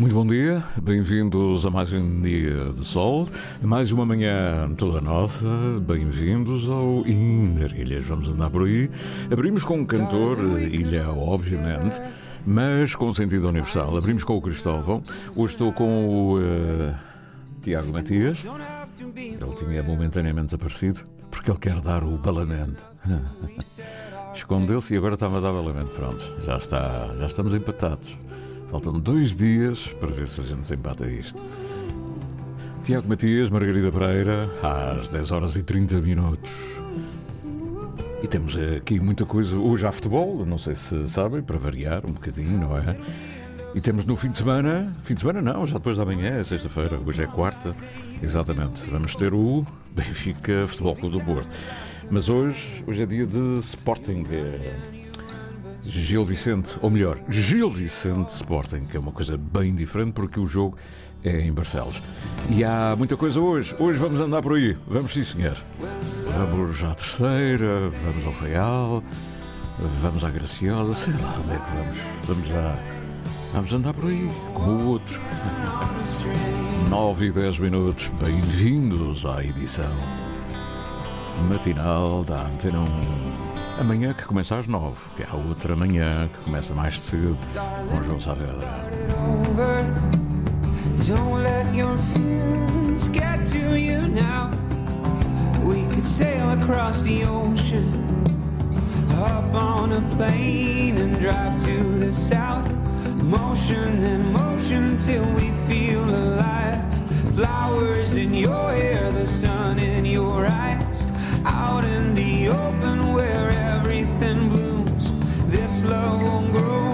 Muito bom dia, bem-vindos a mais um dia de sol, mais uma manhã toda nossa, bem-vindos ao Interilhas. Vamos andar por aí. Abrimos com um cantor, Ilha, obviamente, mas com sentido universal. Abrimos com o Cristóvão. Hoje estou com o uh, Tiago Matias. Ele tinha momentaneamente desaparecido porque ele quer dar o balamento. Escondeu-se e agora está a dar balamento. Pronto, já está, já estamos empatados. Faltam dois dias para ver se a gente se empata isto. Tiago Matias, Margarida Pereira, às 10 horas e 30 minutos. E temos aqui muita coisa. Hoje há futebol, não sei se sabem, para variar um bocadinho, não é? E temos no fim de semana, fim de semana não, já depois da manhã, é sexta-feira, hoje é quarta, exatamente. Vamos ter o Benfica Futebol Clube do Porto. Mas hoje, hoje é dia de Sporting. Gil Vicente, ou melhor, Gil Vicente Sporting, que é uma coisa bem diferente porque o jogo é em Barcelos. E há muita coisa hoje. Hoje vamos andar por aí. Vamos sim, senhor. Vamos à terceira, vamos ao Real, vamos à Graciosa, sei lá onde é que vamos. Vamos lá. Vamos andar por aí, como o outro. 9 e 10 minutos. Bem-vindos à edição matinal da Antena 1. Amanhã que começa às nove, que é a outra manhã que começa mais cedo com João Saavedra. Don't let your fears get to you now. We could sail across the ocean, hop on a plane and drive to the south. Motion and motion till we feel alive. Flowers in your hair, the sun in your eyes. Out in the open where everything blooms. This love won't grow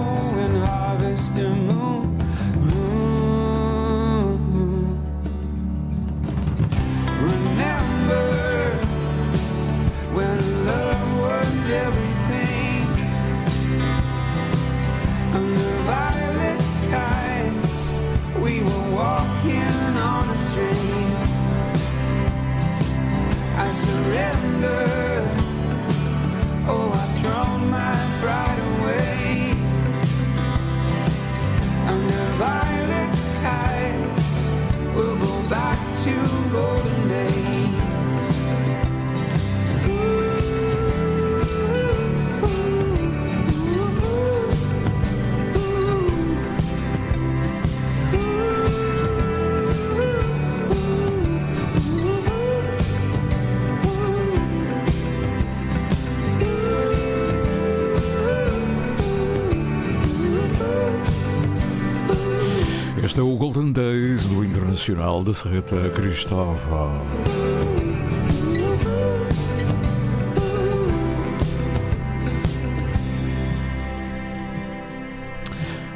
Este é o Golden Days do Internacional de Serreta Cristóvão.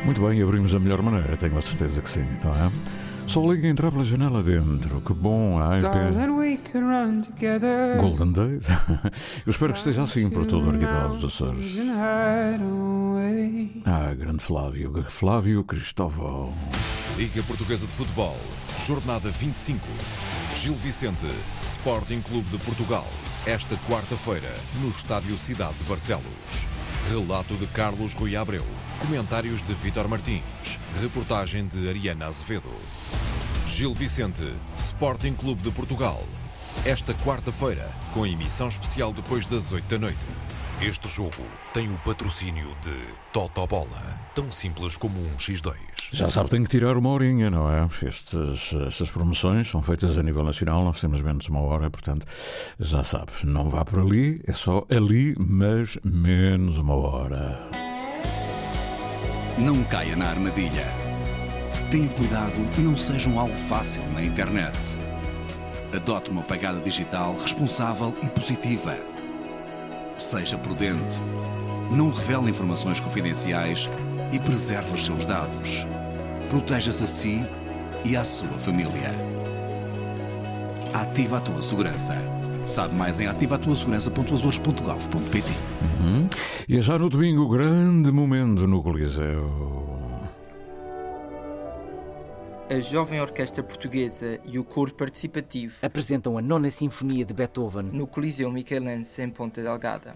Muito bem, abrimos da melhor maneira, tenho a certeza que sim, não é? Só liga entrar pela janela dentro, que bom, ai, Golden Days. Eu espero que esteja assim por todo o arquipélago dos Açores. Ah, grande Flávio, Flávio Cristóvão. Liga Portuguesa de Futebol, Jornada 25. Gil Vicente, Sporting Clube de Portugal. Esta quarta-feira, no Estádio Cidade de Barcelos. Relato de Carlos Rui Abreu. Comentários de Vítor Martins. Reportagem de Ariana Azevedo. Gil Vicente, Sporting Clube de Portugal. Esta quarta-feira, com emissão especial depois das 8 da noite. Este jogo tem o patrocínio de Totobola, tão simples como um X2. Já sabe, tem que tirar uma horinha, não é? Estes, estas promoções são feitas a nível nacional, nós temos menos uma hora, portanto, já sabe, não vá por ali, é só ali, mas menos uma hora. Não caia na armadilha. Tenha cuidado e não seja um alvo fácil na internet. Adote uma pegada digital responsável e positiva. Seja prudente. Não revele informações confidenciais e preserve os seus dados. proteja-se a si e à sua família. Ativa a tua segurança. Sabe mais em ativatuasegurança.azores.gov.pt Uhum. E é já no domingo, grande momento no Coliseu. A Jovem Orquestra Portuguesa e o Coro Participativo apresentam a Nona Sinfonia de Beethoven no Coliseu Michelense em Ponta Delgada.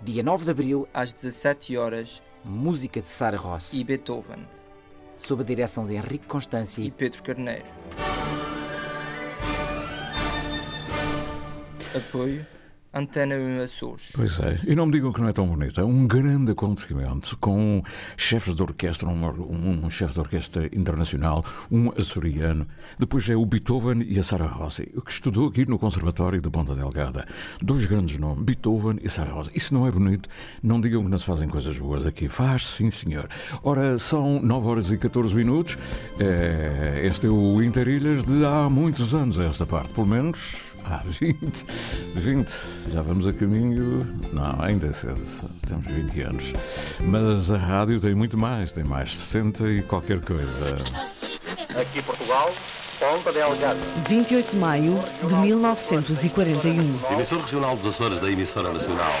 Dia 9 de Abril, às 17 horas, música de Sara Ross e Beethoven, sob a direção de Henrique Constância e Pedro Carneiro. Apoio Antena 1 Açores. Pois é, e não me digam que não é tão bonito. É um grande acontecimento com chefes de orquestra, um, um chefe de orquestra internacional, um açoriano. Depois é o Beethoven e a Sara Rossi, que estudou aqui no Conservatório de Ponta Delgada. Dois grandes nomes, Beethoven e Sara Rossi. Isso não é bonito? Não digam que não se fazem coisas boas aqui. Faz, sim, senhor. Ora, são 9 horas e 14 minutos. É, este é o Interilhas de há muitos anos, esta parte, pelo menos ah, 20, 20, já vamos a caminho. Não, ainda é cedo, temos 20 anos. Mas a rádio tem muito mais, tem mais 60 e qualquer coisa. Aqui Portugal, Ponta Delgada. 28 de maio de 1941. Emissor regional dos Açores da emissora nacional.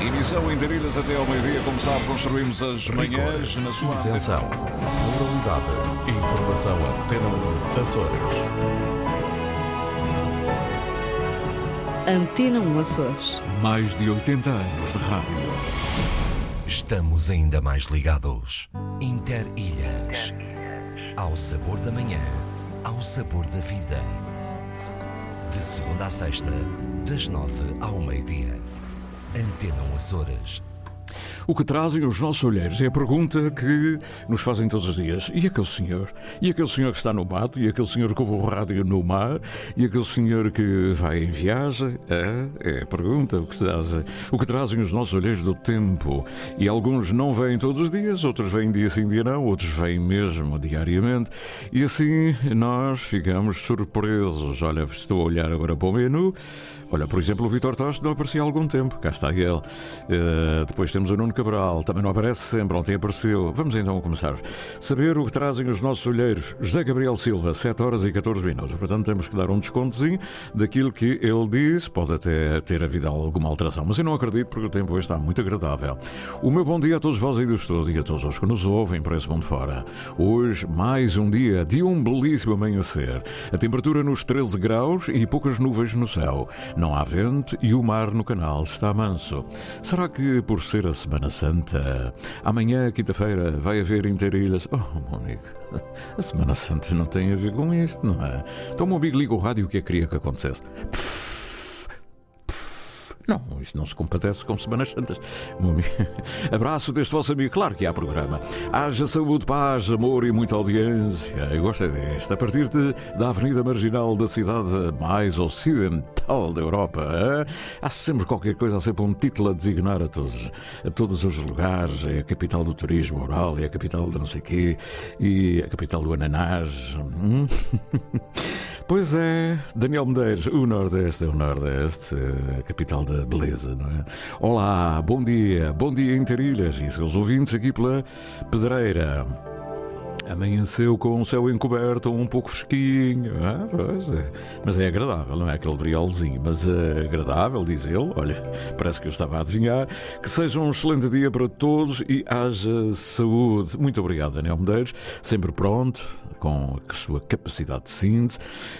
Emissão Interilhas até ao meio-dia, como sabe, construímos as manhãs na sua Isenção, moralidade, informação Antena 1 Açores. Antena 1 Açores. Mais de 80 anos de rádio. Estamos ainda mais ligados. Interilhas. Ao sabor da manhã, ao sabor da vida. De segunda a sexta, das nove ao meio-dia. Antena 1 Açores o que trazem os nossos olheiros. É a pergunta que nos fazem todos os dias. E aquele senhor? E aquele senhor que está no mato? E aquele senhor que ouve o rádio no mar? E aquele senhor que vai em viagem? É, é a pergunta. O que, trazem, o que trazem os nossos olheiros do tempo? E alguns não vêm todos os dias, outros vêm dia sim, dia não, outros vêm mesmo diariamente. E assim nós ficamos surpresos. Olha, estou a olhar agora para o menu. Olha, por exemplo, o Vitor Toste não aparecia há algum tempo. Cá está ele. Uh, depois temos o Nuno Cabral, também não aparece sempre, ontem apareceu. Vamos então começar. Saber o que trazem os nossos olheiros. José Gabriel Silva, 7 horas e 14 minutos. Portanto, temos que dar um descontozinho daquilo que ele diz. Pode até ter havido alguma alteração, mas eu não acredito porque o tempo hoje está muito agradável. O meu bom dia a todos vós aí do estúdio e a todos os que nos ouvem por esse mundo fora. Hoje, mais um dia de um belíssimo amanhecer. A temperatura nos 13 graus e poucas nuvens no céu. Não há vento e o mar no canal está manso. Será que por ser a Semana Santa. Amanhã, quinta-feira, vai haver interilhas. Oh, amigo, a Semana Santa não tem a ver com isto, não é? Então, meu amigo liga o rádio o que é que queria que acontecesse. Pff, não, isto não se compadece com Semanas Santas. Abraço deste vosso amigo, claro que há programa. Haja saúde, paz, amor e muita audiência. Eu gosto é deste. A partir de, da Avenida Marginal da cidade mais ocidental da Europa, é? há sempre qualquer coisa, há sempre um título a designar a todos, a todos os lugares. É a capital do turismo oral, é a capital de não sei quê, e a capital do ananás. Hum? Pois é, Daniel Medeiros, o Nordeste é o Nordeste, a capital da beleza, não é? Olá, bom dia, bom dia Interilhas e seus ouvintes aqui pela Pedreira. Amanheceu com o céu encoberto, um pouco fresquinho. Ah, é. Mas é agradável, não é aquele briolzinho, mas é agradável, diz ele. Olha, parece que eu estava a adivinhar. Que seja um excelente dia para todos e haja saúde. Muito obrigado, Daniel Medeiros, sempre pronto, com a sua capacidade de síntese.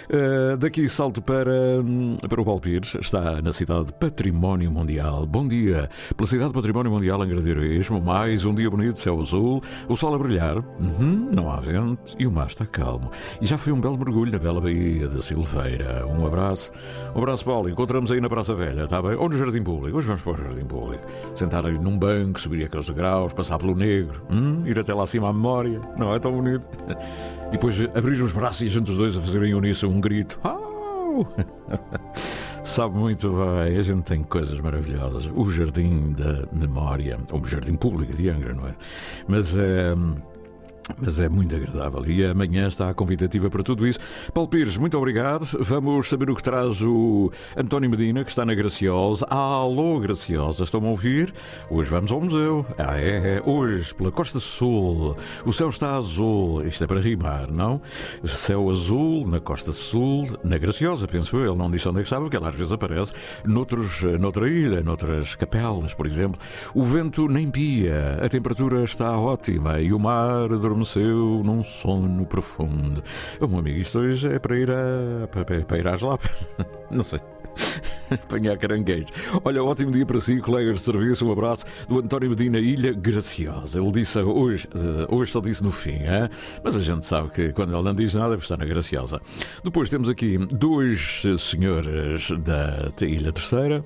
Uh, daqui salto para, hum, para o Balpires, está na cidade de Património Mundial. Bom dia, pela cidade de Património Mundial em Gradeirismo, mais um dia bonito, céu azul, o sol a brilhar. Uhum, não há vento e o mar está calmo. E já foi um belo mergulho na bela Baía da Silveira. Um abraço. Um abraço, Paulo. Encontramos aí na Praça Velha, está bem? Ou no Jardim Público. Hoje vamos para o Jardim Público. Sentar ali num banco, subir aqueles degraus, passar pelo negro, hum? ir até lá acima à memória. Não é tão bonito? E depois abrir os braços e a gente os dois a fazerem uníssono um grito. Oh! Sabe muito bem, a gente tem coisas maravilhosas. O Jardim da Memória, ou o Jardim Público de Angra, não é? Mas. É, Mas é muito agradável e amanhã está convidativa para tudo isso. Paulo Pires, muito obrigado. Vamos saber o que traz o António Medina, que está na Graciosa. Alô, Graciosa, estão a ouvir? Hoje vamos ao museu. Ah, é, é. Hoje, pela Costa Sul. O céu está azul. Isto é para rimar, não? Céu azul na Costa Sul, na Graciosa, penso eu. Ele não disse onde é que estava, porque ela às vezes aparece noutros, noutra ilha, noutras capelas, por exemplo. O vento nem pia, a temperatura está ótima e o mar adormeceu adormeceu num sono profundo. O meu amigo, isto hoje é para ir, a, para, para ir às lápides. Não sei. Apanhar caranguejos. Olha, ótimo dia para si, colegas de serviço. Um abraço do António Medina, Ilha Graciosa. Ele disse hoje, eh, hoje só disse no fim, hein? mas a gente sabe que quando ele não diz nada, está na Graciosa. Depois temos aqui dois senhores da Ilha Terceira.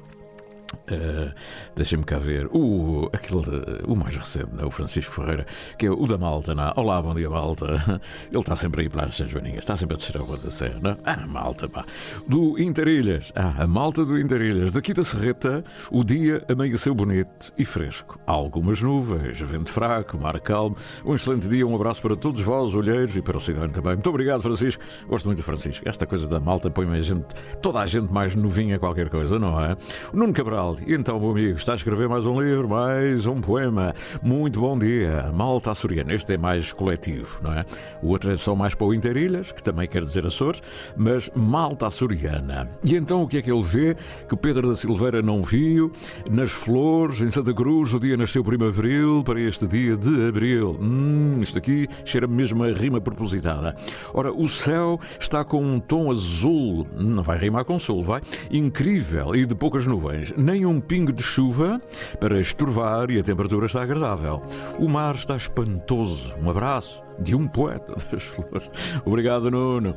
Uh, Deixem-me cá ver. O, aquele, o mais recente, né? o Francisco Ferreira, que é o da Malta. Não? Olá, bom dia, Malta. Ele está sempre aí para as São Joaninhas, está sempre a descer a rua da Serra. Não? Ah, Malta, pá. Do Interilhas. Ah, a Malta do Interilhas. Daqui da Serreta, o dia amanheceu bonito e fresco. Há algumas nuvens, vento fraco, mar calmo. Um excelente dia, um abraço para todos vós, olheiros, e para o cidadão também. Muito obrigado, Francisco. Gosto muito do Francisco. Esta coisa da Malta põe a gente, toda a gente mais novinha qualquer coisa, não é? O Nuno Cabral. E então, meu amigo, está a escrever mais um livro, mais um poema. Muito bom dia. Malta Açoriana. Este é mais coletivo, não é? O outro é só mais para o Interilhas, que também quer dizer Açores, mas Malta Açoriana. E então o que é que ele vê? Que o Pedro da Silveira não viu. Nas flores, em Santa Cruz, o dia nasceu primaveril para este dia de abril. Hum, isto aqui cheira-me mesmo a rima propositada. Ora, o céu está com um tom azul. Não vai rimar com sul, vai? Incrível e de poucas nuvens. Nem um pingo de chuva para estorvar e a temperatura está agradável. O mar está espantoso. Um abraço de um poeta das flores. Obrigado, Nuno.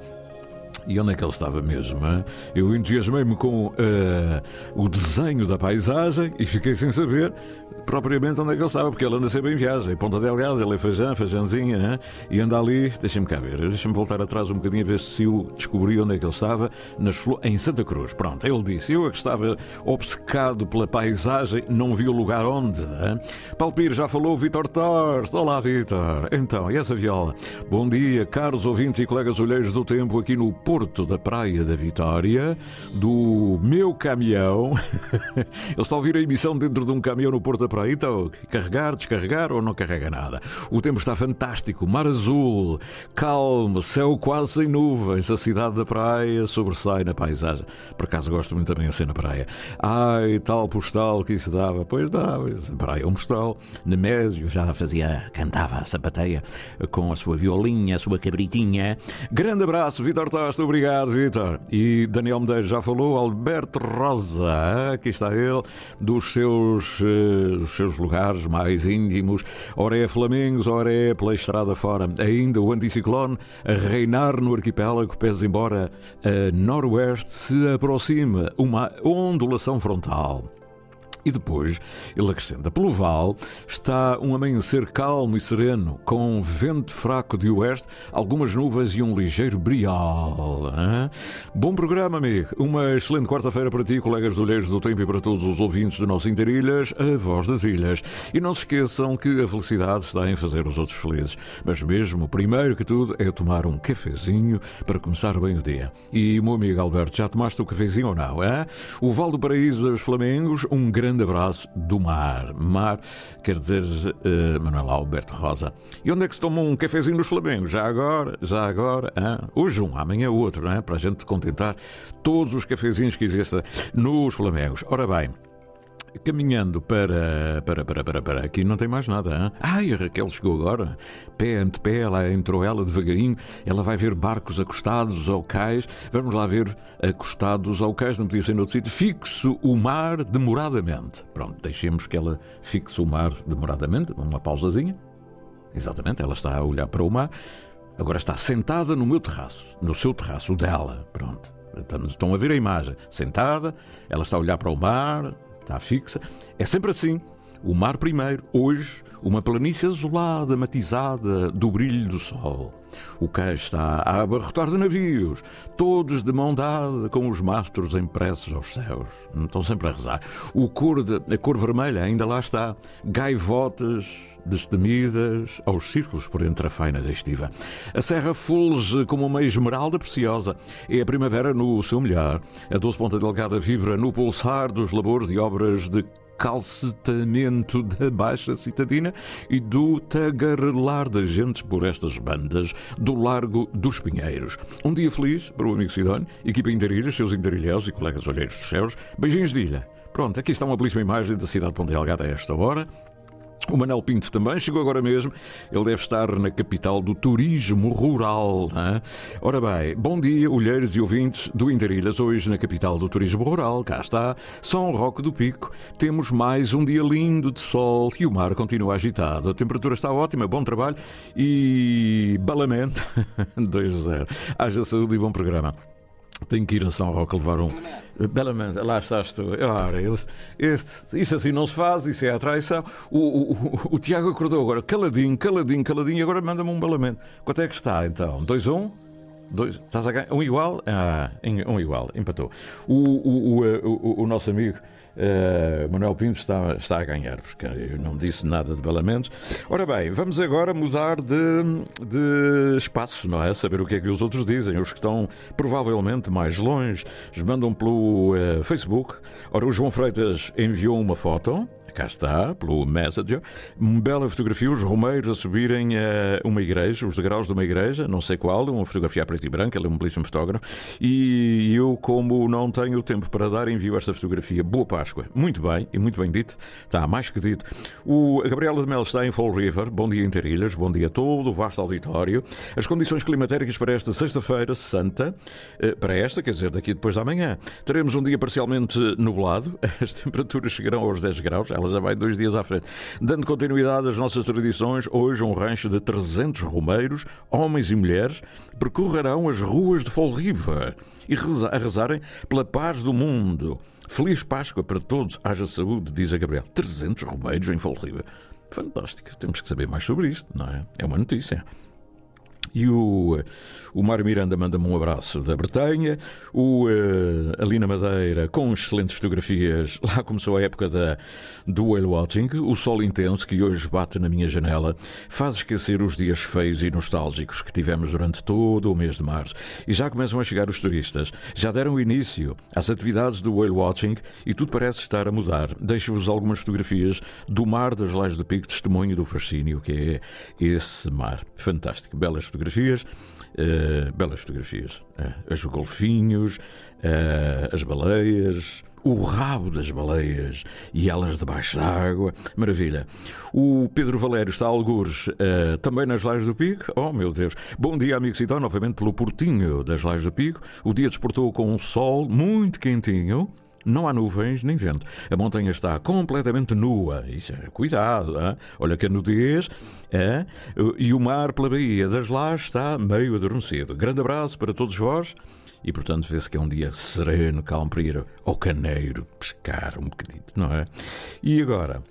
E onde é que ele estava mesmo? Hein? Eu entusiasmei-me com uh, o desenho da paisagem e fiquei sem saber propriamente onde é que ele estava, porque ele anda sempre em viagem. Ponta Delgada, ele é feijão, feijãozinha, hein? e anda ali. Deixa-me cá ver, deixa-me voltar atrás um bocadinho a ver se eu descobri onde é que ele estava, nas em Santa Cruz. Pronto, ele disse. Eu é que estava obcecado pela paisagem, não vi o lugar onde. Hein? Paulo Pires já falou, Vitor Torres. Olá, Vitor. Então, e essa viola? Bom dia, caros ouvintes e colegas olheiros do tempo, aqui no Porto da Praia da Vitória, do meu caminhão. ele está a ouvir a emissão dentro de um caminhão no Porto da Praia. Então, carregar, descarregar ou não carrega nada? O tempo está fantástico, mar azul, calmo, céu quase sem nuvens, a cidade da praia sobressai na paisagem. Por acaso gosto muito também assim na praia. Ai, tal postal que isso dava. Pois dava, praia é um postal. Nemésio já fazia, cantava a sapateia com a sua violinha, a sua cabritinha. Grande abraço, Vitor Tosta, obrigado, Vitor. E Daniel Medeiros já falou, Alberto Rosa, aqui está ele, dos seus, uh, seus lugares mais íntimos. Ora é Flamengos, ora é pela estrada fora. Ainda o anticiclone a reinar no arquipélago, pese embora a noroeste se aproxime uma ondulação frontal. E depois ele acrescenta: pelo Val está um amanhecer calmo e sereno, com vento fraco de oeste, algumas nuvens e um ligeiro brial. Hein? Bom programa, amigo. Uma excelente quarta-feira para ti, colegas do Olheiros do Tempo e para todos os ouvintes do nosso Interilhas, a voz das ilhas. E não se esqueçam que a felicidade está em fazer os outros felizes. Mas mesmo, primeiro que tudo, é tomar um cafezinho para começar bem o dia. E, meu amigo Alberto, já tomaste o cafezinho ou não? Hein? O Val do Paraíso dos Flamengos, um grande abraço do mar. Mar quer dizer uh, Manuel Alberto Rosa. E onde é que se toma um cafezinho nos Flamengos? Já agora, já agora. Hein? Hoje um, amanhã outro, não é? Para a gente contentar todos os cafezinhos que existem nos Flamengos. Ora bem. Caminhando para, para, para, para, para. Aqui não tem mais nada. Hein? Ai, a Raquel chegou agora. Pé ante pé, lá entrou ela devagarinho. Ela vai ver barcos acostados ao cais. Vamos lá ver acostados ao cais, não podia ser noutro sítio. Fixo o mar demoradamente. Pronto, deixemos que ela fixe o mar demoradamente. Uma pausazinha. Exatamente, ela está a olhar para o mar. Agora está sentada no meu terraço, no seu terraço, o dela. Pronto. Estão a ver a imagem. Sentada, ela está a olhar para o mar, está fixa. É sempre assim. O mar primeiro, hoje, uma planície azulada, matizada do brilho do sol. O cais está a abarrotar de navios, todos de mão dada, com os mastros impressos aos céus. Estão sempre a rezar. O cor de, a cor vermelha ainda lá está. Gaivotas destemidas aos círculos por entre a faina da estiva. A serra fulge como uma esmeralda preciosa. É a primavera no seu melhor. A doce ponta delgada vibra no pulsar dos labores e obras de calcetamento da Baixa Citadina e do tagarelar das gentes por estas bandas do Largo dos Pinheiros. Um dia feliz para o amigo Sidónio, equipa Interilhas, seus interilhéus e colegas olheiros dos céus. Beijinhos de ilha. Pronto, aqui está uma belíssima imagem da cidade de Ponte Delgada a esta hora. O Manel Pinto também chegou agora mesmo. Ele deve estar na capital do turismo rural. Hein? Ora bem, bom dia, olheiros e ouvintes do Interilhas. Hoje na capital do turismo rural, cá está, São Roque do Pico. Temos mais um dia lindo de sol e o mar continua agitado. A temperatura está ótima, bom trabalho e balamento 2-0. Haja saúde e bom programa. Tenho que ir a São Roque levar um. Belamente, lá estás tu. Ora, este, este, isso assim não se faz, isso é a traição. O, o, o, o Tiago acordou agora, caladinho, caladinho, caladinho, agora manda-me um balamento. Quanto é que está então? 2-1? Um? Dois, estás a ganhar? Um igual? Ah, um igual, empatou. O, o, o, o, nosso amigo Uh, Manuel Pinto está, está a ganhar, porque eu não disse nada de balamentos. Ora bem, vamos agora mudar de, de espaço, não é? Saber o que é que os outros dizem, os que estão provavelmente mais longe. Mandam pelo uh, Facebook. Ora, o João Freitas enviou uma foto cá está, pelo Messenger. Bela fotografia, os romeiros a subirem a uma igreja, os degraus de uma igreja, não sei qual, uma fotografia a preto e branco, ele é um belíssimo fotógrafo. E eu, como não tenho tempo para dar, envio esta fotografia. Boa Páscoa. Muito bem, e muito bem dito. Está mais que dito. O Gabriela de Mel está em Fall River. Bom dia, Interilhas. Bom dia a todo o vasto auditório. As condições climatéricas para esta sexta-feira santa, eh, para esta, quer dizer, daqui depois da manhã, teremos um dia parcialmente nublado. As temperaturas chegarão aos 10 graus. Ela já vai dois dias à frente. Dando continuidade às nossas tradições, hoje um rancho de 300 romeiros, homens e mulheres, percorrerão as ruas de Fall River e a rezarem pela paz do mundo. Feliz Páscoa para todos, haja saúde, diz a Gabriel. 300 romeiros em Fall River. Fantástico, temos que saber mais sobre isto, não é? É uma notícia. E o, o Mário Miranda manda-me um abraço da Bretanha. O uh, Alina Madeira, com excelentes fotografias. Lá começou a época da, do whale watching. O sol intenso que hoje bate na minha janela faz esquecer os dias feios e nostálgicos que tivemos durante todo o mês de março. E já começam a chegar os turistas. Já deram início às atividades do whale watching e tudo parece estar a mudar. Deixo-vos algumas fotografias do mar das Lajes do Pico, testemunho do fascínio que é esse mar. Fantástico. Belas fotografias fotografias, uh, belas fotografias. Uh, os golfinhos, uh, as baleias, o rabo das baleias e elas debaixo d'água. Maravilha. O Pedro Valério está a algures uh, também nas Lajes do Pico. Oh, meu Deus. Bom dia, amigo Citão, novamente pelo portinho das Lajes do Pico. O dia despertou com um sol muito quentinho. Não há nuvens nem vento. A montanha está completamente nua. Isso é, cuidado, hein? olha que a nudez. É? E o mar pela Baía das Lajes está meio adormecido. Grande abraço para todos vós. E portanto vê-se que é um dia sereno, calmo para ir ao caneiro pescar um bocadito, não é? E agora?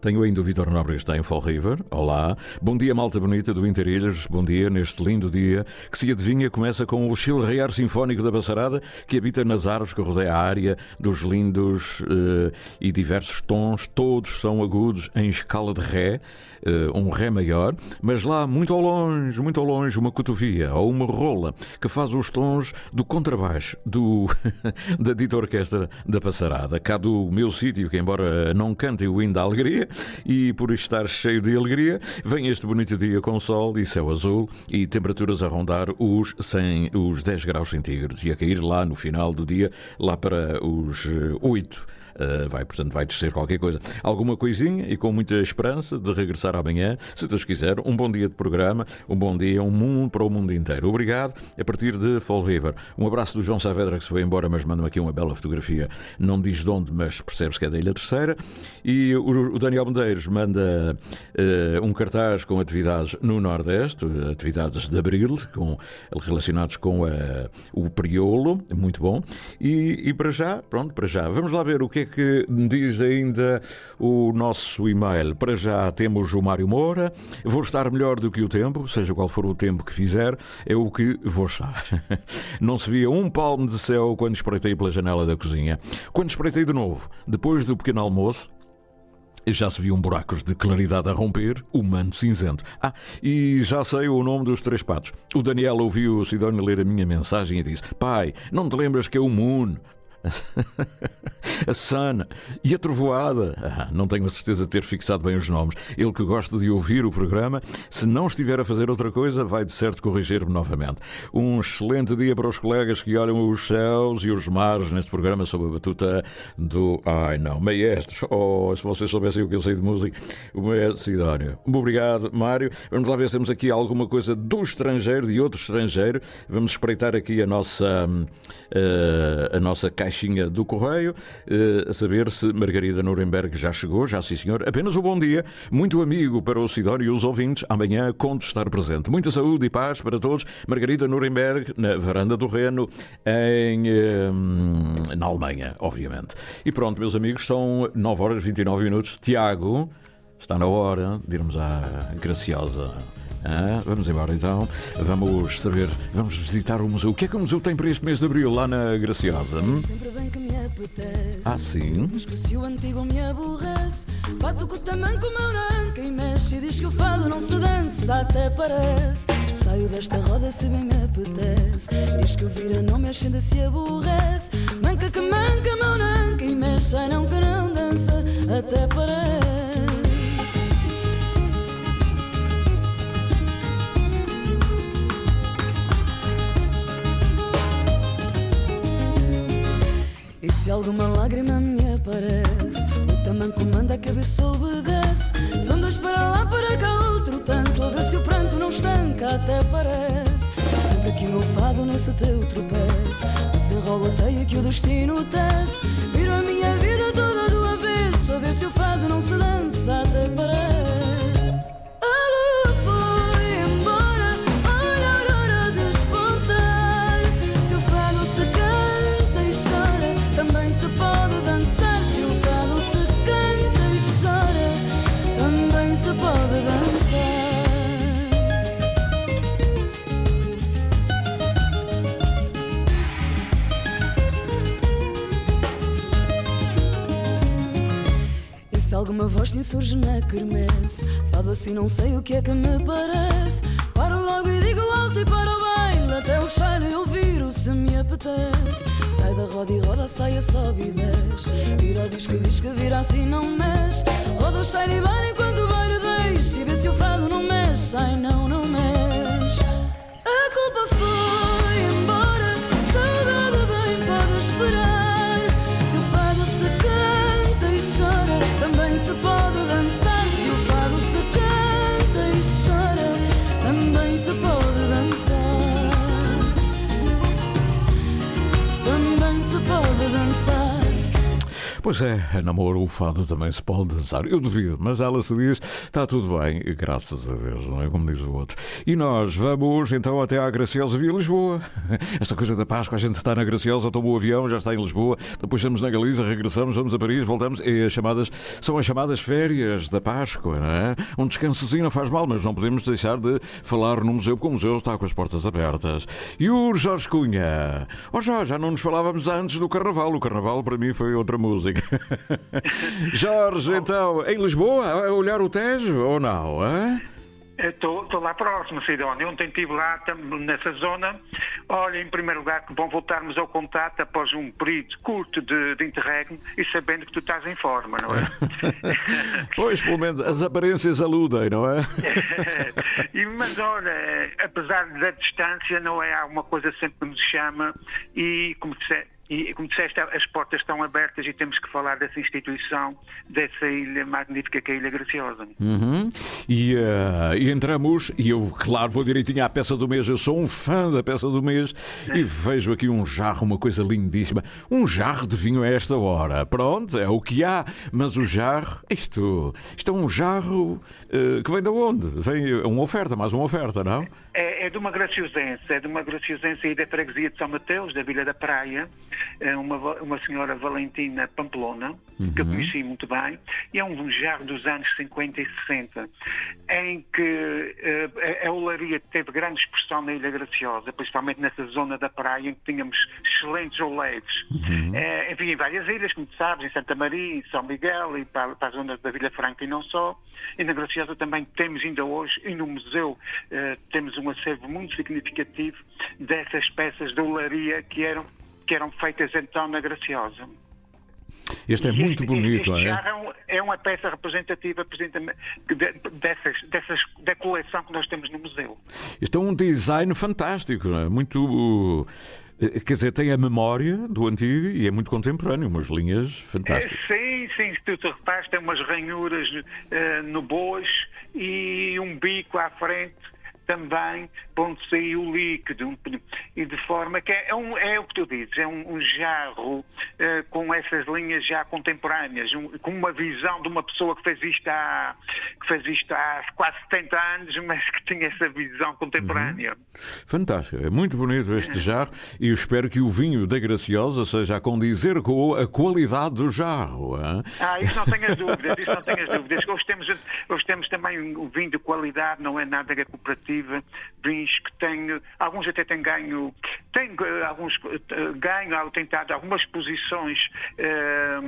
Tenho ainda o Vitor Nobre que está em Fall River. Olá. Bom dia, malta bonita do Interilhas. Bom dia neste lindo dia que se adivinha começa com o chilrear sinfónico da Bassarada que habita nas árvores que rodeia a área dos lindos uh, e diversos tons. Todos são agudos em escala de Ré um Ré maior, mas lá muito ao longe, muito ao longe, uma cotovia ou uma rola que faz os tons do contrabaixo do, da dita orquestra da Passarada. Cá do meu sítio, que embora não cante o hino da alegria, e por estar cheio de alegria, vem este bonito dia com sol e céu azul e temperaturas a rondar os, 100, os 10 graus centígrados e a cair lá no final do dia, lá para os 8 eh, vai, portanto, vai descer qualquer coisa. Alguma coisinha e com muita esperança de regressar amanhã, se Deus quiser. Um bom dia de programa, um bom dia, um mundo para o mundo inteiro. Obrigado. A partir de Fall River. Um abraço do João Saavedra que se foi embora, mas manda-me aqui uma bela fotografia. Não diz de onde, mas percebes que é da Ilha Terceira. E o, o Daniel Medeiros manda uh, um cartaz com atividades no Nordeste, atividades de abril, com, relacionados com uh, o Priolo. Muito bom. E, e para já, pronto, para já. Vamos lá ver o que é é que diz ainda o nosso e-mail? Para já temos o Mário Moura. Vou estar melhor do que o tempo, seja qual for o tempo que fizer, é o que vou estar. Não se via um palmo de céu quando espreitei pela janela da cozinha. Quando espreitei de novo, depois do pequeno almoço, já se viam buracos de claridade a romper, o manto cinzento. Ah, e já sei o nome dos três patos. O Daniel ouviu o Sidónio ler a minha mensagem e disse: Pai, não te lembras que é o Moon? A Sana e a Trovoada. Ah, não tenho a certeza de ter fixado bem os nomes. Ele que gosta de ouvir o programa, se não estiver a fazer outra coisa, vai de certo corrigir-me novamente. Um excelente dia para os colegas que olham os céus e os mares neste programa sob a batuta do. Ai não, maestros. Oh, se vocês soubessem o que eu sei de música, o maestro Sidónio. Muito obrigado, Mário. Vamos lá ver se temos aqui alguma coisa do estrangeiro, de outro estrangeiro. Vamos espreitar aqui a nossa, uh, a nossa caixinha do correio. Uh, a saber se Margarida Nuremberg já chegou, já sim senhor. Apenas um bom dia, muito amigo para o Sidónio e os ouvintes. Amanhã conto estar presente. Muita saúde e paz para todos. Margarida Nuremberg, na varanda do Reno, em, um, na Alemanha, obviamente. E pronto, meus amigos, são 9 horas e 29 minutos. Tiago, está na hora de irmos à Graciosa. Ah, vamos embora então. Vamos saber, vamos visitar o museu. O que é que o museu tem para este mês de abril lá na Graciosa? Hum? Sempre bem que me apetece. Ah, sim? Mas que se o antigo me aborrece, bato com o tamanho com o meu e mexe e diz que o fado não se dança, até parece. Saio desta roda se bem me apetece. Diz que o vira não mexe, ainda se aborrece. Manca que manca, meu nanca e mexe, não que não dança, até parece. Se alguma lágrima me aparece, o tamanco manda a cabeça obedece. São dois para lá, para cá, outro tanto, a ver se o pranto não estanca, até parece. Sempre que o meu fado nesse teu tropeço, desenrola a teia que o destino tece. Viro a minha vida toda do avesso, a ver se o fado não se dança, Alguma voz se insurge na quermesse Fado assim não sei o que é que me parece. Paro logo e digo alto e para o baile Até o cheiro eu viro se me apetece. Sai da roda e roda, sai a sobe e desce. Vira o disco e diz que vira assim não mexe. Roda o cheiro e bara enquanto o baile deixa E vê se o fado não mexe, ai não, não mexe Pois é, namoro, o fado também se pode dançar. Eu duvido, mas ela se diz, está tudo bem, graças a Deus, não é como diz o outro. E nós vamos então até à Graciosa via Lisboa. Esta coisa da Páscoa, a gente está na Graciosa, toma o avião, já está em Lisboa, depois estamos na Galiza, regressamos, vamos a Paris, voltamos, e as chamadas, são as chamadas férias da Páscoa, não é? Um descansozinho não faz mal, mas não podemos deixar de falar no museu, porque o museu está com as portas abertas. E o Jorge Cunha? Oh Jorge, já não nos falávamos antes do Carnaval, o Carnaval para mim foi outra música. Jorge, então, em Lisboa, a olhar o Tejo ou não? Hein? Estou lá próximo, Sidónio. Ontem estive lá nessa zona. Olha, em primeiro lugar, que bom voltarmos ao contato após um período curto de, de interregno e sabendo que tu estás em forma, não é? Pois, pelo menos as aparências aludem, não é? E, mas olha, apesar da distância, não é alguma coisa sempre que nos chama e como disse- e como disseste, as portas estão abertas e temos que falar dessa instituição, dessa ilha magnífica que é a Ilha Graciosa. Uhum. E, eh, e entramos, e eu, claro, vou direitinho à peça do mês. Eu sou um fã da peça do mês e vejo aqui um jarro, uma coisa lindíssima. Um jarro de vinho a esta hora. Pronto, é o que há. Mas o jarro, isto, isto é um jarro eh, que vem de onde? Vem é uma oferta, mais uma oferta, não? É, é de uma graciosense, é de uma graciosense aí da freguesia de São Mateus, da Vila da Praia. eh, uma, uma senhora Valentina Pamplona, que eu Uhum. conheci muito bem, e é um jarro dos anos 50 e 60, em que eh, a- a olaria teve grande expressão na Ilha Graciosa, principalmente nessa zona da praia em que tínhamos excelentes oleiros. Eh, enfim, em várias ilhas, como tu sabes, em Santa Maria, em São Miguel e para, para a zona da Vila Franca e não só. E na Graciosa também temos ainda hoje, e no museu, eh, temos um acervo muito significativo dessas peças de olaria que eram, que eram feitas então na Graciosa. Este é muito bonito, Este é? é, é uma peça representativa dessas, dessas, da coleção que nós temos no museu. Isto é um design fantástico, é? muito. eh, Quer dizer, tem a memória do antigo e é muito contemporâneo, umas linhas fantásticas. Eh, Sim, sim, se tu te repares, tem umas ranhuras eh, no bojo e um bico à frente também, onde saiu o líquido. E de forma que é, é um- é o que tu dizes, é um, um jarro eh, com essas linhas já contemporâneas, um- com uma visão de uma pessoa que fez isto há, que fez isto há quase 70 anos, mas que tinha essa visão contemporânea. Fantástico, é muito bonito este jarro e eu espero que o vinho da Graciosa seja a condizer com a qualidade do jarro. hã? Ah, isso não tenhas dúvidas, isso não tenhas dúvidas. Hoje temos, hoje temos também um vinho de qualidade, não é nada da cooperativa, vinhos que têm, alguns até têm ganho, têm eh, alguns eh, ganho ao tentar algumas posições eh,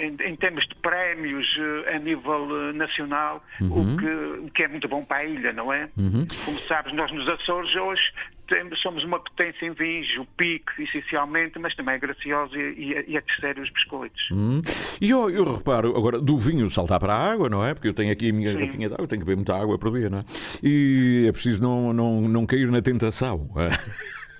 em, em termos de prémios a nível nacional, Uhum. o, que, o que é muito bom para a ilha, não é? Uhum. Como sabes, nós nos Açores hoje temos, somos uma potência em vinhos, o pico, essencialmente, mas também a graciosa e, a- e a terceira os biscoitos. Hum. E eu, eu reparo, agora, do vinho saltar para a água, não é? Porque eu tenho aqui a minha Sim. garrafinha de água, tenho que beber muita água por dia, não é? E é preciso não, não, não cair na tentação.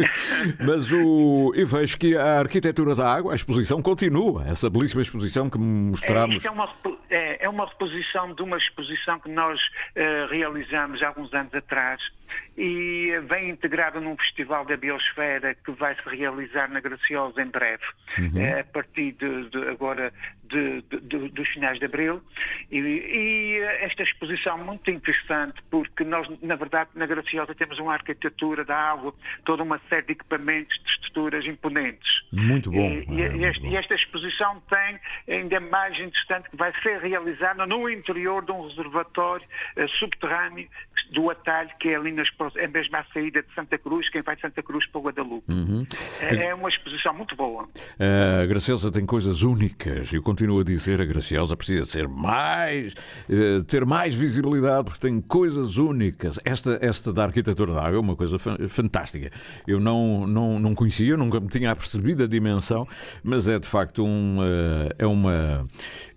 É? Mas o, eu vejo que a arquitetura da água, a exposição continua, essa belíssima exposição que É, mostramos. isto é uma, é, é uma reposição de uma exposição que nós eh, realizamos há alguns anos atrás e vem integrada num festival da biosfera que vai se realizar na Graciosa em breve, Uhum. eh, a partir de, de agora de- de- dos finais de abril. E, e, esta exposição é muito interessante porque nós, na verdade, na Graciosa temos uma arquitetura da água, toda uma série de equipamentos, de estruturas imponentes. Muito bom. E, e- é, e este- e esta exposição tem ainda mais interessante que vai ser realizada no interior de um reservatório eh, subterrâneo do atalho que é ali nas, é mesmo à saída de Santa Cruz, quem vai de Santa Cruz para o Guadalupe. Uhum. É, é uma exposição muito boa. A Graciosa tem coisas únicas. Eu continuo a dizer, a Graciosa precisa ser mais, eh, ter mais visibilidade porque tem coisas únicas. Esta, esta da arquitetura da água é uma coisa fa- fantástica. Eu não, não, não conhecia, nunca me tinha percebido a dimensão, mas é de facto um, eh, é uma,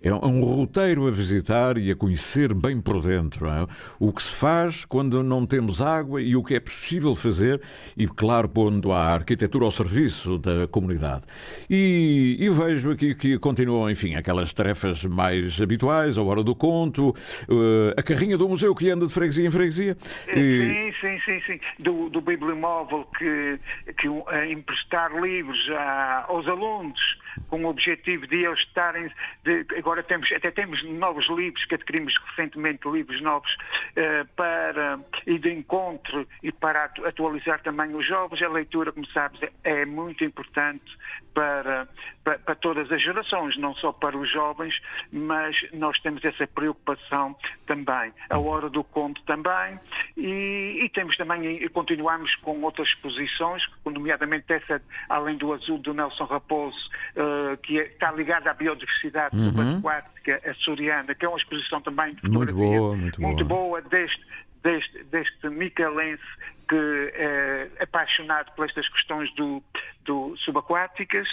é um roteiro a visitar e a conhecer bem por dentro. é? O que se faz quando não temos água e o que é possível fazer e, claro, pondo a arquitetura ao serviço da comunidade. E, e vejo aqui que continuam, enfim, aquelas tarefas mais habituais, a hora do conto, eh, a carrinha do museu que anda de freguesia em freguesia. E- Sim, sim, sim, sim. Do, do bibliomóvel que, que eh, emprestar livros a- aos alunos com o objetivo de eles estarem. de- agora temos, até temos novos livros que adquirimos recentemente, livros novos eh, para e de encontro e para atu- atualizar também os jovens. A leitura, como sabes, é muito importante para, para, para todas as gerações, não só para os jovens, mas nós temos essa preocupação também. A hora do conto também. E, e temos também, e continuamos com outras exposições, nomeadamente essa, além do azul do Nelson Raposo, eh, que é- está ligada à biodiversidade Uhum. subaquática açoriana, que é uma exposição também de Muito boa, muito boa. muito boa deste, deste, deste micalense que é apaixonado por estas questões do, do subaquáticas.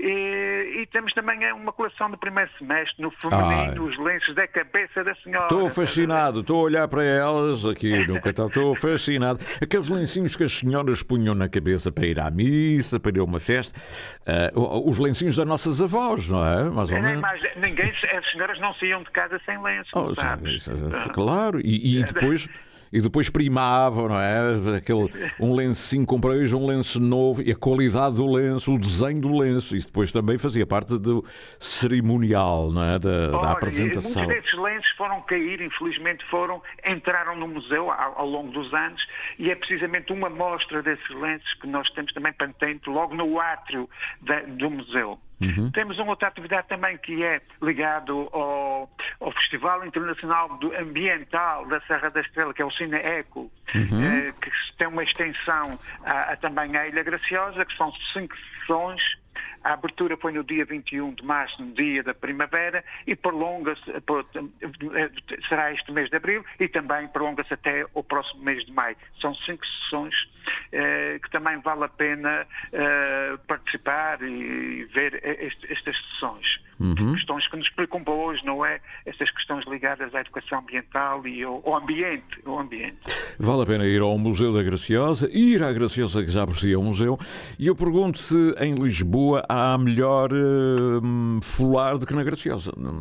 E, e temos também uma coleção do primeiro semestre no feminino, Ai. os lenços da cabeça da senhora. Estou fascinado, estou a olhar para elas aqui no catálogo, estou fascinado. Aqueles lencinhos que as senhoras punham na cabeça para ir à missa, para ir a uma festa, eh, os lencinhos das nossas avós, não é? Mais ou menos. mais- ninguém, as senhoras não saíam de casa sem lenço, Oh, isso, claro, e, e depois e depois primavam, não é? Aquele, um lencinho, comprei hoje um lenço novo e a qualidade do lenço, o desenho do lenço, isso depois também fazia parte do cerimonial, não é? Da, Olha, da apresentação. Muitos desses lenços foram cair, infelizmente foram, entraram no museu ao, ao, longo dos anos e é precisamente uma mostra desses lenços que nós temos também patente logo no átrio da, do museu. Uhum. Temos uma outra atividade também que é ligado ao, ao Festival Internacional Ambiental da Serra da Estrela, que é o Cine Eco, uhum. eh, que tem uma extensão a, a, também à Ilha Graciosa, que são cinco sessões a abertura foi no dia 21 de março, no dia da primavera, e prolonga-se, será este mês de abril, e também prolonga-se até o próximo mês de maio. São cinco sessões eh, que também vale a pena eh, participar e ver este, estas sessões. Uhum. Questões que nos preocupam hoje, não é? Estas questões ligadas à educação ambiental e ao, ao, ambiente, ao ambiente. Vale a pena ir ao Museu da Graciosa, ir à Graciosa, que já por si é um museu, e eu pergunto se em Lisboa há melhor uh, fular do que na Graciosa. Não,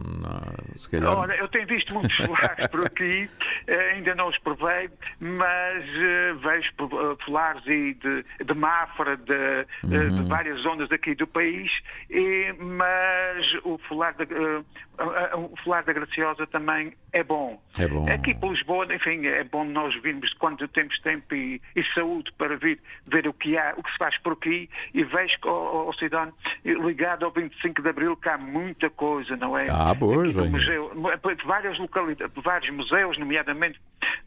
se calhar... Olha, eu tenho visto muitos fulares por aqui, eh, ainda não os provei, mas uh, vejo fulares e de, de Mafra, de, uhum. de, várias zonas aqui do país, e, mas o fular da, uh, o fular da Graciosa também é bom. É bom. Aqui para Lisboa, enfim, é bom nós virmos quando temos tempo e, e, saúde para vir ver o que há, o que se faz por aqui e vejo que, o Ligado ao 25 de Abril, que há muita coisa, não é? Ah, museu, várias localidades, vários museus, nomeadamente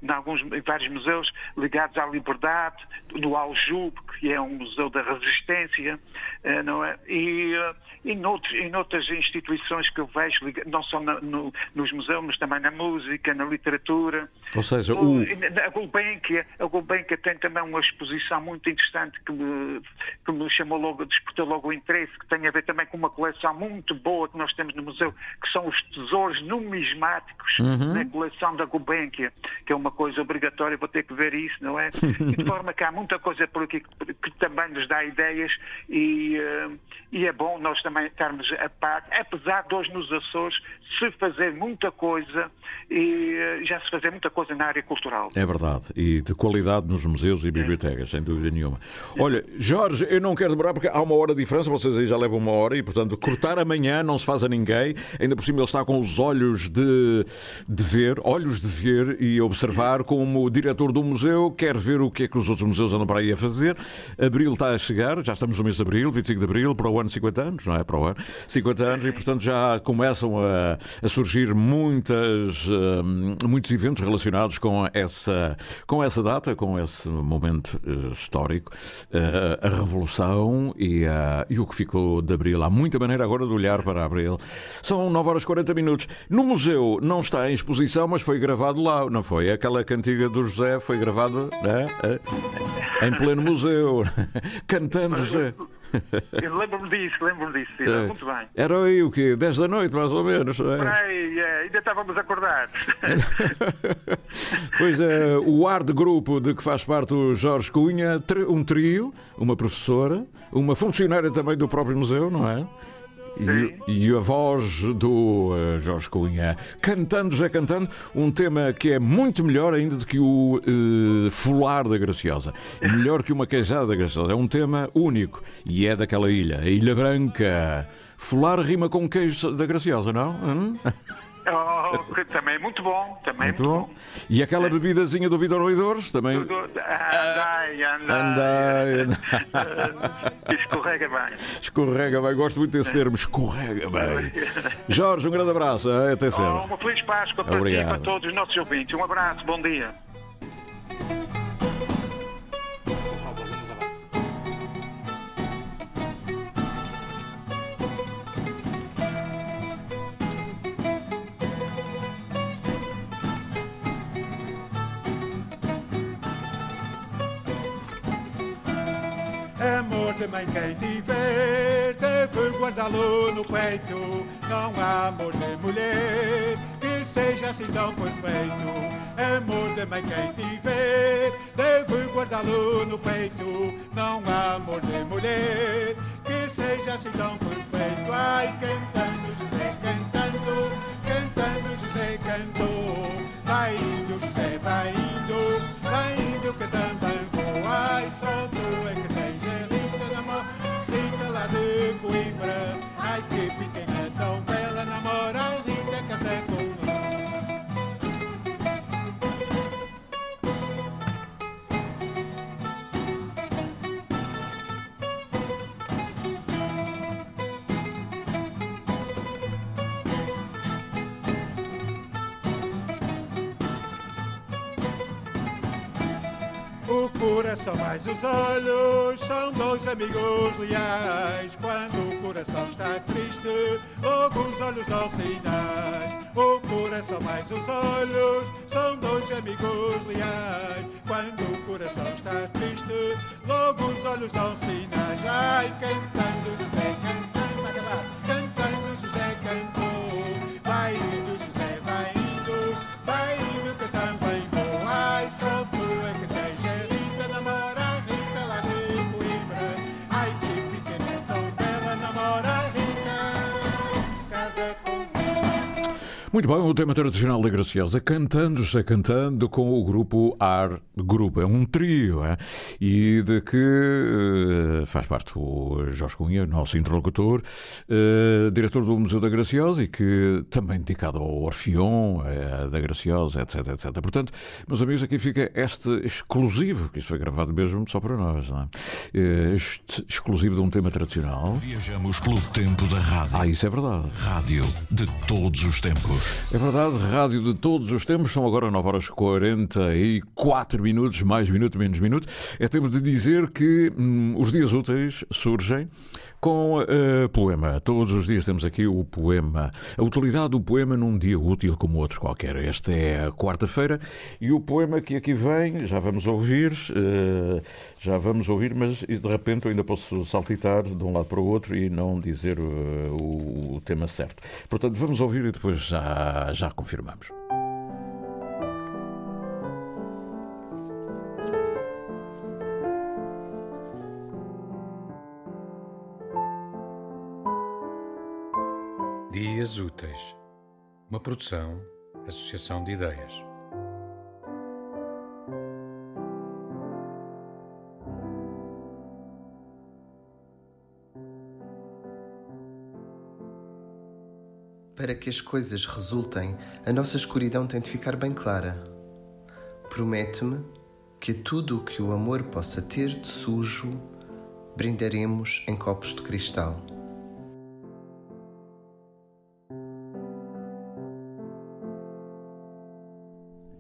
em alguns em vários museus ligados à liberdade, do Aljube, que é um museu da resistência, eh, não é? E e noutros, em outras instituições que eu vejo, não só no, nos museus, mas também na música, na literatura. Ou seja, o... A Gulbenkian, a Gulbenkian tem também uma exposição muito interessante que me, que me chamou logo, despertou logo o interesse, que tem a ver também com uma coleção muito boa que nós temos no museu, que são os tesouros numismáticos uhum. na coleção da Gulbenkian, que é uma coisa obrigatória, vou ter que ver isso, não é? e de forma que há muita coisa por aqui que, que também nos dá ideias e, uh, e é bom nós também estarmos a par, apesar de hoje nos Açores se fazer muita coisa e eh, já se fazer muita coisa na área cultural. É verdade, e de qualidade nos museus e bibliotecas, é. sem dúvida nenhuma. Olha, Jorge, eu não quero demorar porque há uma hora de diferença, vocês aí já levam uma hora e, portanto, cortar amanhã não se faz a ninguém. Ainda por cima ele está com os olhos de, de ver, olhos de ver e observar como o diretor do museu quer ver o que é que os outros museus andam para aí a fazer. Abril está a chegar, já estamos no mês de abril, 25 de abril, para o ano 50 anos, não é? Para o ano 50 anos e, portanto, já começam a, a surgir muitas, uh, muitos eventos relacionados com essa, com essa data, com esse momento uh, histórico, uh, a Revolução e, e o que ficou de Abril. Há muita maneira agora de olhar para Abril. São 9 horas e 40 minutos. No museu não está em exposição, mas foi gravado lá, não foi? Aquela cantiga do José foi gravada né? em pleno museu, cantando José. Lembro-me disso, lembro-me disso, é. muito bem. Era aí o quê? 10 da noite, mais ou menos. É? Aí, é, ainda estávamos acordados. pois é, o Art Grupo de que faz parte o Jorge Cunha, um trio, uma professora, uma funcionária também do próprio museu, não é? E, e, a voz do uh, Jorge Cunha cantando, já cantando, um tema que é muito melhor ainda do que o uh, Fular da Graciosa. Melhor que uma queijada da Graciosa. É um tema único e é daquela ilha, a Ilha Branca. Fular rima com queijo da Graciosa, não? Hum? Oh, também é muito bom. Também muito, muito bom. bom. E aquela bebidazinha do Vitor Ruidores também. Andai, andai. andai. Escorrega bem. Escorrega bem, gosto muito desse termo, escorrega bem. Jorge, um grande abraço, até sempre. Oh, uma feliz Páscoa para ti e para todos os nossos ouvintes. Um abraço, bom dia. Amor também quem tiver deve guardá-lo no peito. Não há amor de mulher que seja assim tão perfeito. Amor também quem tiver deve guardá-lo no peito. Não há amor de mulher que seja assim tão perfeito. Ai, cantando mais os olhos são dois amigos leais. Quando o coração está triste, logo os olhos dão sinais. O coração mais os olhos são dois amigos leais. Quando o coração está triste, logo os olhos dão sinais. Ai, cantando José, cantando, vai. Cantando José cantou, Muito bem, o tema tradicional da Graciosa, cantando-se, cantando com o grupo Ar Grupo. É um trio, é? e de que eh, faz parte o Jorge Cunha, nosso interlocutor, eh, diretor do Museu da Graciosa e que também dedicado ao Orfeon, eh, da Graciosa, etc, etc. Portanto, meus amigos, aqui fica este exclusivo, que isto foi gravado mesmo só para nós, não é? Eh, Este exclusivo de um tema tradicional. Viajamos pelo tempo da rádio. Ah, isso é verdade. Rádio de todos os tempos. É verdade, rádio de todos os tempos, são agora 9 horas 44 minutos, mais minuto, menos minuto. É tempo de dizer que hum, os dias úteis surgem com eh, poema. Todos os dias temos aqui o poema. A utilidade do poema num dia útil como outro qualquer. Esta é a quarta-feira e o poema que aqui vem, já vamos ouvir, eh, já vamos ouvir, mas de repente eu ainda posso saltitar de um lado para o outro e não dizer eh, o, o tema certo. Portanto, vamos ouvir e depois já, já confirmamos. Dias Úteis, uma produção, associação de ideias. Para que as coisas resultem, a nossa escuridão tem de ficar bem clara. Promete-me que tudo o que o amor possa ter de sujo, brindaremos em copos de cristal.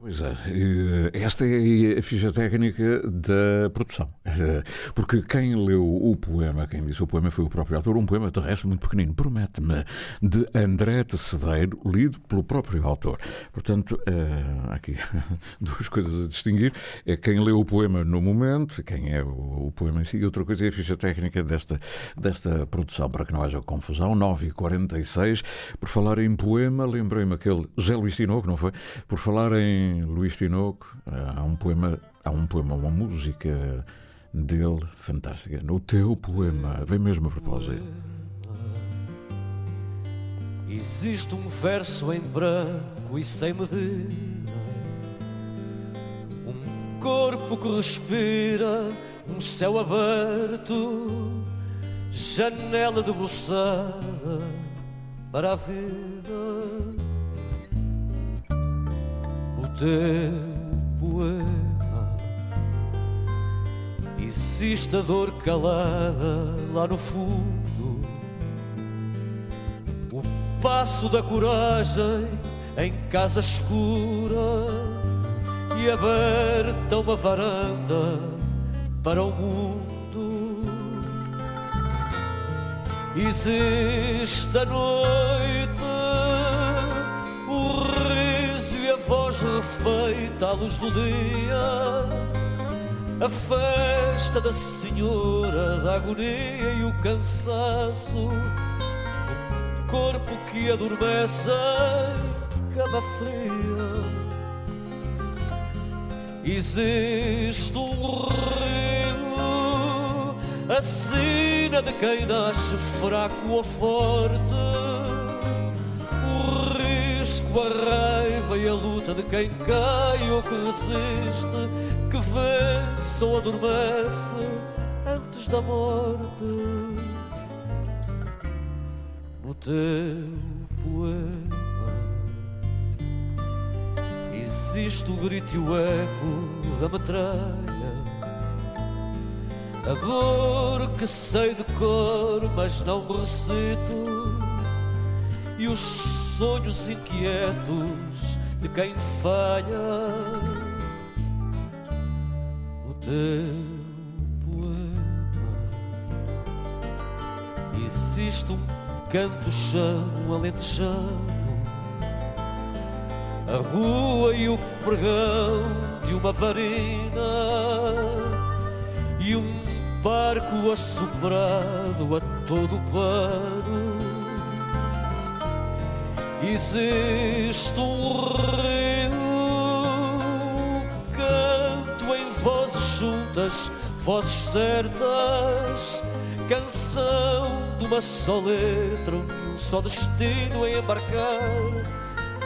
Pois é, eh, esta é a ficha técnica da produção. Eh, Porque quem leu o poema, quem disse o poema foi o próprio autor, um poema terrestre muito pequenino, promete-me, de André de Cedeiro, lido pelo próprio autor. Portanto, eh, há aqui duas coisas a distinguir: é quem leu o poema no momento, quem é o poema em si, e outra coisa é a ficha técnica desta, desta produção, para que não haja confusão. 9h46, por falar em poema, lembrei-me aquele José Luís Tinoco, não foi? Por falar em Luís Tinoco, há um poema, há um poema, uma música dele fantástica. No teu poema, vem mesmo a propósito. Existe um verso em branco e sem medida, um corpo que respira, um céu aberto, janela debruçada para a vida. Teu poema existe a dor calada lá no fundo o passo da coragem em casa escura e aberta uma varanda para o mundo. Existe a noite, o a voz refeita à luz do dia, a festa da senhora da agonia e o cansaço corpo que adormece cama fria. Existe um rio, a sina de quem nasce fraco ou forte, o risco, a raiva e a luta de quem cai ou que resiste, que vence ou adormece antes da morte. No teu poema. Existe o grito e o eco da metralha. A dor que sei de cor, mas não me recito E os sonhos inquietos de quem falha No teu poema Existe um canto chão alentejano a rua e o pregão de uma varina e um barco assombrado a todo pano. Existe um rio, canto em vozes juntas, vozes certas, canção de uma só letra, um só destino a embarcar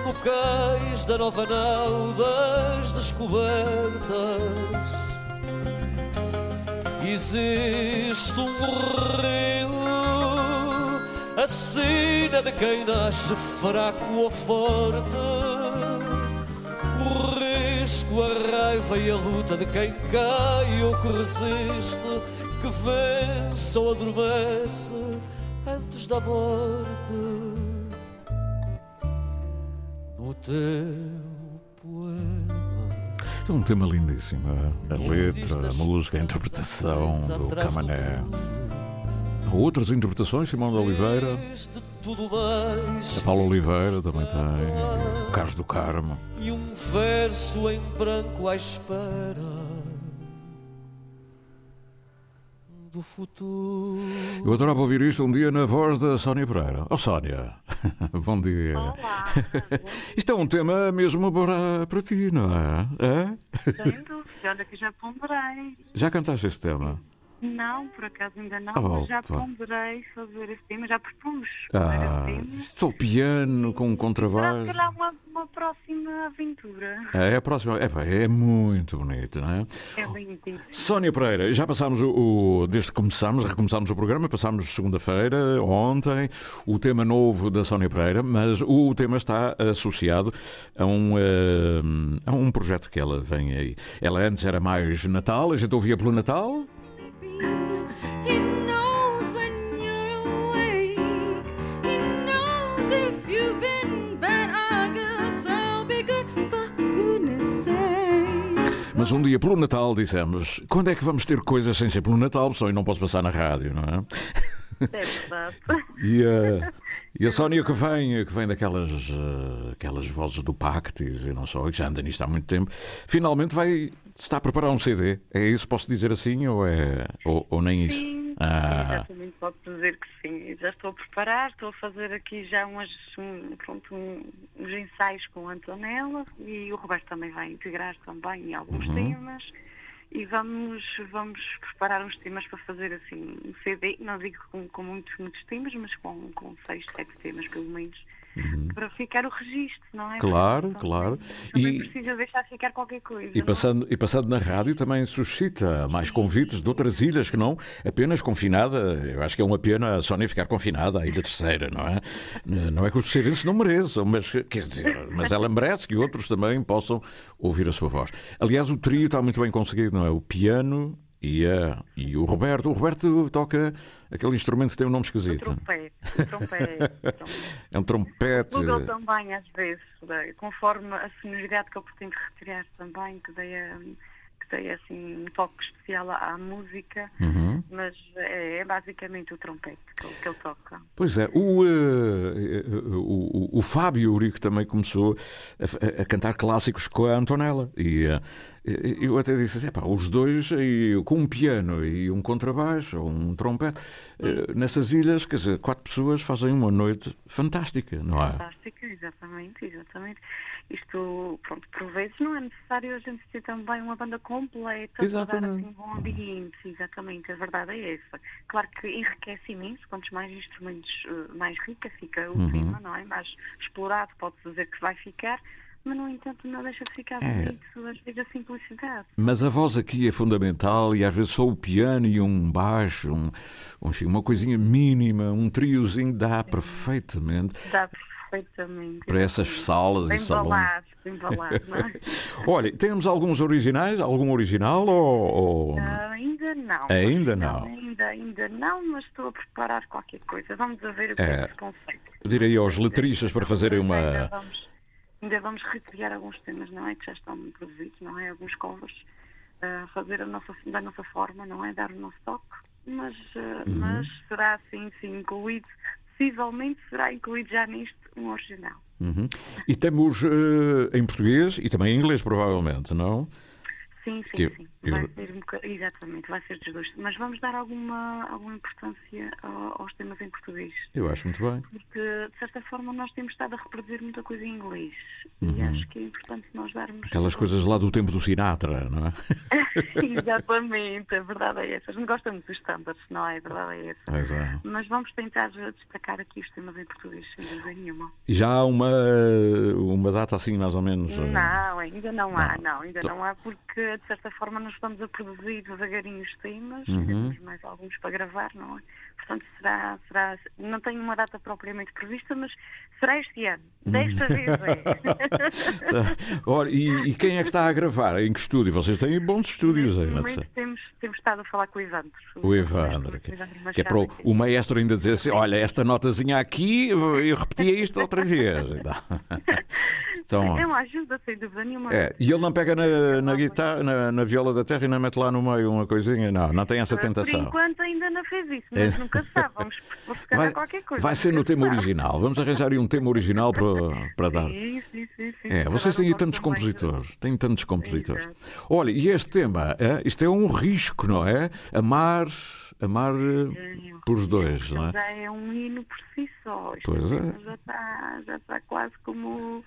no cais da nova nau das descobertas. Existe um rio, a sina de quem nasce fraco ou forte. O risco, a raiva e a luta de quem cai ou que resiste, que vence ou adormece antes da morte o teu poema. É um tema lindíssimo. A letra, a música, a interpretação do Camané. Há outras interpretações, Simão de Oliveira. A Paulo Oliveira também tem. O Carlos do Carmo. E um verso em branco à espera do futuro. Eu adorava ouvir isto um dia na voz da Sónia Pereira. Oh, Sónia, bom dia. Olá. Isto é um tema mesmo para, para ti, não é? é? Sem dúvida, olha que já ponderei. Já cantaste esse tema? Não, por acaso ainda não, oh, mas já ponderei fazer esse tema, já propus. Ah, só piano com um contrabaixo. Será uma, uma próxima aventura. É, é a próxima. É, é muito bonito, não é? É lindíssimo. Sónia Pereira, já passámos o, o. Desde que começámos, recomeçámos o programa, passámos segunda-feira, ontem, o tema novo da Sónia Pereira, mas o tema está associado a um, uh, a um projeto que ela vem aí. Ela antes era mais Natal, a gente ouvia pelo Natal. Mas um dia pelo Natal dissemos: quando é que vamos ter coisas sem ser pelo Natal? Só não posso passar na rádio, não é? É verdade. e, a, e a Sónia que vem, que vem daquelas uh, aquelas vozes do Pactis e não só, que já anda nisto há muito tempo, finalmente vai está a preparar um CD. É isso? Posso dizer assim ou, é, ou, ou nem isso? Sim, ah. exatamente, posso dizer que sim. Já estou a preparar, estou a fazer aqui já umas, um, pronto, um, uns ensaios com a Antonella e o Roberto também vai integrar também em alguns uhum. temas e vamos, vamos preparar uns temas para fazer assim um CD, não digo com, com muitos, muitos temas, mas com, com seis, sete temas pelo menos. Uhum. Para ficar o registro, não é? Claro, então, claro. E precisa deixar ficar qualquer coisa. E passando, e passando na rádio também suscita mais convites de outras ilhas que não apenas confinada. Eu acho que é uma pena a Sónia ficar confinada à Ilha Terceira, não é? Não é que os terceirenses não mereçam, mas quer dizer, mas ela merece que outros também possam ouvir a sua voz. Aliás, o trio está muito bem conseguido, não é? O piano e, a, e o Roberto. O Roberto toca aquele instrumento que tem um nome esquisito. Trompete. Um trompete. é um trompete. Google também, às vezes, conforme a sonoridade que eu pretendo retirar também, que dei a que dei assim um toque especial à, música, uhum. mas é, é, basicamente o trompete que, ele toca. Pois é, o, uh, o, o, Fábio Urico também começou a, a, cantar clássicos com a Antonella e uh, eu até disse assim, os dois e, com um piano e um contrabaixo ou um trompete, uh, nessas ilhas, quer dizer, quatro pessoas fazem uma noite fantástica, não é? Fantástica, exatamente, exatamente isto, pronto, por vezes não é necessário a gente ter também uma banda completa exatamente. para dar assim, um bom ambiente. Exatamente, a verdade é essa. Claro que enriquece imenso, quantos mais instrumentos, eh, mais rica fica o uhum. tema, não é? Mais explorado, pode-se dizer que vai ficar, mas no entanto não deixa de ficar é. bonito, às vezes a simplicidade. Mas a voz aqui é fundamental e às vezes só o piano e um baixo, um, enfim, uma coisinha mínima, um triozinho dá Sim. perfeitamente. Dá perfeitamente. Para essas salas Bem e salões. embalar, não é? Olha, temos alguns originais? Algum original ou. Ah, ainda não. Ainda não. Ainda, ainda não, mas estou a preparar qualquer coisa. Vamos a ver o que É. é que consegue. Direi aos letristas para fazerem Ainda uma. vamos, ainda vamos recriar alguns temas, não é? Que já estão produzidos, não é? Alguns covers. ah, fazer a nossa, da nossa forma, não é? Dar o nosso toque. Mas, ah, Uhum. mas será sim, sim, incluído. Possivelmente será incluído já neste um original. Uhum. E temos eh, em português e também em inglês, provavelmente, não? Sim, sim, Que- sim. Vai ser um Exatamente, vai ser dois. Mas vamos dar alguma, alguma importância ao- aos temas em português. Eu acho muito bem. Porque, de certa forma, nós temos estado a reproduzir muita coisa em inglês. E Uhum. acho que é importante nós darmos. Aquelas coisas lá do tempo do Sinatra, não é? Exatamente, a verdade é essa. A gente gosta muito dos standards, não é? A verdade é essa. Pois é. Mas vamos tentar destacar aqui os temas em português, sem dúvida nenhuma. E já há uma, uma data assim, mais ou menos. eh, Não, ainda não há, Não. não, ainda Então- não há, porque de certa forma nós estamos a produzir devagarinho os temas, Uhum. temos mais alguns para gravar, não é? Portanto, será, será, não tenho uma data propriamente prevista, mas será este ano. Desta vez é. Tá. Ora, e, e quem é que está a gravar? Em que estúdio? Vocês têm bons estúdios aí, não é? temos, temos estado a falar com o Evandro. O Evandro, que, que é para o, o maestro ainda dizer assim: olha, esta notazinha aqui, eu repetia isto outra vez. Então, É uma ajuda, sem dúvida nenhuma. é, e ele não pega na, na guitarra, na, na viola da terra e não mete lá no meio uma coisinha? Não, não tem essa Por tentação. enquanto ainda não fez isso, mas É. nunca se sabe. Vamos calhar Vai, qualquer coisa. vai ser no tema original. Vamos arranjar aí um tema original para, para dar. Sim, sim, sim, sim. É, vocês têm aí tantos compositores, têm tantos compositores. Olha, e este tema, é, isto é um risco, não é? Amar, amar eh, por os dois, não é? Já é um hino por si só. Pois é. Já está, já está quase como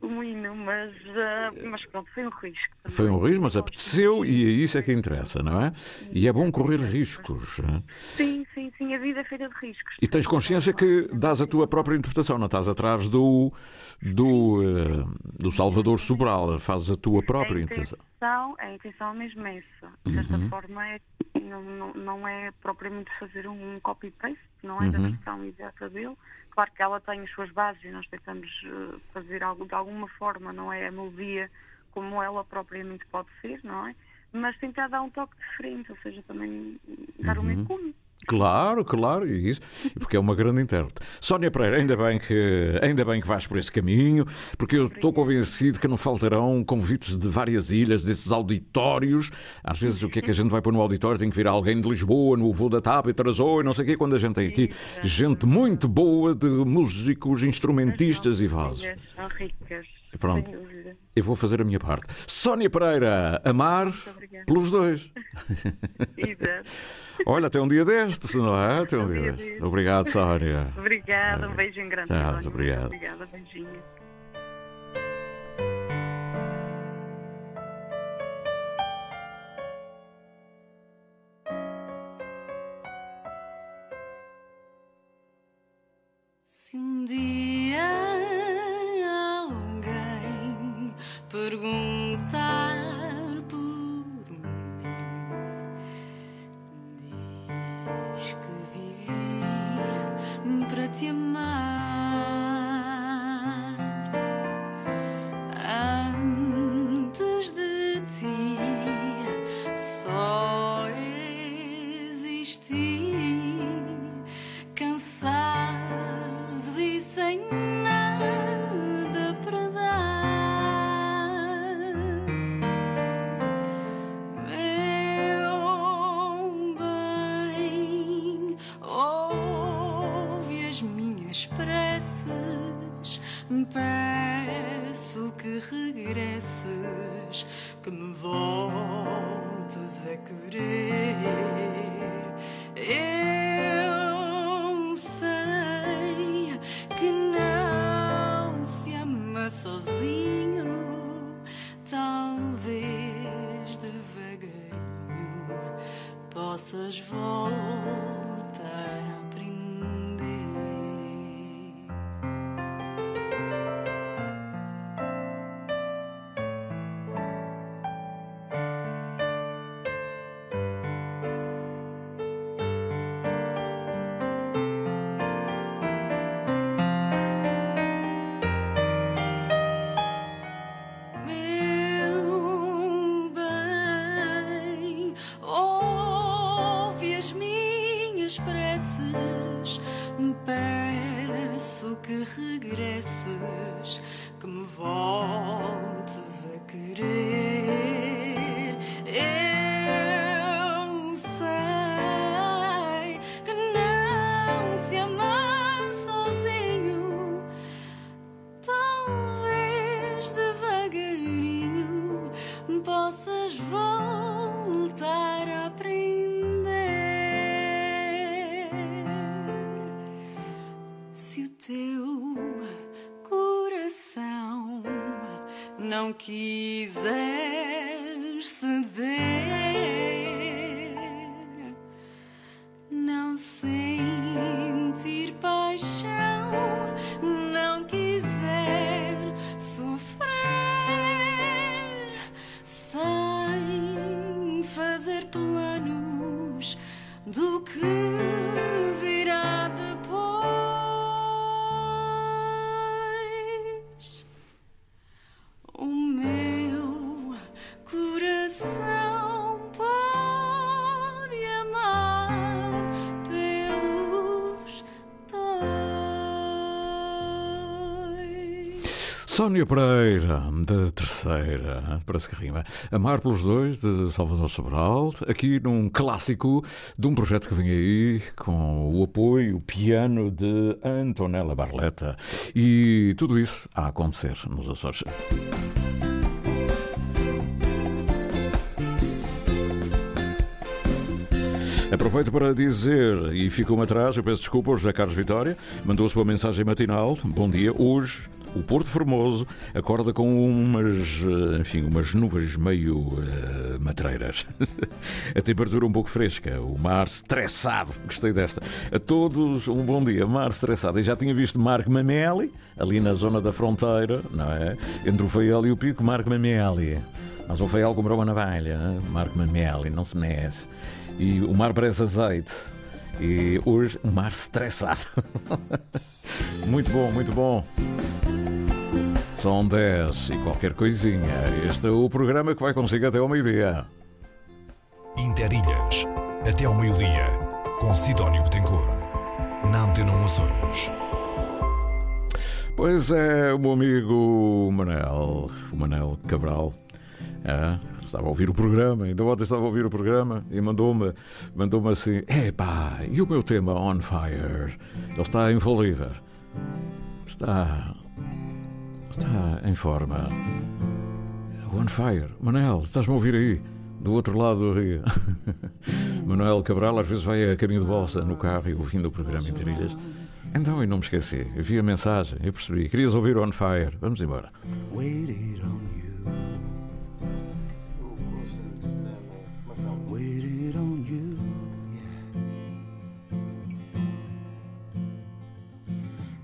um hino, mas, ah, mas pronto, foi um risco. Foi um risco, mas apeteceu e é isso é que interessa, não é? E é bom correr riscos. não é? Sim, sim, sim, a vida é feita de riscos. E tens consciência que dás a tua própria interpretação, não estás atrás do, do, eh, do Salvador Sobral, fazes a tua própria a interpretação. intenção, a intenção mesmo é essa. De certa Uhum. forma, é, não, não, não é propriamente fazer um copy-paste, não é da Uhum. versão exata dele. Claro que ela tem as suas bases e nós tentamos eh, fazer algo de alguma forma, não é a melodia como ela propriamente pode ser, não é? Mas tentar dar um toque diferente, ou seja, também dar meu Uhum. cume. Claro, claro, e isso, porque é uma grande intérprete. Sónia Pereira, ainda bem que ainda bem que vais por esse caminho, porque eu estou convencido que não faltarão convites de várias ilhas, desses auditórios. Às vezes o que é que a gente vai pôr no auditório? Tem que vir alguém de Lisboa, no voo da TAP e trazou e não sei o quê, quando a gente tem aqui gente muito boa de músicos, instrumentistas e vozes. São ricas. Pronto. Sem dúvida. Eu vou fazer a minha parte. Sónia Pereira, amar pelos dois. Exato. Olha, até um dia destes, não é? Até um dia dia destes. Obrigado, Sónia. Obrigada, um beijinho grande. Tchau, obrigado. Obrigada, beijinho. Se um dia perguntar por mim, diz que vivi para te amar. A não quiser Sónia Pereira, da terceira, parece que rima. Amar pelos dois, de Salvador Sobral, aqui num clássico de um projeto que vem aí com o apoio, o piano de Antonella Barletta. E tudo isso a acontecer nos Açores. Aproveito para dizer, e ficou-me atrás, eu peço desculpa ao José Carlos Vitória, mandou a sua mensagem matinal. Bom dia. Hoje, o Porto Formoso acorda com umas, eh, enfim, umas nuvens meio uh, matreiras. a temperatura um pouco fresca, o mar estressado. Gostei desta. A todos, um bom dia. Mar estressado. Eu já tinha visto Marco Mameli, ali na zona da fronteira, não é? Entre o Feial e o Pico, Marco Mameli. Mas o Feial comprou uma navalha, né? Marco Mameli, não se mexe. E o mar parece azeite. E hoje, um mar estressado. muito bom, muito bom. São 10 e qualquer coisinha. Este é o programa que vai consigo até ao meio-dia. Interilhas, até ao meio-dia, com Sidónio Betancourt, na Antena 1 Açores. Pois é, o meu amigo Manel, o Manel Cabral, é, estava a ouvir o programa, ainda ontem estava a ouvir o programa e mandou-me mandou assim: Epá, e o meu tema On Fire? Ele está infalível. Está. Está em forma. On Fire. Manel, estás-me a ouvir aí? Do outro lado do rio. Manuel Cabral às vezes vai a caminho de bolsa no carro e ouvindo o programa Interilhas. Então, eu não me esqueci. Vi a mensagem, eu percebi. Querias ouvir On Fire. Vamos embora. Waited on you. Waited on you.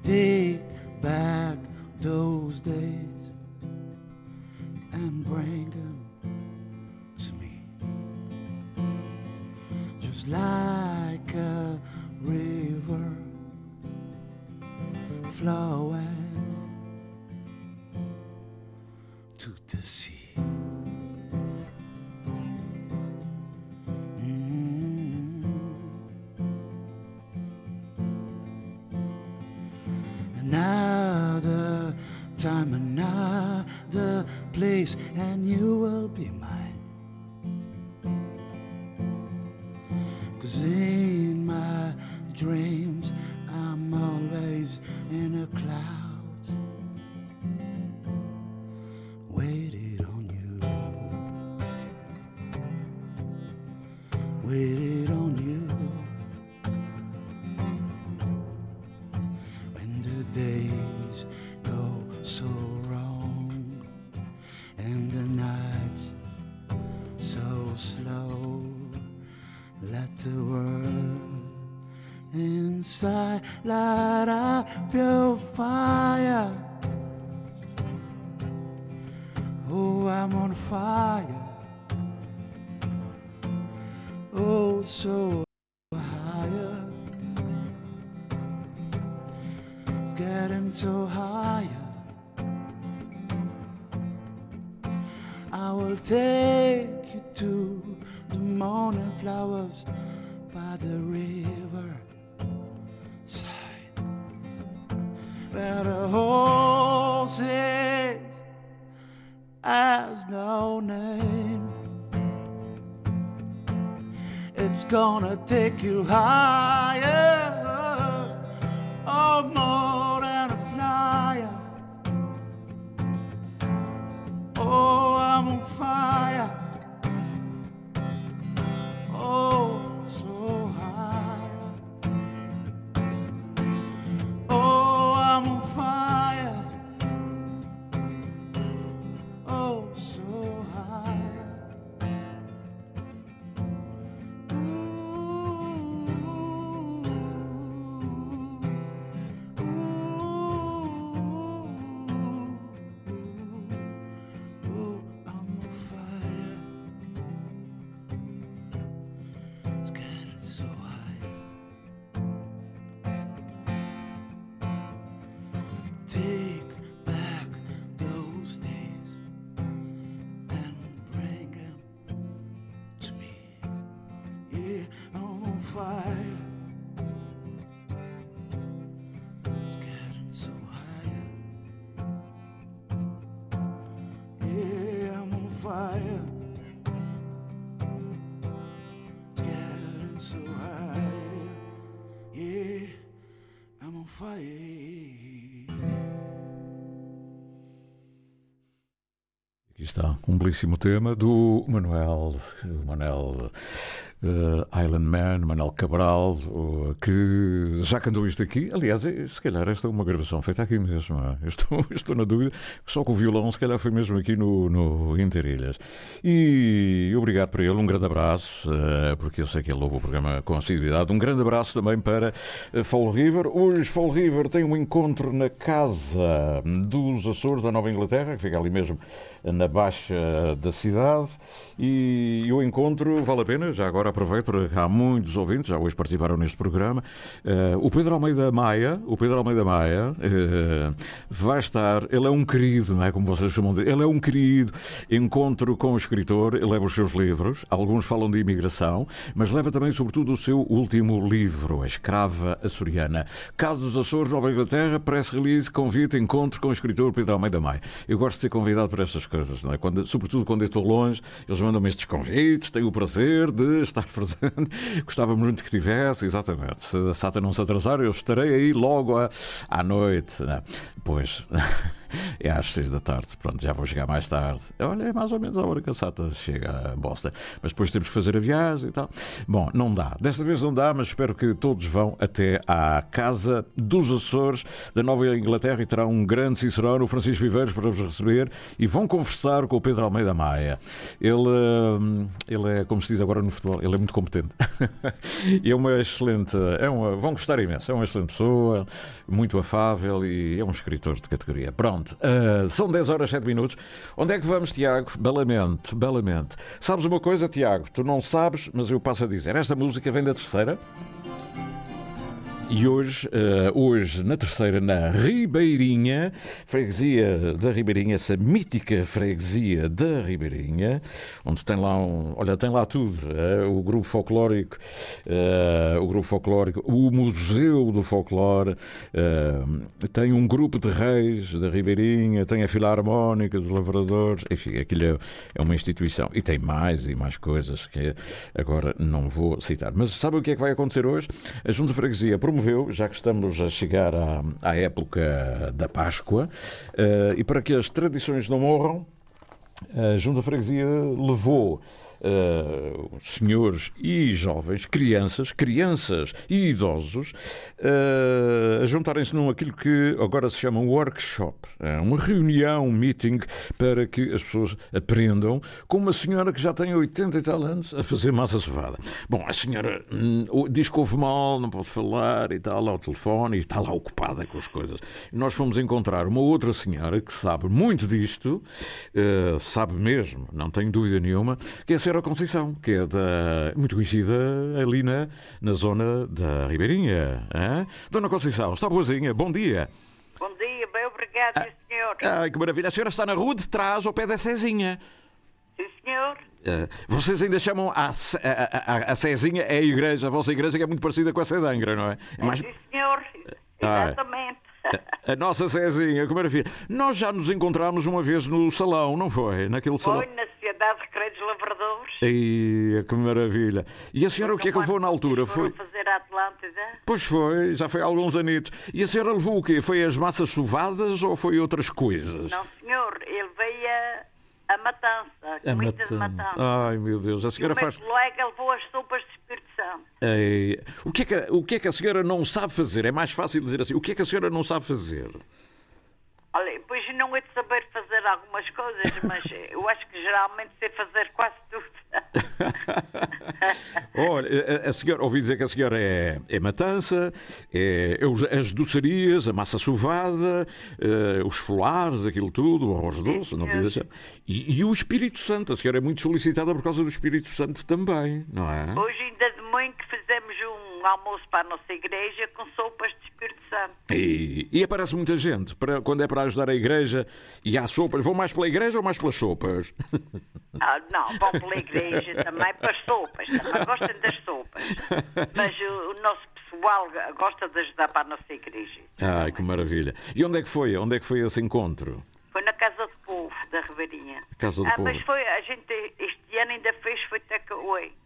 Take back those days and bring them to me. Just like a river flowing to the sea. Mm-hmm. Another time, another place, and you will be mine. Cause in my dreams, I'm always in a cloud. Waited on you. Waited your fire. Oh, I'm on fire. Oh, so higher. It's getting so higher. I will take um belíssimo tema do Manuel, Manuel uh, Island Man, Manuel Cabral, uh, que já cantou isto aqui. Aliás, eh, se calhar esta é uma gravação feita aqui mesmo. Eu Estou, estou na dúvida, só com o violão, se calhar foi mesmo aqui no, no Interilhas. E obrigado para ele, um grande abraço, uh, porque eu sei que ele ouve o programa com assiduidade. Um grande abraço também para Fall River. Hoje, Fall River tem um encontro na Casa dos Açores da Nova Inglaterra, que fica ali mesmo na baixa da cidade e o encontro vale a pena, já agora aproveito porque há muitos ouvintes, já hoje participaram neste programa. Eh, o Pedro Almeida Maia o Pedro Almeida Maia eh, vai estar, ele é um querido não é? Como vocês chamam de ele é um querido encontro com o escritor, ele leva os seus livros alguns falam de imigração mas leva também sobretudo o seu último livro A Escrava Açoriana. Caso dos Açores, Nova Inglaterra press release, convite, encontro com o escritor Pedro Almeida Maia. Eu gosto de ser convidado para estas coisas, não é? Quando, sobretudo quando eu estou longe, eles mandam-me estes convites, tenho o prazer de estar presente. Gostava muito que tivesse, exatamente. Se a Sata não se atrasar, eu estarei aí logo à, à noite. Não é? Pois. É às seis da tarde, pronto, já vou chegar mais tarde. Olha, é mais ou menos a hora que a Sata chega a Boston. Mas depois temos que fazer a viagem e tal. Bom, não dá. Desta vez não dá, mas espero que todos vão até à Casa dos Açores da Nova Inglaterra e terá um grande cicerone, o Francisco Viveiros, para vos receber e vão conversar com o Pedro Almeida Maia. Ele, hum, ele é, como se diz agora no futebol, ele é muito competente. é uma excelente, é uma, vão gostar imenso. É uma excelente pessoa, muito afável e é um escritor de categoria. Pronto. Uh, são 10 horas 7 minutos. Onde é que vamos, Tiago? Belamente, belamente. Sabes uma coisa, Tiago? Tu não sabes, mas eu passo a dizer. Esta música vem da terceira. E hoje, eh, hoje, na terceira, na Ribeirinha, freguesia da Ribeirinha, essa mítica freguesia da Ribeirinha, onde tem lá um, olha, tem lá tudo, eh, o grupo folclórico, eh, o grupo folclórico, o Museu do Folclore, tem um grupo de reis da Ribeirinha, tem a Filarmónica dos Lavradores, enfim, aquilo é, é uma instituição. E tem mais e mais coisas que agora não vou citar. Mas sabe o que é que vai acontecer hoje? A Junta Freguesia promoveu, já que estamos a chegar à, à época da Páscoa, eh, e para que as tradições não morram, a Junta de Freguesia levou uh, senhores e jovens, crianças, crianças e idosos, uh, a juntarem-se num aquilo que agora se chama workshop, é uma reunião, um meeting, para que as pessoas aprendam com uma senhora que já tem 80 e tal anos a fazer massa cevada. Bom, a senhora hum, diz que houve mal, não pode falar e tal, ao telefone, e está lá ocupada com as coisas. Nós fomos encontrar uma outra senhora que sabe muito disto, uh, sabe mesmo, não tenho dúvida nenhuma, que é a senhora Conceição, que é da, muito conhecida ali na, na zona da Ribeirinha. Hein? Dona Conceição, está boazinha? Bom dia. Bom dia, bem obrigado, sim, senhor. Ai, que maravilha. A senhora está na rua de trás, ao pé da Cezinha. Sim, senhor. Uh, vocês ainda chamam a, a, a, a Cezinha, é a igreja, a vossa igreja que é muito parecida com a Cedangra, não é? é mais... Sim, senhor. Ah, é. Exatamente. A nossa Cezinha, que maravilha. Nós já nos encontramos uma vez no salão, não foi? Naquele salão. Foi na Sociedade de Recreio dos Lavradores. Que maravilha. E a senhora o que é que levou na altura? Foi. fazer a Atlântida. Pois foi, já foi há alguns anitos. E a senhora levou o quê? Foi as massas sovadas ou foi outras coisas? Não, senhor, ele veio a, a matança, a comida de matança. Ai, meu Deus, a E o senhora faz. colega levou as sopas de Espírito Santo. Ei, o, que é que, o que é que a senhora não sabe fazer? É mais fácil dizer assim. O que é que a senhora não sabe fazer? Olha, pois não é de saber fazer algumas coisas, mas eu acho que geralmente sei fazer quase tudo. Olha, a, a senhora, ouvi dizer que a senhora é, é matança, é, é as doçarias, a massa sovada, eh, os folares, aquilo tudo, o arroz doce, não deixar. E, e o Espírito Santo, a senhora é muito solicitada por causa do Espírito Santo também, não é? Hoje ainda de manhã um almoço para a nossa igreja com sopas de Espírito Santo. E, e aparece muita gente para, quando é para ajudar a igreja e há sopas. Vão mais pela igreja ou mais pelas sopas? Ah, não, vão pela igreja também para as sopas, também gostam das sopas. Mas o, o nosso pessoal gosta de ajudar para a nossa igreja. Ai, que maravilha. E onde é que foi? Onde é que foi esse encontro? Foi na Casa do Povo, da Ribeirinha. Casa do ah, Povo. mas foi, a gente este ano ainda fez, foi takeaway. Take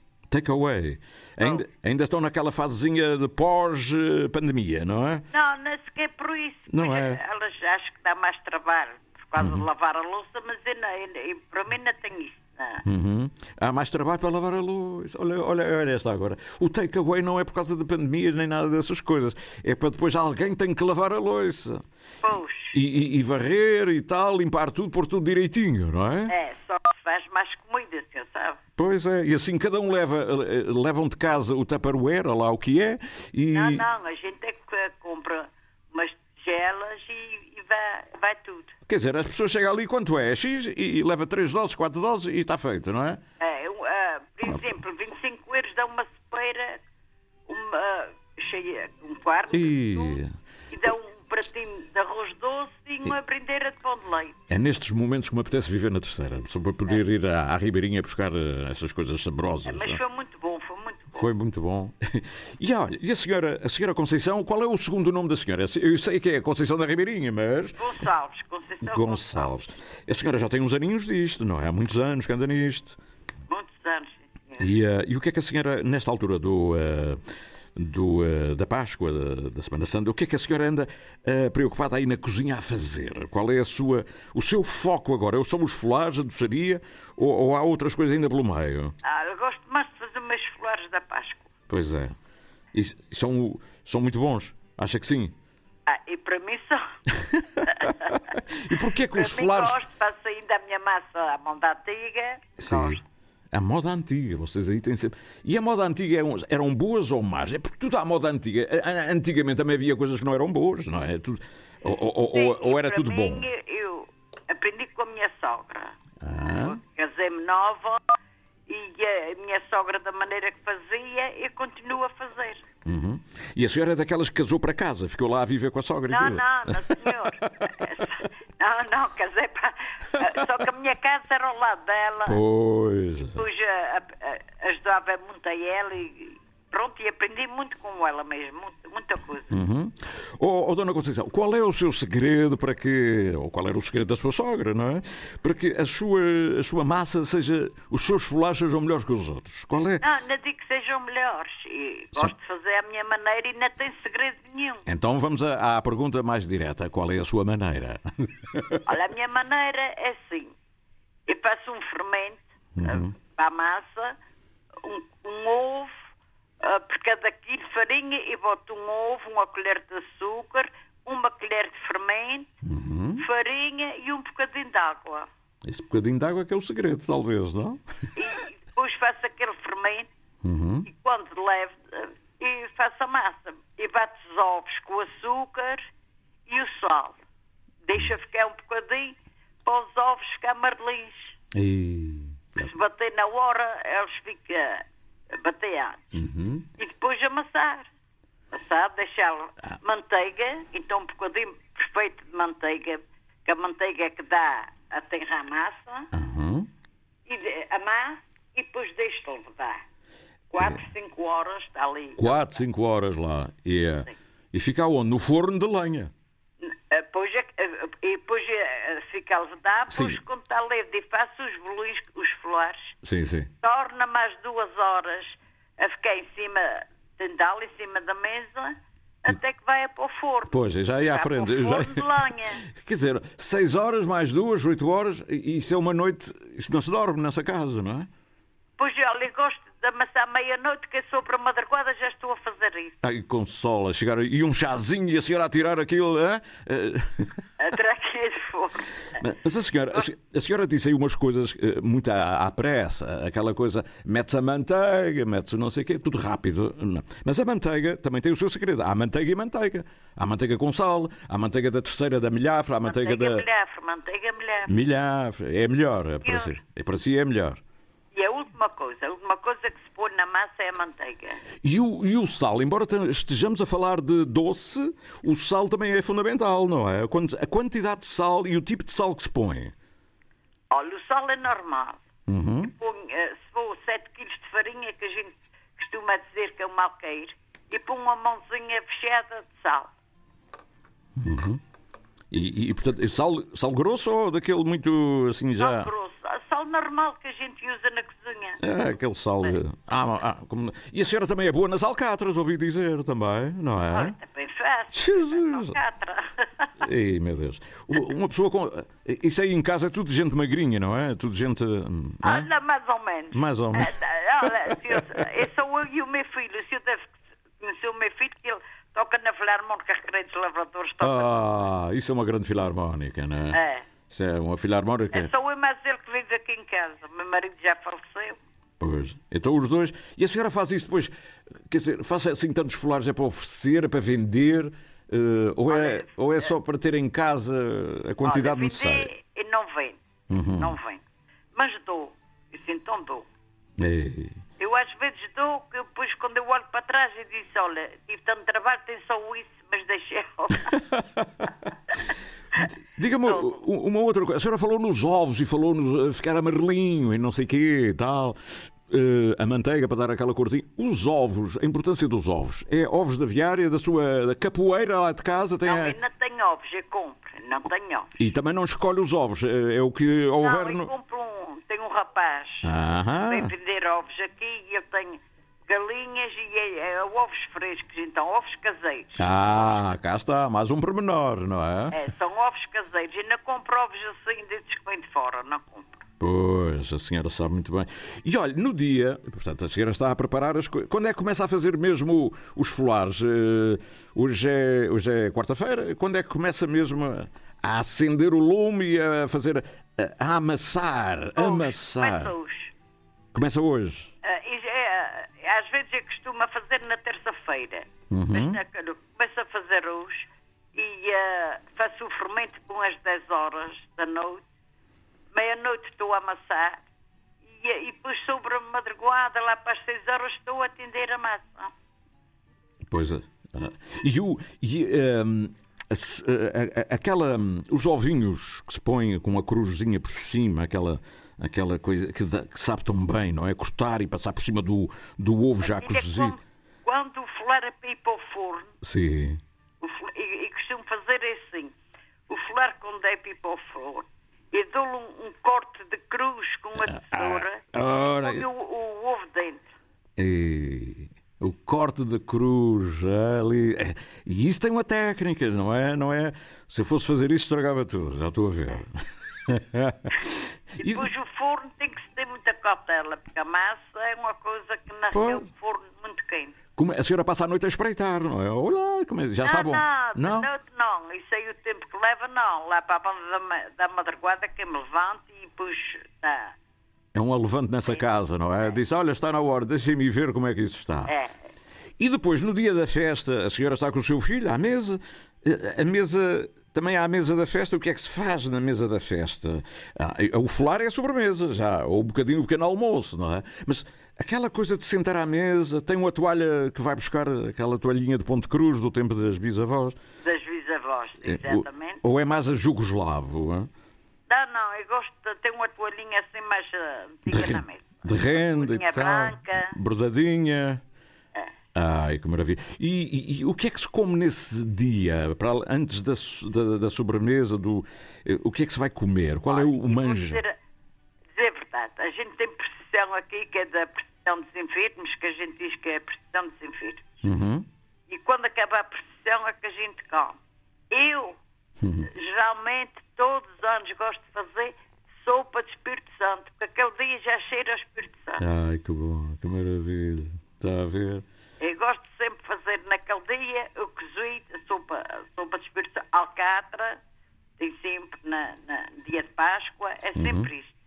away. Ainda, ainda estão naquela fasezinha de pós-pandemia, não é? Não, não sequer por isso. Não é. Elas acho que dá mais trabalho por causa Uhum. de lavar a louça, mas eu não, eu, eu- para mim não tenho isso. Não. Uhum. Há mais trabalho para lavar a luz. Olha, olha, olha esta agora. O takeaway não é por causa de pandemias nem nada dessas coisas. É para depois alguém tem que lavar a louça. Pois, E, e- e varrer e tal, limpar tudo, pôr tudo direitinho, não é? é, só faz mais comida, você sabe? Pois é, e assim cada um leva, eh, levam de casa o Tupperware, olha lá o que é, e Não, não, a gente é que compra umas tigelas e, e vai, vai tudo. quer dizer, as pessoas chegam ali quanto é? X e, e leva 3 doses, 4 doses e está feito, não é? É, eu, ah, por exemplo, 25 euros dá uma sopeira uma, cheia, um quarto E e dá um pratinho de arroz doce e uma brindeira de pão de leite. é nestes momentos que me apetece viver na terceira, só para poder ir à, à Ribeirinha buscar eh, essas coisas saborosas. Mas é? foi muito bom, foi muito bom. Foi muito bom. E olha, e a senhora, a senhora Conceição, qual é o segundo nome da senhora? Eu sei que é Conceição da Ribeirinha, mas. Gonçalves, Conceição Gonçalves. A senhora já tem uns aninhos disto, não é? Há muitos anos que anda nisto. Muitos anos. E, eh, e o que é que a senhora, nesta altura do, eh, do, eh, da Páscoa, da, da Semana Santa, o que é que a senhora anda eh, preocupada aí na cozinha a fazer? Qual é a sua, o seu foco agora? São os folares, a doçaria ou, ou há outras coisas ainda pelo meio? Ah, eu gosto mais de fazer umas flores da Páscoa. Pois é. E, são, são muito bons? Acha que sim? Ah, e para mim só. E porquê que para os mim folares... gosto, faço ainda a minha massa à mão da antiga. Sim. A moda antiga, vocês aí têm sempre. E a moda antiga eram, eram boas ou más? É porque tudo à moda antiga. Antigamente também havia coisas que não eram boas, não é? Tudo- ou, ou- ou- Sim, ou e era tudo mim, bom? Eu aprendi com a minha sogra. Ah, Casei-me nova e a minha sogra, da maneira que fazia, eu continuo a fazer. uhum. E a senhora é daquelas que casou para casa, ficou lá a viver com a sogra e Não, tudo? não, não, senhor. Não, não, casei para. Só que a minha casa era ao lado dela. Pois. Depois a- a- a- ajudava muito a ela e pronto, e aprendi muito com ela mesmo, muita coisa. Uhum. Oh, oh, Dona Conceição, qual é o seu segredo para que, ou qual era o segredo da sua sogra, não é? Para que a sua, a sua massa seja, os seus folares sejam melhores que os outros. Qual é? Não, não digo que sejam melhores. E Sim. gosto de fazer à minha maneira e não tem segredo nenhum. Então vamos à, à pergunta mais direta. Qual é a sua maneira? Olha, a minha maneira é assim. Eu faço um fermento Uhum. para a massa, um, um ovo, ah, por cada quilo de farinha e boto um ovo, uma colher de açúcar, uma colher de fermento, Uhum. farinha e um bocadinho de água. Esse bocadinho de água é que é o segredo, talvez, não? E depois faço aquele fermento Uhum. e quando levo ah, e faço a massa. E bato os ovos com o açúcar e o sal. Deixa ficar um bocadinho para os ovos ficar amarelinhos. E... Se bater na hora, eles ficam bateados. Uhum. E depois amassar. Amassar, deixar manteiga, então um bocadinho perfeito de manteiga, que a manteiga é que dá a tenra à massa, Uhum. e de, amassa e depois deixo levedar. 4, 5 horas está ali. 4, 5 horas lá. E, eh, e fica onde? No forno de lenha. E depois eh, fica a levedar, depois Sim. quando está leve e faço os bolinhos, os flores, Sim, sim. torna mais duas horas a ficar em cima, tendal em cima da mesa, até que vai para o forno. Pois, já ia à frente. para já- forno de lenha. Quer dizer, 6 horas mais duas, 8 horas, e isso é uma noite. Isto não se dorme nessa casa, não é? Pois olha, eu gosto de amassar meia-noite, que é sobre a madrugada, já estou a fazer isso. Ai, com sol a chegar. E um chazinho e a senhora a tirar aquilo. hã? A. Mas a senhora, a se- a senhora disse aí umas coisas eh, muito à, à pressa, aquela coisa, mete-se a manteiga, mete-se não sei o quê, tudo rápido. Mas a manteiga também tem o seu segredo. Há manteiga e manteiga. Há manteiga com sal, há manteiga da terceira da milhafra, há manteiga, Manteiga da milhafre, manteiga milhafre. milhafra. É melhor, é para si. É para si é melhor. E a última coisa, a última coisa que se põe na massa é a manteiga. E o, e o sal, embora te- estejamos a falar de doce, o sal também é fundamental, não é? A quant- A quantidade de sal e o tipo de sal que se põe. Olha, o sal é normal. Uhum. Põe, eh, se for 7 kg de farinha, que a gente costuma dizer que é um malqueiro, e põe uma mãozinha fechada de sal. Uhum. E, e, portanto, sal, sal grosso ou daquele muito assim já. Sal grosso. Sal normal que a gente usa na cozinha. É, aquele sal. Ah, ah, como- E a senhora também é boa nas alcatras, ouvi dizer também, não é? É bem fácil. Jesus! Catra. Ei, meu Deus. Uma pessoa com. Isso aí em casa é tudo gente magrinha, não é? Tudo gente. hum, não é? Olha, mais ou menos. Mais ou menos. Olha, eu, eu sou eu e o meu filho. Se eu deve conhecer o meu filho, que ele toca na Filarmónica Recreios Lavradores. Toca. Ah, isso é uma grande filarmónica, não é? É. Isso é uma filarmónica. É só eu mais ele que vive aqui em casa. O meu marido já faleceu. Pois. Então os dois. E a senhora faz isso depois. Quer dizer, faz assim tantos folares, é para oferecer, é para vender? eh, ou, é, ou é só para ter em casa a quantidade Olha, necessária? E não vem. Uhum. Não vem. Mas dou. Isso então dou. Ei. Eu às vezes dou, quando eu olho para trás e disse, olha, tive tanto trabalho, tem só isso, mas deixei Diga-me u- uma outra coisa. A senhora falou nos ovos e falou nos ficar amarelinho e não sei o quê e tal. Eh, a manteiga para dar aquela corzinha. Os ovos, a importância dos ovos. É ovos da viária, da sua da capoeira lá de casa? Tem Não, a- não tenho ovos, eu compro. Não tenho ovos. E também não escolhe os ovos. É, é o que houver não, eu no. compro um, tenho um rapaz que vem vender ovos aqui e eu tenho galinhas e é ovos frescos, então, ovos caseiros. Ah, cá está, mais um pormenor, não é? É, são ovos caseiros. E não compro ovos assim desses que vêm de fora, não compro. Pois, a senhora sabe muito bem. E olha, no dia, portanto, a senhora está a preparar as coisas. Quando é que começa a fazer mesmo os folares? Eh, hoje é, hoje é quarta-feira? Quando é que começa mesmo a, a acender o lume e a fazer. a, a amassar? amassar. Começa hoje. Começa hoje. Ah, às vezes eu costumo fazer na terça-feira. Uhum. Mas na- começo a fazer hoje e ah, faço o fermento com as 10 horas da noite. Meia-noite estou a amassar e, e depois sobre a madrugada, lá para as 6 horas, estou a atender a massa. Pois é. Ah, E, o, e ehm, as- a- a- aquela, hum, os ovinhos que se põem com a cruzinha por cima, aquela, aquela coisa que, dá- que sabe tão bem, não é? Cortar e passar por cima do, do ovo já E é cozido. quando, quando o folar é para ir para o forno, Sim. o e, e costumo fazer assim: o folar quando é para ir para o forno, eu dou-lhe um, um corte de cruz com uma tesoura Ah, ora. e o, o ovo dentro. E o corte da cruz ali. é, E isso tem uma técnica, não é? Não é? Se eu fosse fazer isso, estragava tudo, já estou a ver. E depois o forno tem que se ter muita cautela, porque a massa é uma coisa que nasceu no forno muito quente. Como a senhora passa a noite a espreitar, não é? Olha, como é- já não, sabe. não, Não? noite não. Isso aí o tempo que leva, não. Lá para a banda da, da madrugada que me levanto e depois. Tá. É um alevante nessa casa, não é? Diz: Olha, está na hora, deixem-me ver como é que isso está. É. E depois, no dia da festa, a senhora está com o seu filho à mesa. A mesa, também há a mesa da festa. O que é que se faz na mesa da festa? Ah, o folar é a sobremesa, já, ou um bocadinho o pequeno almoço, não é? Mas aquela coisa de sentar à mesa, tem uma toalha que vai buscar aquela toalhinha de Ponte Cruz do tempo das bisavós. Das bisavós, É, exatamente. Ou, ou é mais a jugoslavo? Não, não, eu gosto de ter uma toalhinha assim mais ah, De, na mesa. de renda e tal. branca. Bordadinha. Ai, que maravilha. E, e- e o que é que se come nesse dia, para, antes da, da, da sobremesa? Do, eh, o que é que se vai comer? Qual é o, o Vou manjo? dizer, dizer a verdade, a gente tem procissão aqui que é da procissão dos enfermos, que a gente diz que é a procissão dos enfermos. Uhum. E quando acaba a procissão é que a gente come. Eu, geralmente, todos os anos gosto de fazer sopa de Espírito Santo, porque aquele dia já cheira ao Espírito Santo. Ai, que bom, que maravilha. Está a ver? Eu gosto sempre de fazer naquele dia o cozido, a sopa, sopa de Espírito alcatra, tem sempre na, na dia de Páscoa, é Uhum. sempre isto.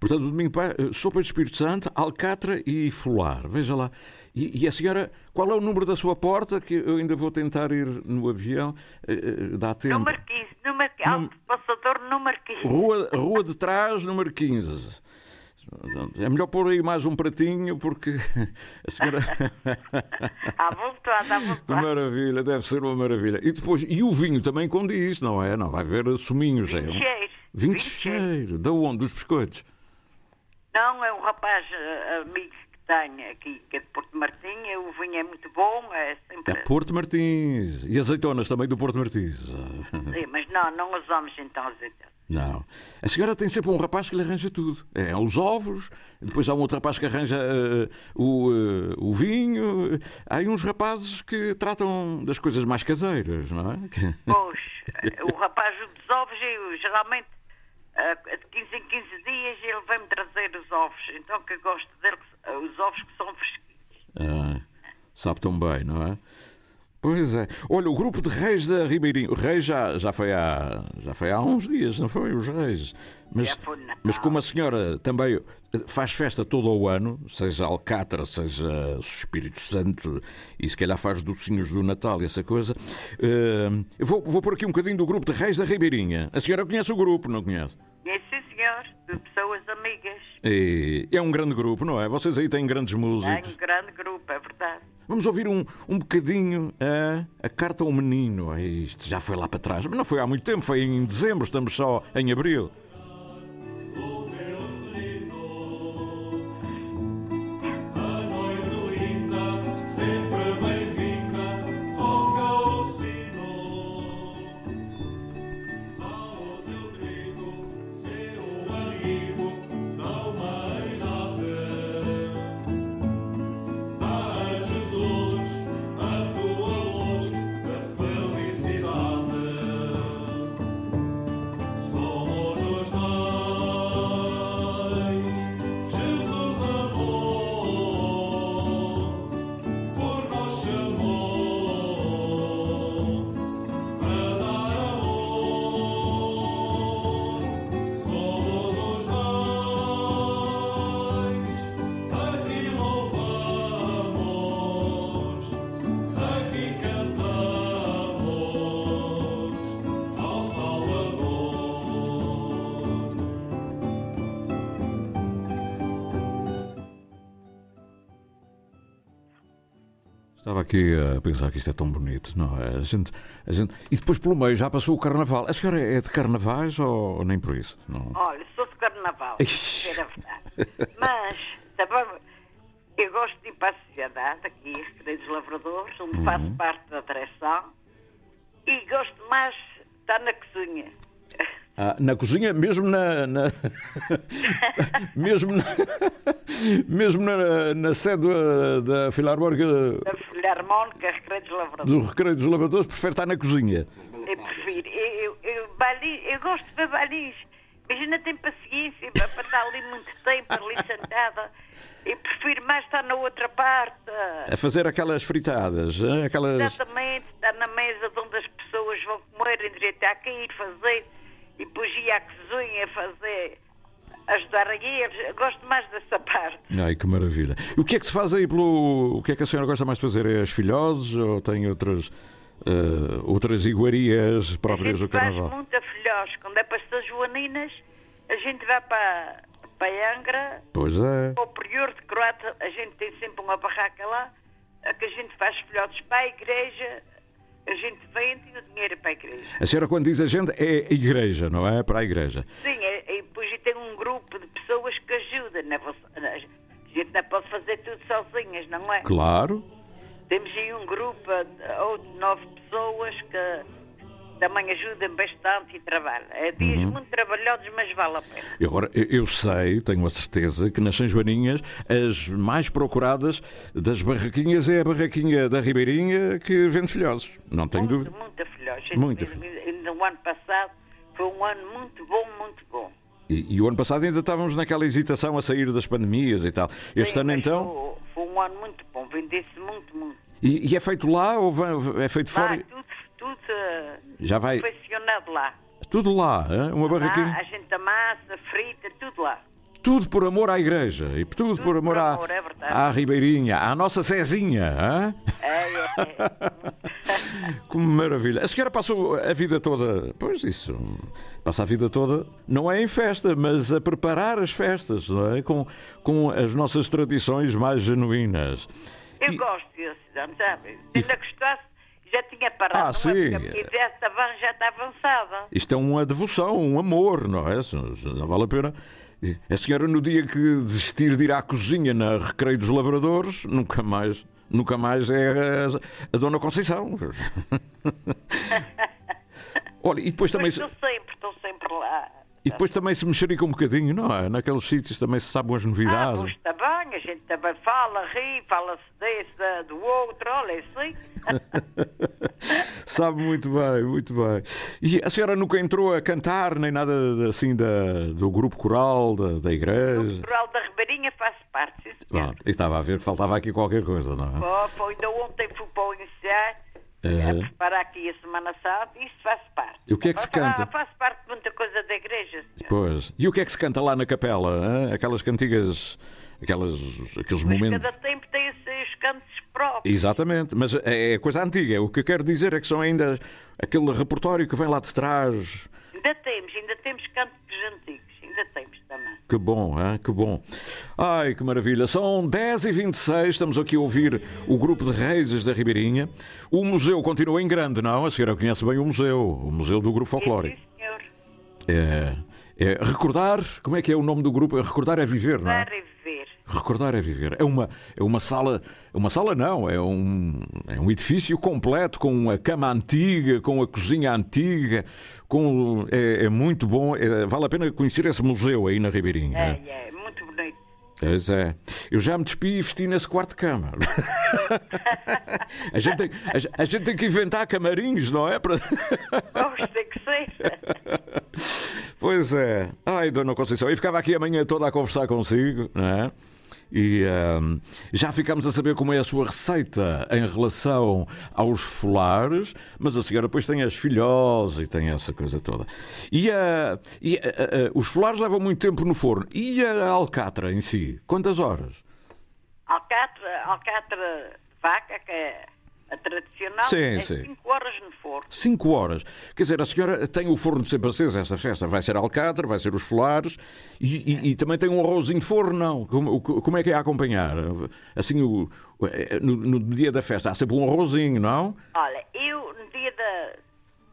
Portanto, domingo, de Pá- eh, sopa de Espírito Santo, alcatra e folar. Veja lá. E, e a senhora, qual é o número da sua porta? Que eu ainda vou tentar ir no avião. Eh, eh, Dá tempo. Número 15, número 15, Alto Passador, número 15. Rua, rua de trás, número 15. É melhor pôr aí mais um pratinho, porque a senhora. À vontade, à Que vontade. maravilha, deve ser uma maravilha. E depois, e o vinho também condiz, não é? Não vai haver suminhos. é um... cheiro. Vinho de cheiro. Da onde? Dos biscoitos. Não, é um rapaz eh, amigo tenho aqui, que é de Porto Martim, o vinho é muito bom, é sempre... É Porto Martins. E azeitonas também do Porto Martins. Sim, mas não, não usamos então azeitona. Não. A senhora tem sempre um rapaz que lhe arranja tudo. É os ovos, depois há um outro rapaz que arranja eh, o, eh, o vinho. Há uns rapazes que tratam das coisas mais caseiras, não é? Pois, eh, o rapaz dos ovos, eu, geralmente, de 15 em 15 dias, ele vem-me trazer os ovos. Então, que eu gosto dele, os ovos que são fresquinhos. Ah, sabe tão bem, não é? Pois é. Olha, o grupo de reis da Ribeirinho. O rei já, já, foi há, já foi há uns dias, não foi? Os reis. Mas, mas como a senhora também faz festa todo o ano, seja Alcatra, seja Espírito Santo, e se calhar faz docinhos do Natal e essa coisa, eu vou, vou pôr aqui um bocadinho do grupo de reis da Ribeirinha. A senhora conhece o grupo, não conhece? É sim, senhor, de pessoas amigas. E é um grande grupo, não é? Vocês aí têm grandes É músicos. um grande grupo, é verdade. Vamos ouvir um, um bocadinho a, a carta ao menino. É Isto já foi lá para trás, mas não foi há muito tempo, foi em dezembro, estamos só em abril. Aqui a pensar que isto é tão bonito, não é? A gente, a gente... E depois pelo meio já passou o carnaval. A senhora é de carnavais ou, nem por isso? Não. Olha, sou de carnaval, para dizer a verdade. Mas, sabe, eu gosto de ir para a sociedade, aqui, Queridos Lavradores, onde Uhum. faço parte da direção, e gosto mais de estar na cozinha. Ah, na cozinha, mesmo na. na- mesmo na, mesmo na, na sede da, da Filarmónica Da Filharmónica, Queridos Lavradores. do Recreio dos Lavadores, prefere estar na cozinha. Eu prefiro. Eu, eu, eu, bali- eu gosto de ver balis. Mas ainda tenho paciência para, estar ali muito tempo, ali sentada. Eu prefiro mais estar na outra parte. A fazer aquelas fritadas, ah, aquelas. Exatamente, estar na mesa de onde as pessoas vão comer, a cair, fazer. E ir à cozinha fazer. Ajudar a. Eu gosto mais dessa parte. Ai, que maravilha. O que é que se faz aí pelo. O que é que a senhora gosta mais de fazer? É as filhoses ou tem outras. ah, outras iguarias próprias do Faz carnaval? muita filhós. Quando é para estas joaninas, a gente vai para, para Angra. Pois é. Ao Prior de Croata, a gente tem sempre uma barraca lá, a que a gente faz filhotes para a igreja, a gente vende e o dinheiro é para a igreja. A senhora, quando diz a gente, é a igreja, não é? Para a igreja. Sim, é- e depois tem um grupo de pessoas que ajudam. Não é? A gente não pode fazer tudo sozinhas, não é? Claro. Temos aí um grupo ou de nove pessoas que também ajudam bastante e trabalham. É dias Uhum. muito trabalhosos, mas vale a pena. E agora, eu- eu sei, tenho a certeza, que nas São Joaninhas as mais procuradas das barraquinhas é a barraquinha da Ribeirinha que vende filhosos. Não tenho dúvida. Muita filhos. Muita No ano passado foi um ano muito bom, muito bom. E, e o ano passado ainda estávamos naquela hesitação a sair das pandemias e tal. Este Sim, ano então. Foi, um ano muito bom, vendeu-se muito, muito. E, e é feito lá ou é feito Lá, fora? tudo, tudo eh, Já vai- confeccionado lá. Tudo lá, hã? uma Lá, barraquinha. a gente amassa, frita, tudo lá. Tudo por amor à igreja e tudo, por amor, à, amor, é verdade. à Ribeirinha, à nossa Cezinha. hã? É, é, é. Que maravilha. A senhora passou a vida toda. Pois isso. Passa a vida toda, não é em festa, mas a preparar as festas, não é? Com, com as nossas tradições mais genuínas. Eu gosto disso, sabe? Se ainda gostasse, já tinha parado. Ah, é? sim. Porque a minha idade também já está avançada. Isto é uma devoção, um amor, não é? Não vale a pena. A senhora, no dia que desistir de ir à cozinha na Recreio dos Lavradores, nunca mais, nunca mais é a, a Dona Conceição. Olha, e depois também. Mas se- estou sempre, estou sempre lá. E depois também se mexerica um bocadinho, não é? Naqueles sítios também se sabem as Ah, novidades. pois está bem, a gente também fala, ri, fala-se desse, do outro, olha, é assim. Sabe muito bem, muito bem. E a senhora nunca entrou a cantar, nem nada assim da, do grupo coral da, da O igreja? Coral da Ribeirinha faz parte, sim. Pronto, estava a ver faltava aqui qualquer coisa, não é? Pô, pô, ainda ontem fui para o ensaio, É. para aqui a Semana Santa, isso faz parte. E o que é que se canta? Faz parte de muita coisa da igreja. senhor. Pois. E o que é que se canta lá na capela? hã? Aquelas cantigas, aquelas, aqueles Mas momentos. cada tempo tem os seus cantos próprios. Exatamente, mas é é coisa antiga. O que eu quero dizer é que são ainda aquele repertório que vem lá de trás. Ainda temos, ainda temos cantos antigos, ainda temos também. Que bom, hein? que bom. Ai, que maravilha. São 10h26, estamos aqui a ouvir o grupo de Reis da Ribeirinha. O museu continua em grande, não? A senhora conhece bem o museu, o Museu do Grupo Folclórico. Sim, senhor. É, é recordar, como é que é o nome do grupo? É Recordar é Viver, não é? Para viver. Recordar é viver. É uma, é uma sala, uma sala não, é um, é um edifício completo com a cama antiga, com a cozinha antiga, com é, é muito bom. é- vale a pena conhecer esse museu aí na Ribeirinha. É, é, muito bonito. Pois é. Eu já me despi e vesti nesse quarto de cama. a, gente tem, a, a gente tem que inventar camarinhos, não é? Para- Pois tem que ser. Pois é. Ai, Dona Conceição, eu ficava aqui a manhã toda a conversar consigo, não é? E ahm, já ficámos a saber como é a sua receita em relação aos folares, mas a senhora depois tem as filhosas e tem essa coisa toda. E, a, e a- a- os folares levam muito tempo no forno. E a alcatra em si? Quantas horas? Alcatra, alcatra de vaca, que é a tradicional, Sim, é sim. 5 horas no forno. Cinco horas. Quer dizer, a senhora tem o forno sempre aceso esta festa. Vai ser alcatra, vai ser os folares e, e- e também tem um arrozinho de forno, não? Como, como é que é a acompanhar? Assim, o- o- no, no dia da festa há sempre um arrozinho, não? Olha, eu no dia da.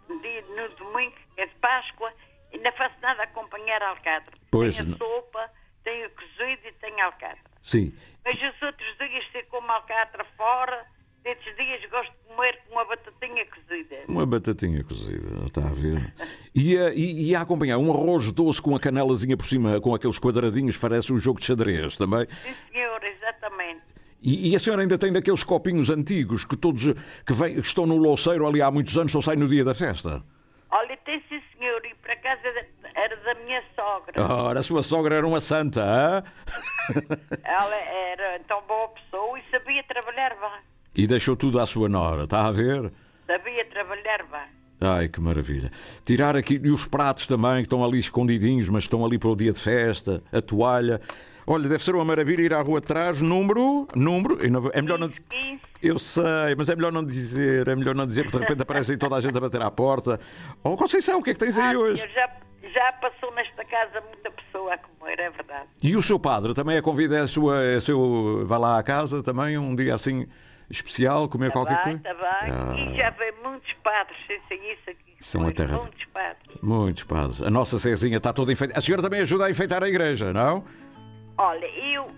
No, dia, no domingo, que é de Páscoa, ainda faço nada a acompanhar a alcatra. Pois, tenho a sopa, tenho o cozido e tenho a alcatra. Sim. Mas os outros dias, se como alcatra fora, desses dias gosto de comer com uma batatinha cozida. Uma batatinha cozida, está a ver? E a, e, e a acompanhar um arroz doce com a canelazinha por cima, com aqueles quadradinhos, parece um jogo de xadrez também. Sim, senhor, exatamente. E, e a senhora ainda tem daqueles copinhos antigos que todos que, vem, que estão no louceiro ali há muitos anos, só saem no dia da festa. Olha, tem sim, senhor, e por acaso era, era da minha sogra. Ora, a sua sogra era uma santa, hã? Ela era tão boa pessoa e sabia trabalhar bem. E deixou tudo à sua nora, está a ver? Sabia trabalhar bem. Ai, que maravilha. Tirar aqui, e os pratos também, que estão ali escondidinhos, mas estão ali para o dia de festa, a toalha. Olha, deve ser uma maravilha ir à rua de trás, número, número, é melhor não... Eu sei, mas é melhor não dizer, é melhor não dizer, porque de repente aparece aí toda a gente a bater à porta. Oh, Conceição, o que é que tens aí Ah, hoje? já, já passou nesta casa muita pessoa a comer, é verdade. E o seu padre também a convida a sua, a seu, vai lá à casa também, um dia assim especial, comer qualquer Está coisa? bem, está bem. Ah. E já vem muitos padres, sem isso aqui. São a terra. Muitos padres. Muitos padres. A nossa Cezinha está toda enfeitada. A senhora também ajuda a enfeitar a igreja, não? Olha, eu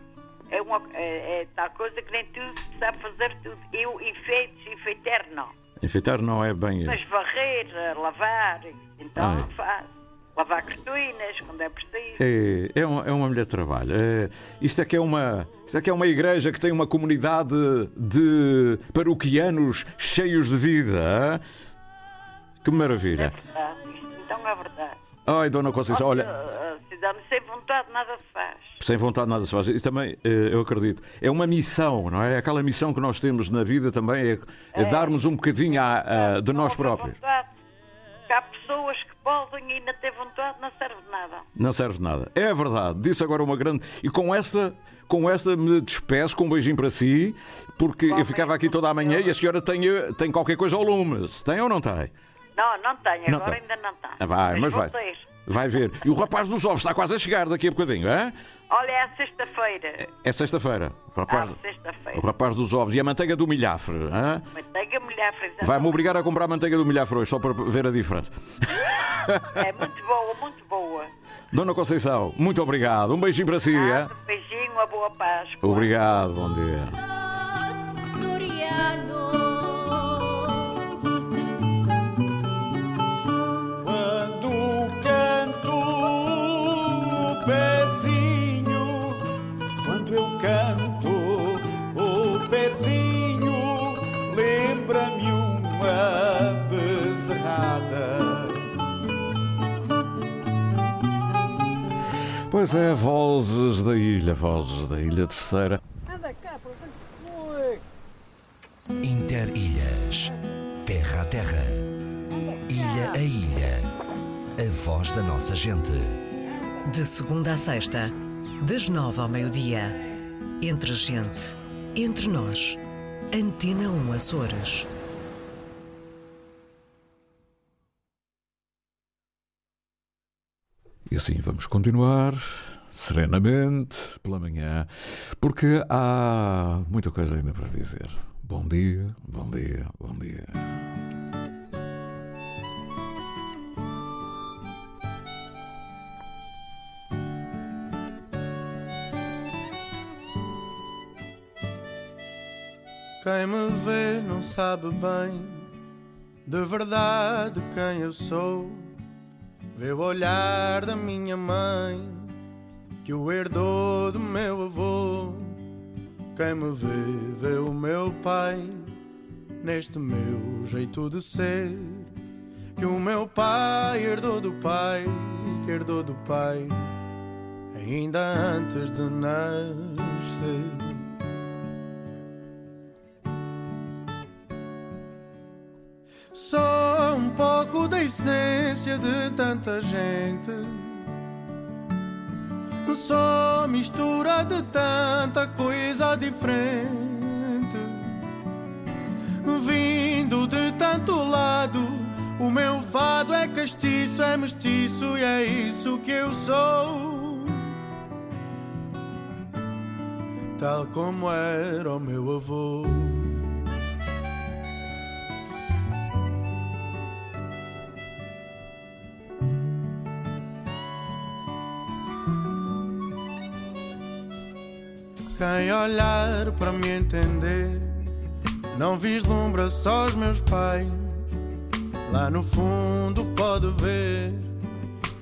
é, uma, é, é tal coisa que nem tudo se sabe fazer tudo. Eu, enfeites, enfeitar não. Enfeitar não é bem. Mas varrer, lavar, então Ah, é. faço. Lavar cartões quando é preciso. É, é, uma, é uma mulher de trabalho. É, isto, é que é uma, isto é que é uma igreja que tem uma comunidade de paroquianos cheios de vida. hã? Que maravilha. Ah, isto então é verdade. Ai, Dona Conceição, olha, cidadão, sem vontade nada se faz. sem vontade nada se faz. Isso também, eh, eu acredito. É uma missão, não é? Aquela missão que nós temos na vida também é, é darmos um bocadinho à- à- de nós próprios. Vontade. Que há pessoas que podem e ainda ter vontade, não serve de nada. Não serve de nada. É verdade. Disse agora uma grande. E com esta, com esta me despeço com um beijinho para si, porque eu ficava aqui toda a manhã e a senhora tem, tem qualquer coisa ao lume. Se tem ou não tem? Não, não tenho, Não agora tem. ainda não está. Ah, Vai, mas vou vai. ter. Vai ver. E o rapaz dos ovos está quase a chegar daqui a bocadinho, é? Olha, é sexta-feira. É sexta-feira. O rapaz, Ah, sexta-feira. o rapaz dos ovos. E a manteiga do milhafre, hã? Manteiga, mulher, frisada. Vai-me obrigar a comprar manteiga do milhafre hoje, só para ver a diferença. É muito boa, muito boa. Dona Conceição, muito obrigado. Um beijinho para si, é? Um beijinho, uma boa paz. Obrigado, bom dia. Uma bezerrada. Pois é, vozes da ilha, vozes da ilha terceira. Anda cá, para onde foi? Interilhas. Terra a terra. Ilha a ilha. A voz da nossa gente. De segunda a sexta, das nove ao meio-dia. Entre gente, entre nós. Antena 1 Açores. E assim vamos continuar serenamente pela manhã, porque há muita coisa ainda para dizer. Bom dia, bom dia, bom dia. Quem me vê não sabe bem de verdade quem eu sou. Vê o olhar da minha mãe que o herdou do meu avô. Quem me vê, vê o meu pai neste meu jeito de ser. Que o meu pai herdou do pai, que herdou do pai, ainda antes de nascer. Só um pouco da essência de tanta gente. Só mistura de tanta coisa diferente. Vindo de tanto lado, o meu fado é castiço, é mestiço e é isso que eu sou. Tal como era o meu avô. Quem olhar para me entender não vislumbra só os meus pais. Lá no fundo pode ver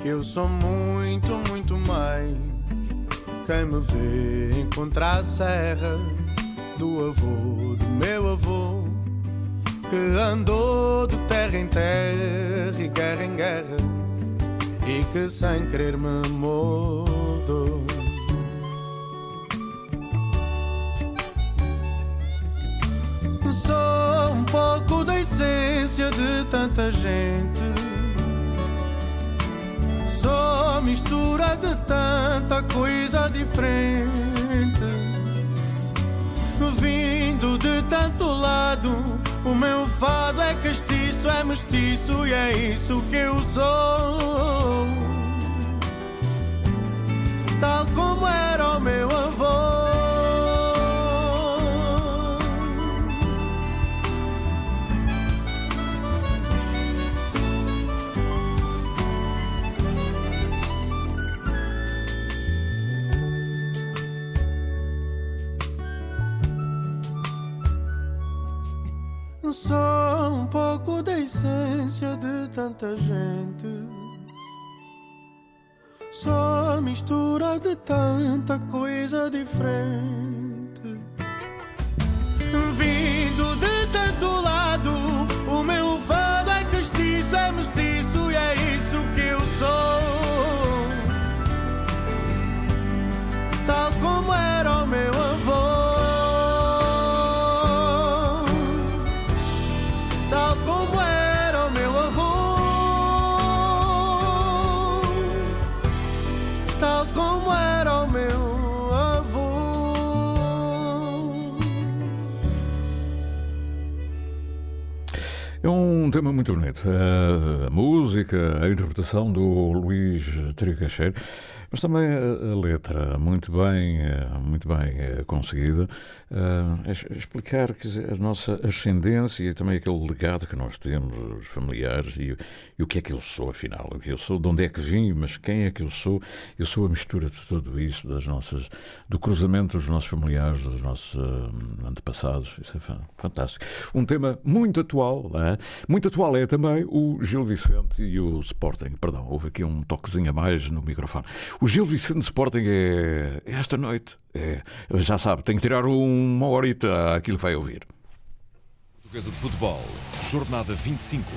que eu sou muito, muito mais. Quem me vê encontra a serra do avô, do meu avô, que andou de terra em terra e guerra em guerra e que sem querer me mudou. Só um pouco da essência de tanta gente. Só mistura de tanta coisa diferente. Vindo de tanto lado, o meu fado é castiço, é mestiço e é isso que eu sou. Tal como era o meu avô. Um pouco da essência de tanta gente. Só mistura de tanta coisa diferente. Tema muito bonito. Eh, A música, a interpretação do Luís Tricacheiro, mas também a, a letra, muito bem, eh, muito bem eh, conseguida. Es- Explicar dizer, a nossa ascendência e também aquele legado que nós temos, os familiares, e, e o que é que eu sou, afinal. O que eu sou, de onde é que vim, mas quem é que eu sou? Eu sou a mistura de tudo isso, das nossas, do cruzamento dos nossos familiares, dos nossos eh, antepassados. Isso é fa- fantástico. Um tema muito atual, é? Muito atual é também o Gil Vicente e o Sporting. Perdão, houve aqui um toquezinho a mais no microfone. O Gil Vicente Sporting é, é esta noite. É, já sabe, tem que tirar uma horita àquilo que vai ouvir. Portuguesa de Futebol, Jornada 25.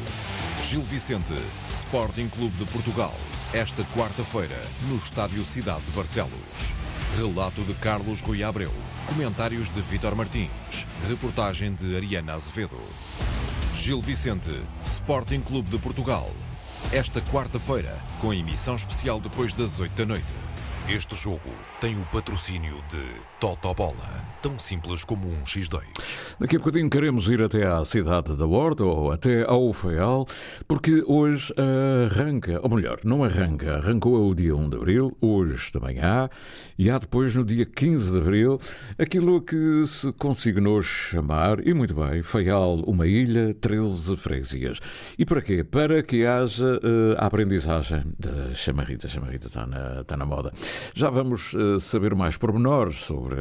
Gil Vicente, Sporting Clube de Portugal. Esta quarta-feira, no Estádio Cidade de Barcelos. Relato de Carlos Rui Abreu. Comentários de Vítor Martins. Reportagem de Ariana Azevedo. Gil Vicente, Sporting Clube de Portugal. Esta quarta-feira, com emissão especial depois das 8 da noite. Este jogo tem o patrocínio de Totobola, tão simples como um X2. Daqui a bocadinho queremos ir até à cidade da Horta ou até ao Feial, porque hoje arranca, ou melhor, não arranca, arrancou o dia 1 de Abril, hoje também há, e há depois no dia 15 de Abril, aquilo que se consignou chamar, e muito bem, Feial, uma ilha, 13 freguesias. E para quê? Para que haja eh, a aprendizagem da chamarrita, a chamarrita está na, está na moda. Já vamos eh, saber mais pormenores sobre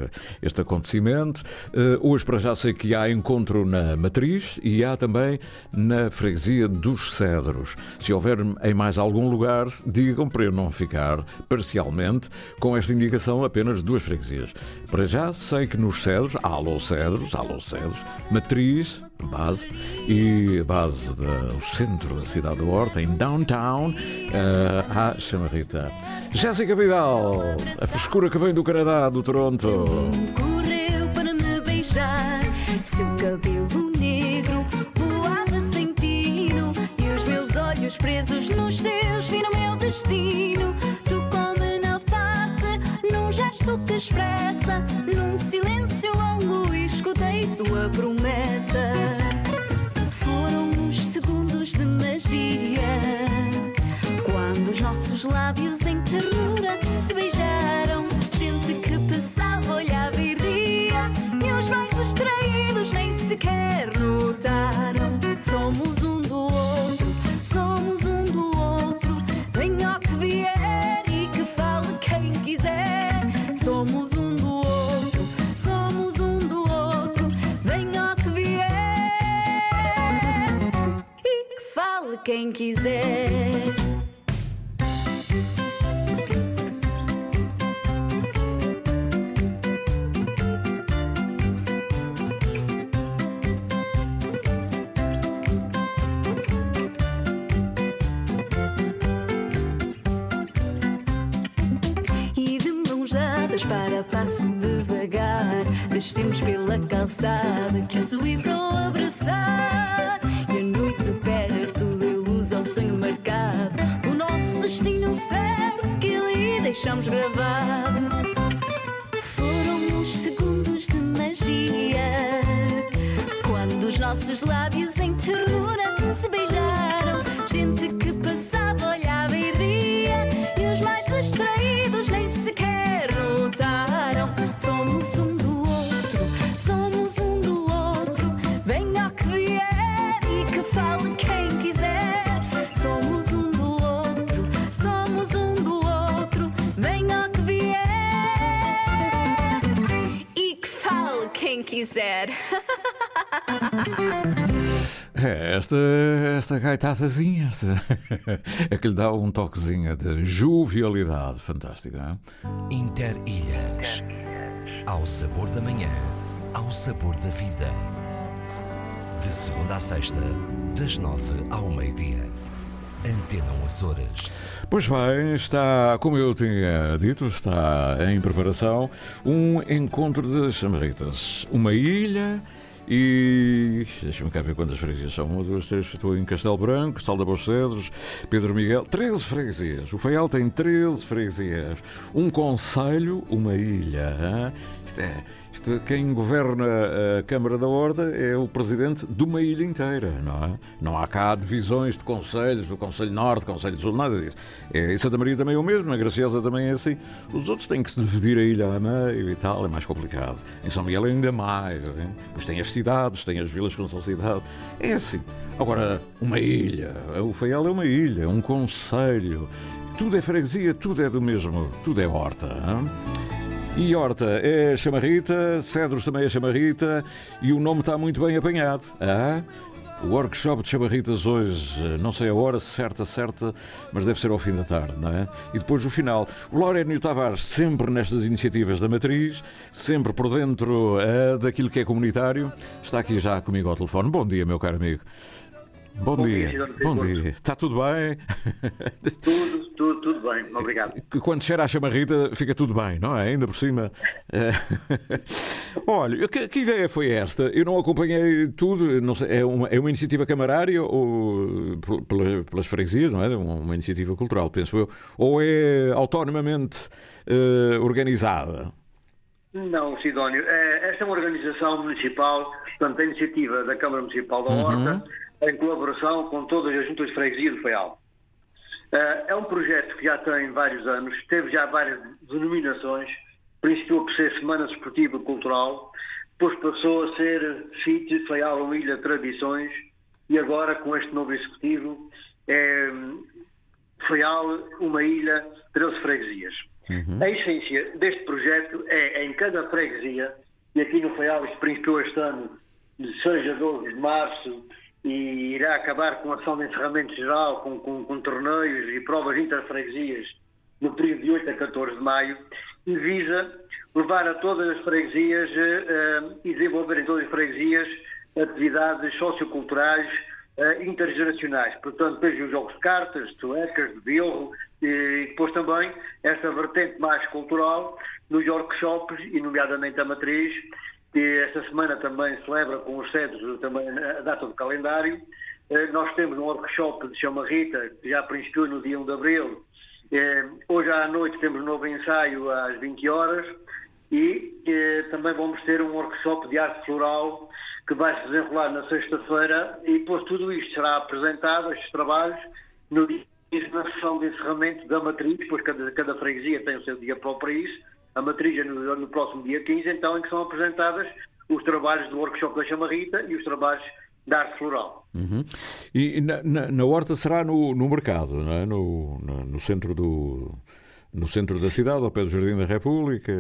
este acontecimento. Eh, hoje, para já, sei que há encontro na Matriz e há também na freguesia dos Cedros. Se houver em mais algum lugar, digam para eu não ficar parcialmente com esta indicação apenas duas freguesias. Para já, sei que nos Cedros, alô Cedros, alô Cedros, Matriz, base, e base do centro da cidade da Horta, em downtown, eh, há chamarrita. Jéssica Vidal, a frescura que vem do Canadá, do Toronto. Correu para me beijar, seu cabelo negro voava sem tino e os meus olhos presos nos seus viram meu destino. Gesto que expressa, num silêncio longo escutei sua promessa. Foram os segundos de magia. Quando os nossos lábios em ternura se beijaram, gente que passava, olhava e ria, e os mais distraídos nem sequer notaram. Somos um quem quiser. Deixamos gravado Foram os segundos de magia Quando os nossos lábios É, esta, esta gaitadazinha esta, é que lhe dá um toquezinho de jovialidade fantástica. Inter Ilhas. Ao sabor da manhã, ao sabor da vida. De segunda a sexta, das nove ao meio-dia. Antena Açores. Pois bem, está, como eu tinha dito, está em preparação um encontro de chamaritas. Uma ilha e deixa-me cá ver quantas freguesias são. Uma, duas, três. Estou em Castelo Branco, Salda Bos Cedros, Pedro Miguel. 13 freguesias. O Faial tem 13 freguesias. Um conselho, uma ilha. Hein? Isto é. Quem governa a Câmara da Horta é o presidente de uma ilha inteira, não é? Não há cá divisões de conselhos, do Conselho Norte, Conselho Sul, nada disso. É, Santa Maria também é o mesmo, na Graciosa também é assim. Os outros têm que se dividir a ilha a meio e tal, é mais complicado. Em São Miguel é ainda mais. Hein? Pois tem as cidades, tem as vilas que não são cidade. É assim. Agora, uma ilha. O Faial é uma ilha, um conselho. Tudo é freguesia, tudo é do mesmo, tudo é horta. E horta é chamarrita, cedros também é chamarrita e o nome está muito bem apanhado. Ah? O workshop de chamarritas hoje, não sei a hora certa, certa, mas deve ser ao fim da tarde, não é? E depois o final. O Laurénio Tavares, sempre nestas iniciativas da Matriz, sempre por dentro uh, daquilo que é comunitário, está aqui já comigo ao telefone. Bom dia, meu caro amigo. Bom, Bom dia. dia Bom dia. Está tudo bem? Tudo, tudo, tudo bem. Obrigado. Quando cheira a chamarrita, fica tudo bem, não é? Ainda por cima. Olha, que, que, ideia foi esta? Eu não acompanhei tudo. Não sei, é, uma, é uma iniciativa camarária ou pelas, pelas freguesias, não é? Uma, iniciativa cultural, penso eu. Ou é autonomamente uh, organizada? Não, Sidónio. É, esta é uma organização municipal, portanto, a iniciativa da Câmara Municipal da Horta. Uhum em colaboração com todas as juntas de freguesia do Feial. Eh, é um projeto que já tem vários anos, teve já várias denominações, principiou por ser Semana Desportiva e Cultural, depois passou a ser FIT, Feial ou Ilha Tradições, e agora com este novo executivo é Feial, uma ilha, 13 freguesias. Uhum. A essência deste projeto é em cada freguesia, e aqui no Feial isto principiou este ano, de 6 a 12 de março, e irá acabar com a ação de encerramento geral, com, com, com torneios e provas interfreguesias no período de 8 a 14 de maio e visa levar a todas as freguesias uh, e desenvolver em todas as freguesias atividades socioculturais uh, intergeracionais. Portanto, desde os jogos de cartas, de suecas, de bilro e depois também esta vertente mais cultural nos workshops e nomeadamente a matriz que esta semana também celebra com os cedros também a data do calendário. Eh, nós temos um workshop de Chama Rita, que já principiou no dia 1 de Abril. Eh, hoje à noite temos um novo ensaio às 20 horas e eh, também vamos ter um workshop de arte floral que vai se desenrolar na sexta-feira e depois tudo isto será apresentado, estes trabalhos, no dia na sessão de encerramento da matriz, pois cada, cada freguesia tem o seu dia próprio para isso, a matriz é no, no, próximo dia 15, então, em que são apresentadas os trabalhos do workshop da Chamarrita e os trabalhos da arte floral. Uhum. E na, na, na, horta será no, no mercado, não é? no, no, no, centro do, no centro da cidade, ao pé do Jardim da República.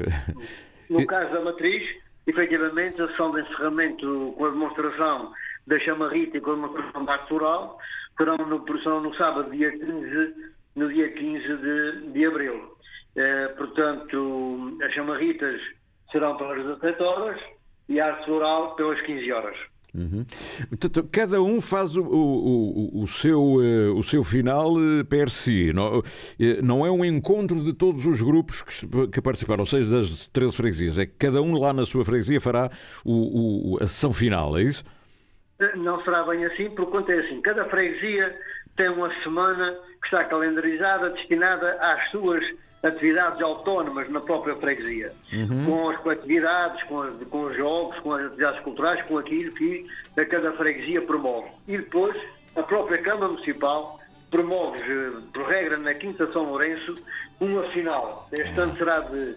No caso da matriz, efetivamente, a sessão de encerramento com a demonstração da Chamarrita e com a demonstração da arte floral serão no, serão no sábado, dia 15, no dia 15 de, de abril. Eh, portanto, as chamarritas serão pelas 17 horas e a arte floral pelas 15 horas. Uhum. Portanto, cada um faz o, o, o, seu, eh, o seu final eh, per si. Não, não é um encontro de todos os grupos que, que participaram, ou seja, das 13 freguesias. É que cada um lá na sua freguesia fará o, a sessão final, é isso? Não será bem assim, por quanto é assim. Cada freguesia tem uma semana que está calendarizada, destinada às suas atividades autónomas na própria freguesia, uhum. com as coletividades, com, as, com os jogos, com as atividades culturais, com aquilo que a cada freguesia promove. E depois a própria Câmara Municipal promove, eh, por regra, na Quinta São Lourenço, uma final. Este ano será de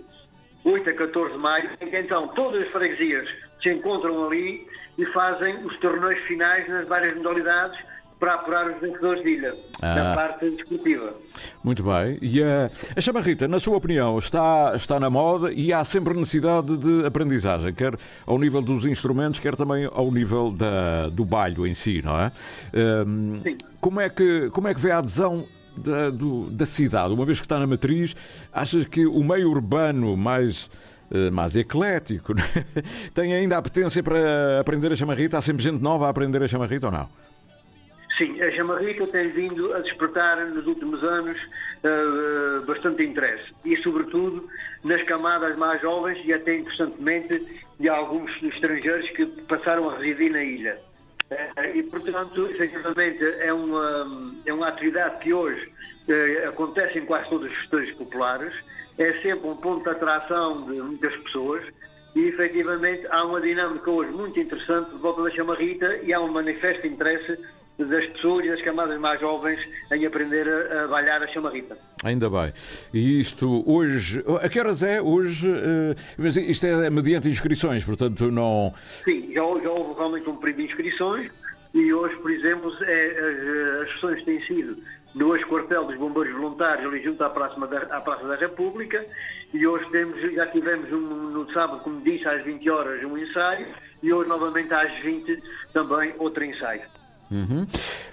8 a 14 de maio, em que então todas as freguesias se encontram ali e fazem os torneios finais nas várias modalidades para apurar os vencedores de ilha, Ah. na parte desportiva. Muito bem. E a, a chamarrita, na sua opinião, está, está na moda e há sempre necessidade de aprendizagem, quer ao nível dos instrumentos, quer também ao nível da, do baile em si, não é? Hum, como, é que, como é que vê a adesão da, do- da cidade? Uma vez que está na matriz, achas que o meio urbano mais, eh, mais eclético tem ainda a potência para aprender a chamarrita? Há sempre gente nova a aprender a chamarrita ou não? Sim, a chamarrita tem vindo a despertar nos últimos anos eh, bastante interesse. E, sobretudo, nas camadas mais jovens e até interessantemente de alguns estrangeiros que passaram a residir na ilha. Eh, E, portanto, efetivamente, é uma, é uma atividade que hoje eh, acontece em quase todos os gestores populares, é sempre um ponto de atração de muitas pessoas. E, efetivamente, há uma dinâmica hoje muito interessante de volta da chamarrita e há um manifesto interesse das pessoas e das camadas mais jovens em aprender a, a bailar a chamarrita. Ainda bem. E isto hoje. A que horas é? Hoje. eh, mas isto é mediante inscrições, portanto não. Sim, já, já houve realmente um período de inscrições e hoje, por exemplo, é, as, as sessões têm sido no ex-quartel dos bombeiros voluntários ali junto à Praça da, à Praça da República e hoje temos, já tivemos um, no sábado, como disse, às 20 horas um ensaio e hoje novamente às 20 também outro ensaio. Uhum.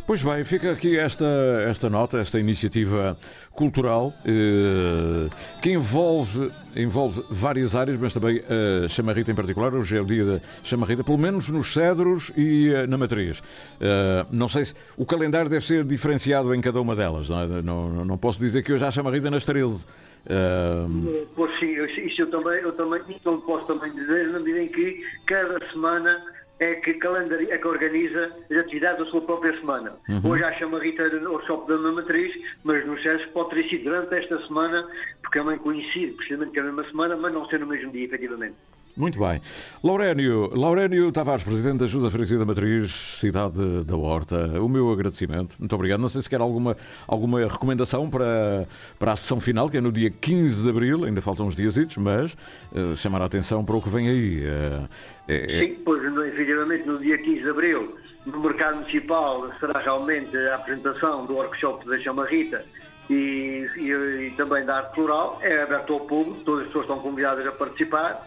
Pois bem, fica aqui esta, esta nota, esta iniciativa cultural eh, que envolve, envolve várias áreas, mas também a chamarrita em particular. Hoje é o dia da chamarrita, pelo menos nos cedros e eh, na matriz. Eh, não sei se o calendário deve ser diferenciado em cada uma delas. Não, é? não, não posso dizer que hoje há chamarrita nas 13. Eh, Pois sim, isso eu também, eu também, eu posso também dizer, na medida em que cada semana é que, calendari, é que organiza as atividades da sua própria semana. Uhum. Hoje há chamarrita no workshop da mesma matriz, mas no SESC pode ter sido durante esta semana, porque também coincide precisamente com a mesma semana, mas não ser no mesmo dia, efetivamente. Muito bem. Laurénio, Laurénio Tavares, Presidente da Ajuda Freguesia da Matriz, Cidade da Horta, o meu agradecimento. Muito obrigado. Não sei se quer alguma, alguma recomendação para, para a sessão final, que é no dia 15 de Abril, ainda faltam uns dias, mas eh, chamar a atenção para o que vem aí. Eh, é- é- Sim, pois efetivamente no dia 15 de Abril, no Mercado Municipal, será realmente a apresentação do workshop da Chamarrita e, e- e também da arte floral. É aberto ao público, todas as pessoas estão convidadas a participar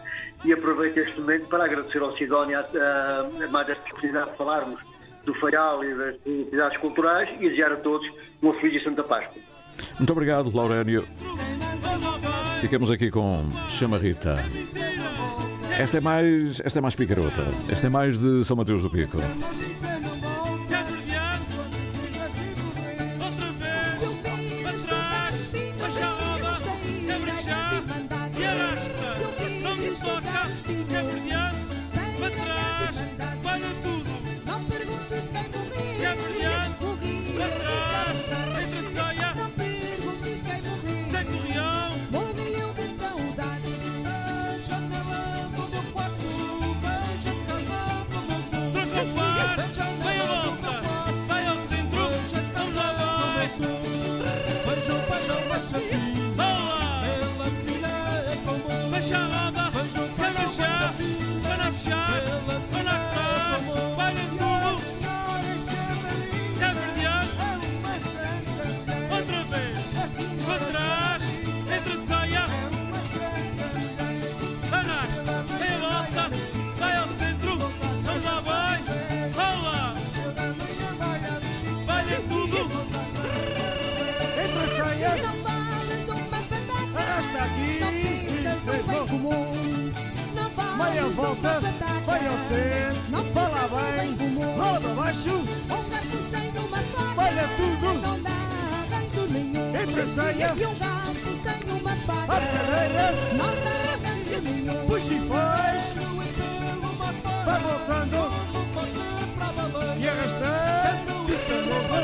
e aproveito este momento para agradecer ao Sidónia a, mais esta oportunidade de falarmos do Faial e das atividades culturais e desejar a todos uma feliz e Santa Páscoa. Muito obrigado, Laurénio. Ficamos aqui com Chamarrita. Esta é mais, esta é mais picarota. Esta é mais de São Mateus do Pico. Entre a saia. A carreira. Puxa e faz. Vai voltando. E arrastando. Fica novo.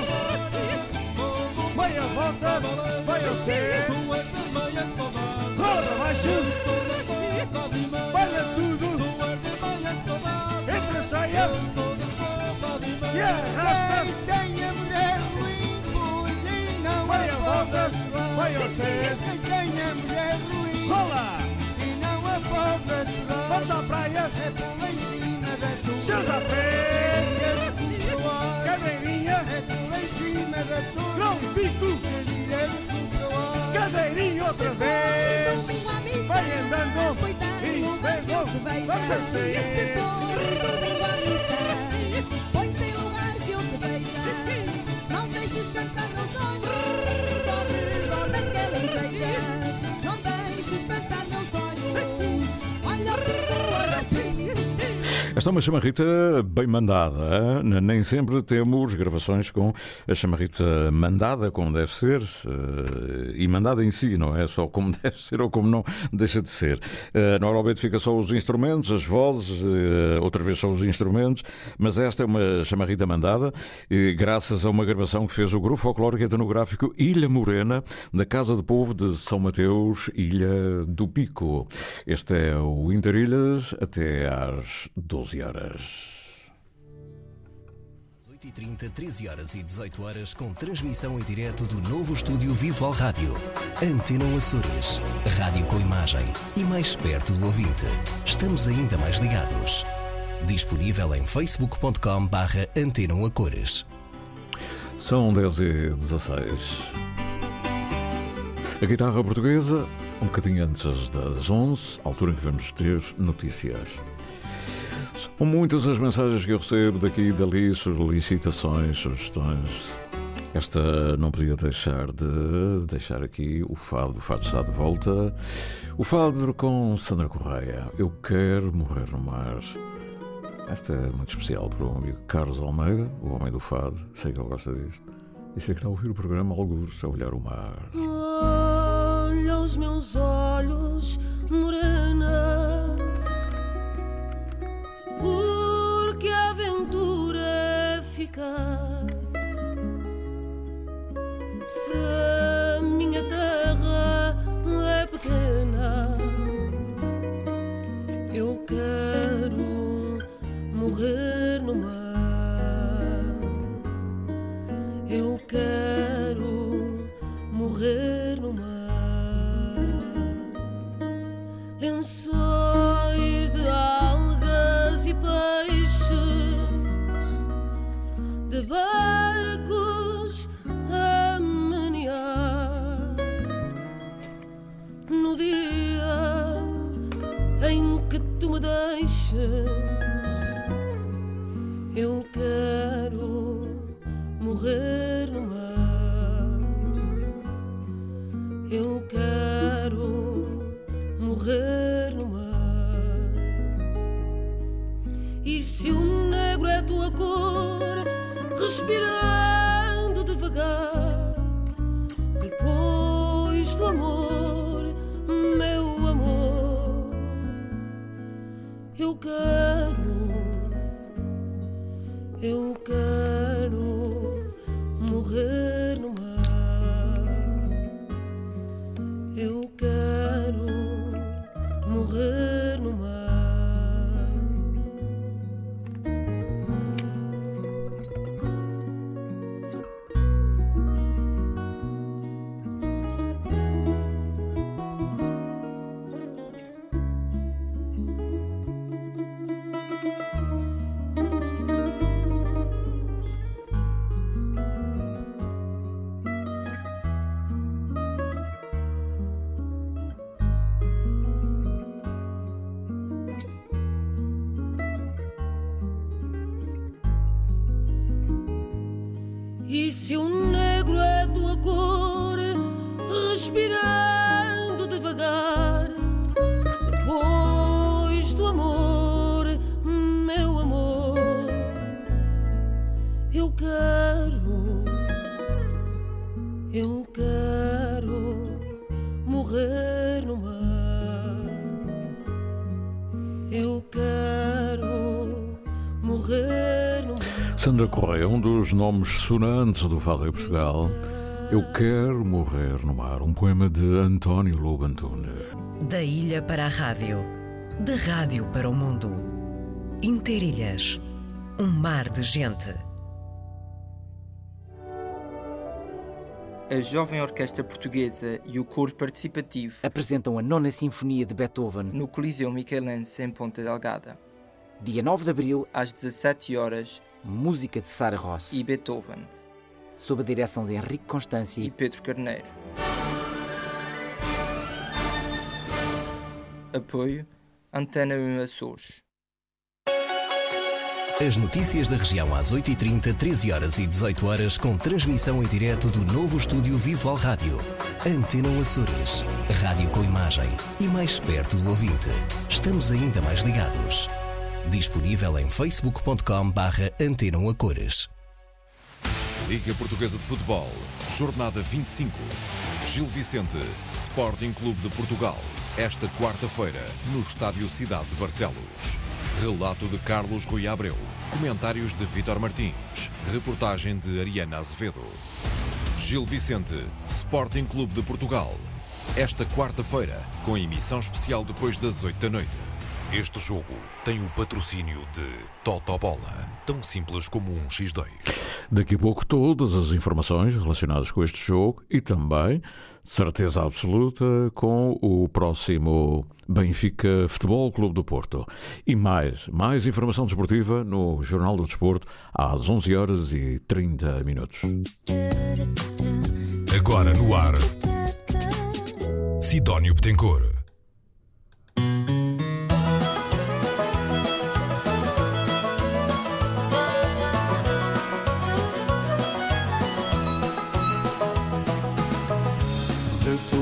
Meia volta. Vai ao centro. Roda abaixo. Olha tudo. Entre a saia. E arrasta. todas vai ao ser. Quem é mulher ruim, rola! E não a pode aturar. Vamos à praia, é pula em cima da tua. Seus a pé, cadeirinha, é pula em cima da tua. Não pico, cadeirinha outra vez. Vai andando, e vem, vamos a ser. Põe teu lugar que eu te beijar Não deixes cantar, não Esta é uma chamarrita bem mandada. hein? Nem sempre temos gravações com a chamarrita mandada como deve ser eh, e mandada em si, não é só como deve ser ou como não deixa de ser. Eh, Normalmente fica só os instrumentos, as vozes, eh, outra vez só os instrumentos, mas esta é uma chamarrita mandada, graças a uma gravação que fez o Grupo Folclórico Etnográfico Ilha Morena, da Casa de Povo de São Mateus, Ilha do Pico. Este é o Interilhas até às 12 horas. 8h30, 13 horas e 18 horas, com transmissão em direto do novo estúdio Visual Rádio. Antena Açores. Rádio com imagem e mais perto do ouvinte. Estamos ainda mais ligados. Disponível em facebook.com barra Cores. São 10 e 16. A guitarra portuguesa, um bocadinho antes das 11, altura em que vamos ter notícias. São muitas as mensagens que eu recebo daqui e dali, solicitações, sugestões. Esta não podia deixar de deixar aqui o fado. O fado está de volta. O fado com Sandra Correia. Eu quero morrer no mar. Esta é muito especial para o amigo Carlos Almeida, o homem do fado. Sei que ele gosta disto. E sei que está a ouvir o programa Algures a olhar o mar. Olha os meus olhos, morena, porque a aventura é ficar. Se a minha terra é pequena, eu quero morrer no mar. Eu quero barcos a menear. No dia em que tu me deixes, eu quero morrer no mar. Eu quero morrer no mar. E se o negro é tua cor, respirando devagar, depois do amor, meu amor, eu quero, eu quero morrer Sandra Correia, um dos nomes sonantes do Fado em Portugal. Eu quero morrer no mar, um poema de António Lobo Antunes. Da ilha para a rádio, da rádio para o mundo. Interilhas, um mar de gente. A Jovem Orquestra Portuguesa e o Coro Participativo apresentam a Nona Sinfonia de Beethoven no Coliseu Michelense em Ponta Delgada. Dia 9 de Abril, às 17 horas, música de Sara Ross e Beethoven, sob a direção de Henrique Constância e Pedro Carneiro. Apoio Antena 1 Açores. As notícias da região às 8h30, 13 horas e 18 horas com transmissão em direto do novo estúdio Visual Rádio. Antena Açores. Rádio com imagem e mais perto do ouvinte. Estamos ainda mais ligados. Disponível em facebook.com barra Antena a Cores. Liga Portuguesa de Futebol, Jornada 25. Gil Vicente, Sporting Clube de Portugal. Esta quarta-feira, no Estádio Cidade de Barcelos. Relato de Carlos Rui Abreu. Comentários de Vítor Martins. Reportagem de Ariana Azevedo. Gil Vicente, Sporting Clube de Portugal. Esta quarta-feira, com emissão especial depois das 8 da noite. Este jogo tem o patrocínio de Totobola, tão simples como um X2. Daqui a pouco todas as informações relacionadas com este jogo e também, certeza absoluta, com o próximo Benfica Futebol Clube do Porto. E mais, mais informação desportiva no Jornal do Desporto às 11 horas e 30 minutos. Agora no ar, Sidónio Betancourt.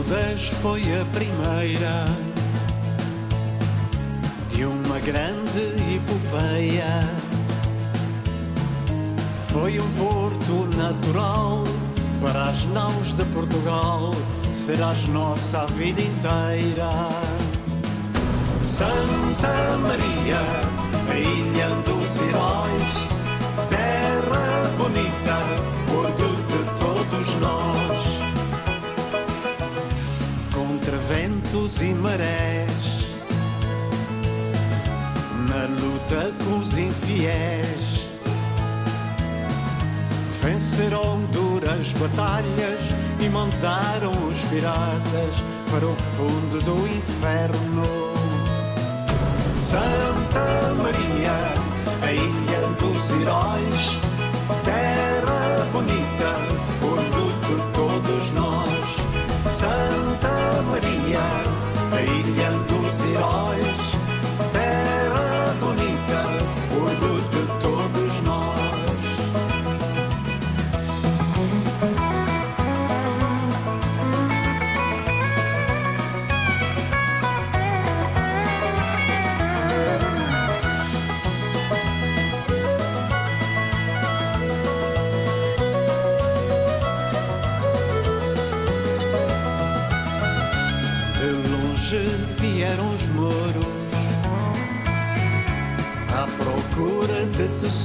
Todas foi a primeira de uma grande epopeia. Foi um porto natural para as naus de Portugal, serás nossa a vida inteira. Santa Maria, a ilha dos heróis, terra bonita, e marés. Na luta com os infiéis, venceram duras batalhas e mandaram os piratas para o fundo do inferno. Santa Maria, a ilha dos heróis, terra bonita, orgulho de todos nós. Santa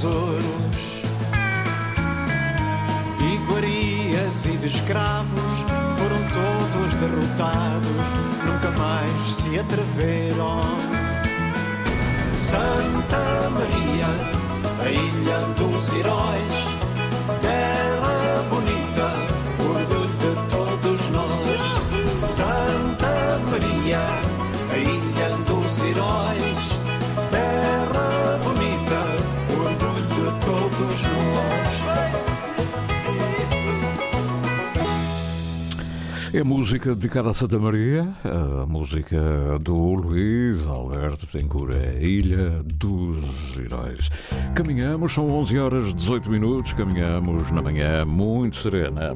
tesouros, iguarias e de escravos. Foram todos derrotados, nunca mais se atreveram. Santa Maria, a ilha dos heróis, É música dedicada a Santa Maria, a música do Luís Alberto Betancourt, é Ilha dos Heróis. Caminhamos, são 11 horas 18 minutos, caminhamos na manhã muito serena.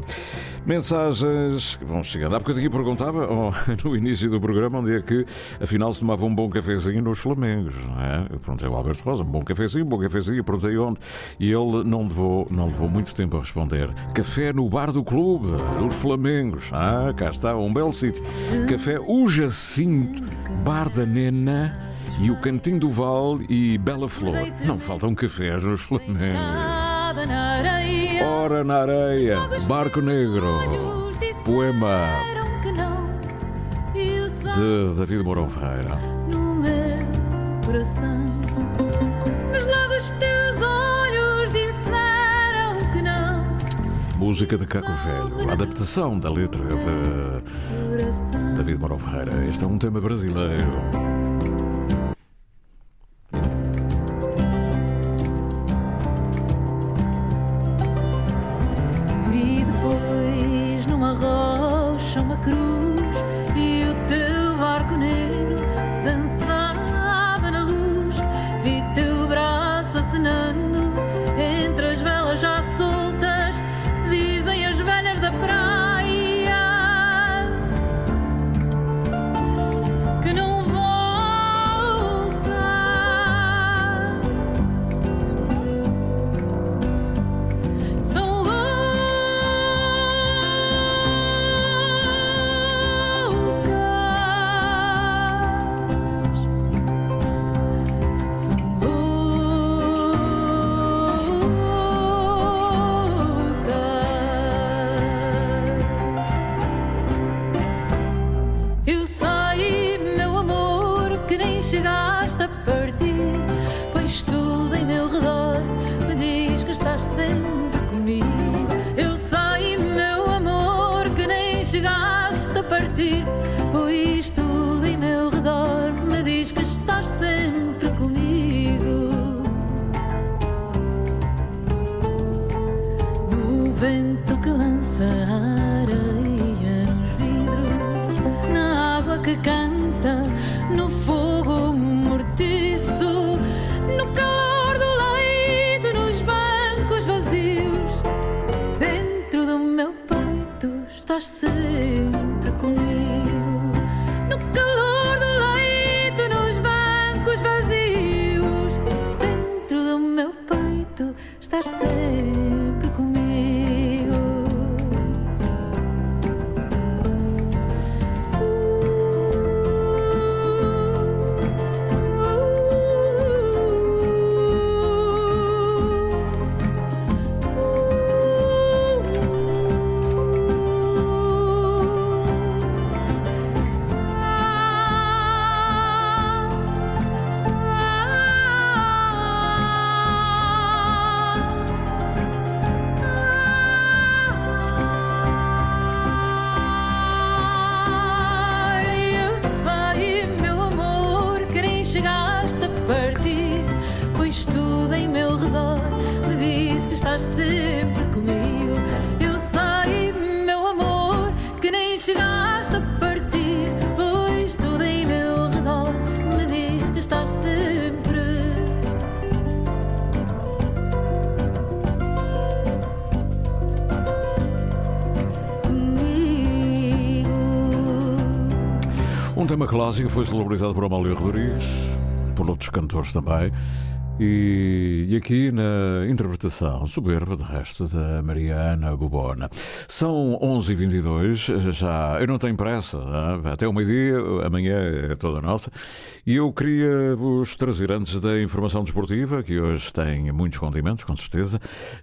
Mensagens que vão chegando. Há bocadinho perguntava oh, no início do programa onde é que afinal se tomava um bom cafezinho nos Flamengos, não é? Eu perguntei ao Alberto Rosa, um bom cafezinho, um bom cafezinho, perguntei onde e ele não levou, não levou muito tempo a responder. Café no bar do clube, dos Flamengos. Ah, cá está, um belo sítio. Café O Jacinto, Bar da Nena e o Cantinho do Val e Bela Flor. Não faltam cafés nos Flamengos. Ora na areia, Barco Negro, poema de David Mourão Ferreira. no meu coração. Mas logo os teus olhos disseram que não. Música de Caco Velho, adaptação da letra de David Mourão Ferreira. Este é um tema brasileiro. Clássico foi celebrizado por Amália Rodrigues, por outros cantores também. E, e aqui na interpretação soberba, de resto, da Mariana Bobona. São 11h22, já. Eu não tenho pressa, ah, até o meio-dia, amanhã é toda nossa. E eu queria vos trazer, antes da informação desportiva, que hoje tem muitos condimentos, com certeza,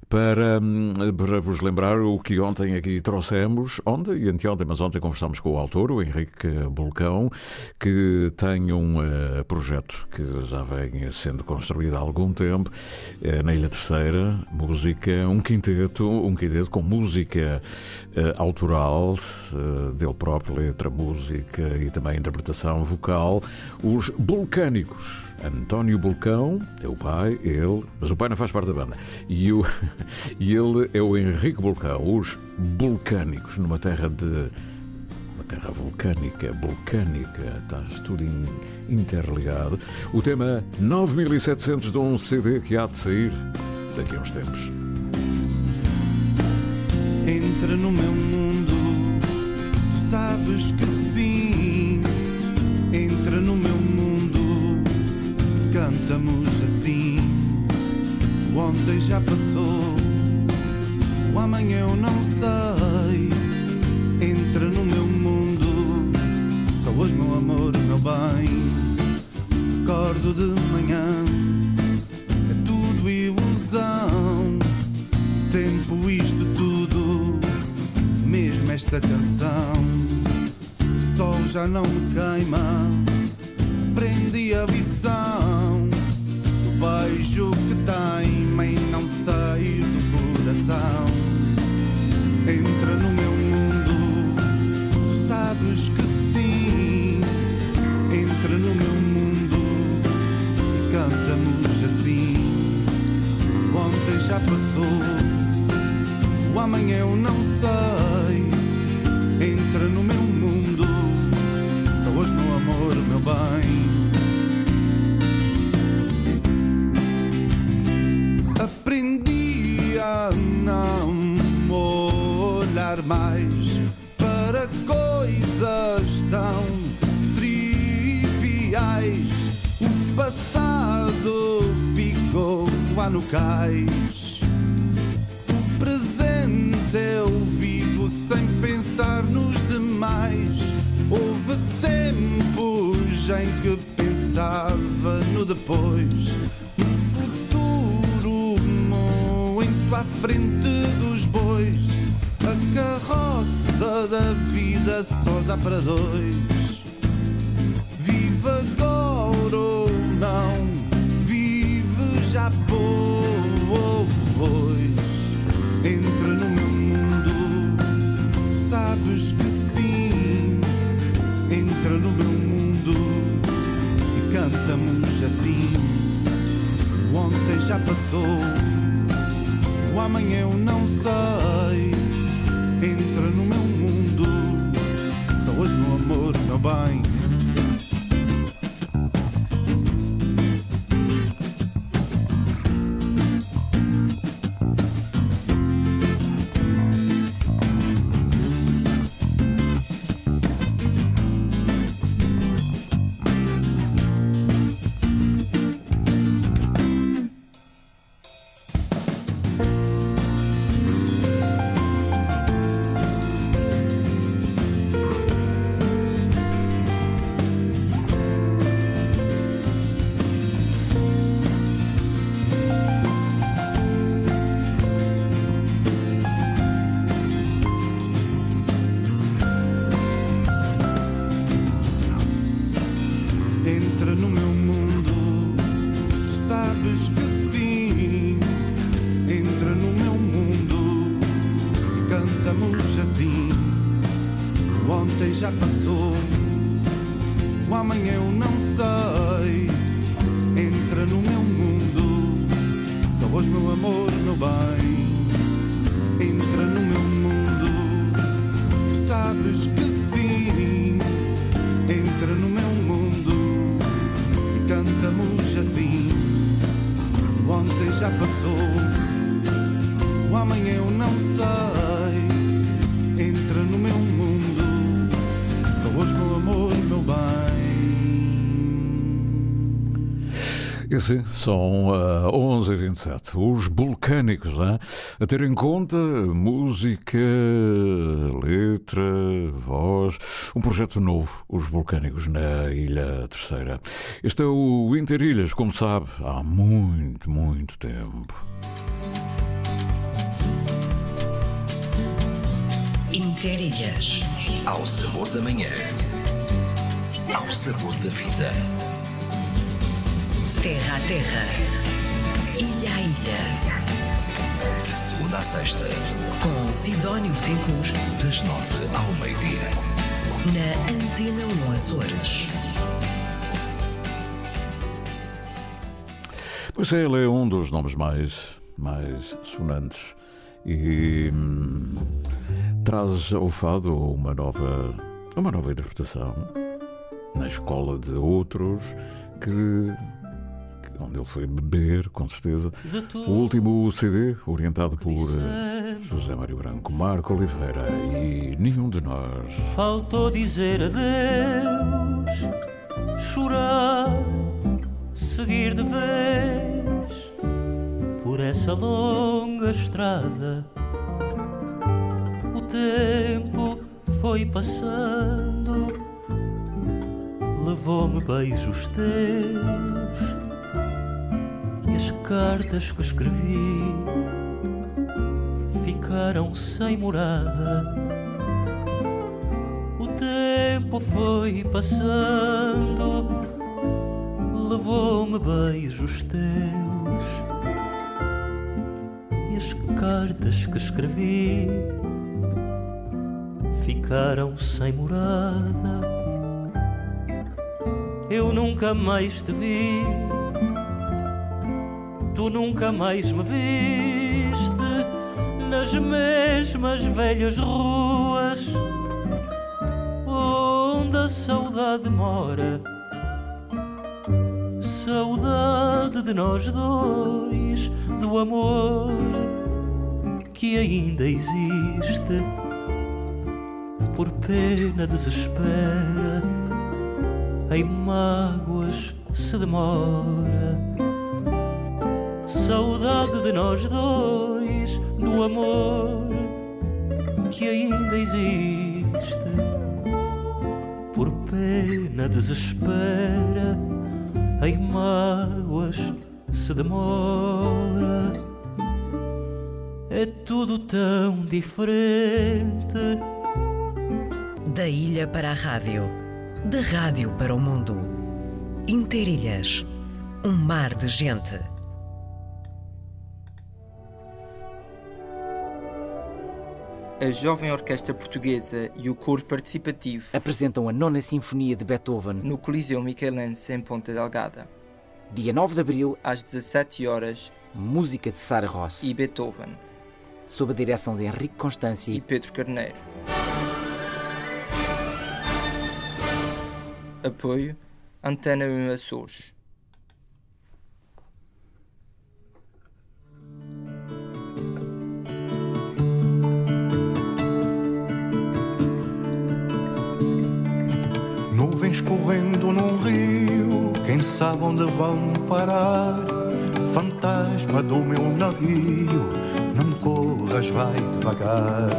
para, hum, para vos lembrar o que ontem aqui trouxemos, ontem e anteontem, mas ontem conversámos com o autor, o Henrique Bulcão, que tem um eh, projeto que já vem sendo construído há algum tempo, eh, na Ilha Terceira, música, um quinteto, um quinteto com música eh, autoral, dele próprio, letra, música e também interpretação vocal, os Vulcânicos. António Bulcão é o pai, ele, mas o pai não faz parte da banda. E, o, e ele é o Henrique Bulcão, os Vulcânicos, numa terra de uma terra vulcânica, vulcânica, está tudo in- interligado. O tema 9700 de um CD que há de sair daqui a uns tempos. Entra no meu mundo, tu sabes que sim. Cantamos assim. O ontem já passou, o amanhã eu não sei. Entra no meu mundo, só hoje meu amor, meu bem. Acordo de manhã, é tudo ilusão. Tempo, isto tudo, mesmo esta canção. O sol já não me queima, prendi a visão do beijo que teima em não sair do coração. Entra no meu mundo, tu sabes que sim. Entra no meu mundo e cantamos assim. Ontem já passou, o amanhã eu não sei. Coisas tão triviais. O passado ficou lá no cais. O presente eu vivo sem pensar nos demais. Houve tempos em que pensava no depois. No futuro muito à frente carroça da vida só dá para dois. Vive agora ou não, vive já pois. Entra no meu mundo, sabes que sim. Entra no meu mundo e cantamos assim. O ontem já passou, o amanhã eu não sei entra no meu mundo. Só hoje, meu amor, meu bem. E sim, são uh, 11h27. Os vulcânicos, né? a ter em conta música, letra, voz. Um projeto novo, os vulcânicos na Ilha Terceira. Este é o Interilhas, como sabe, há muito, muito tempo. Interilhas. Ao sabor da manhã. Ao sabor da vida. Terra a terra. Ilha a ilha. De segunda a sexta, Com Sidónio Betancourt. das nove ao meio-dia. Na Antena 1 Açores. Pois é, ele é um dos nomes mais, mais sonantes e hum, traz ao fado uma nova, uma nova interpretação na escola de outros que, que- onde ele foi beber, com certeza. O último CD, orientado por eh, José Mário Branco, Marco Oliveira e nenhum de nós. Faltou dizer adeus, chorar, seguir de vez por essa longa estrada. O tempo foi passando, levou-me beijos teus e as cartas que escrevi ficaram sem morada. O tempo foi passando, levou-me beijos teus e as cartas que escrevi ficaram sem morada. Eu nunca mais te vi, tu nunca mais me viste nas mesmas velhas ruas onde a saudade mora. Saudade de nós dois, do amor que ainda existe. Por pena desespera, em mágoas se demora. Saudade de nós dois, do amor que ainda existe. Por pena desespera, em mágoas se demora. É tudo tão diferente. Da ilha para a rádio. Da rádio para o mundo. Interilhas. Um mar de gente. A jovem orquestra portuguesa e o coro participativo apresentam a nona Sinfonia de Beethoven no Coliseu Michelense em Ponta Delgada. Dia 9 de Abril, às 17 horas, música de Sara Ross e Beethoven, sob a direção de Henrique Constância e Pedro Carneiro. Apoio Antena 1 Açores. Nuvens correndo num rio, quem sabe onde vão parar? Fantasma do meu navio, não corras, vai devagar.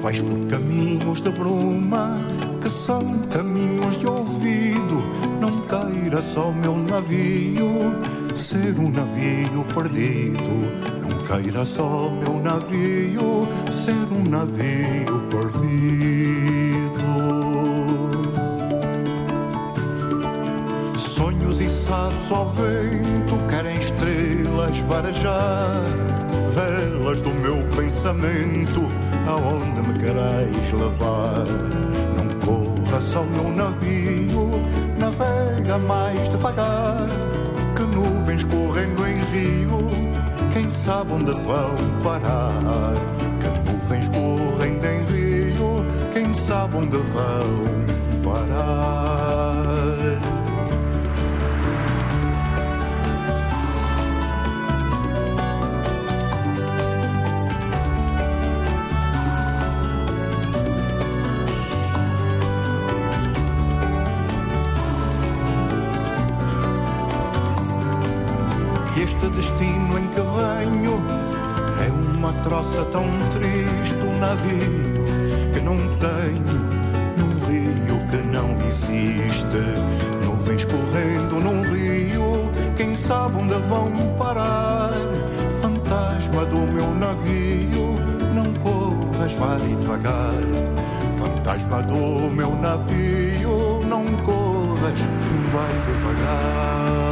Vais por caminhos de bruma, que são caminhos de ouvido. Não queira só meu navio ser um navio perdido. Não queira só meu navio ser um navio perdido. Ao vento querem estrelas varejar. velas do meu pensamento, aonde me quereis levar. Não corra só meu navio, navega mais devagar, que nuvens correndo em rio, quem sabe onde vão parar. Que nuvens correndo em rio, quem sabe onde vão parar. Troça tão triste, um navio que não tenho, num rio que não existe. Nuvens correndo num rio, quem sabe onde vão parar? Fantasma do meu navio, não corras, vai devagar. Fantasma do meu navio, não corras, vai devagar.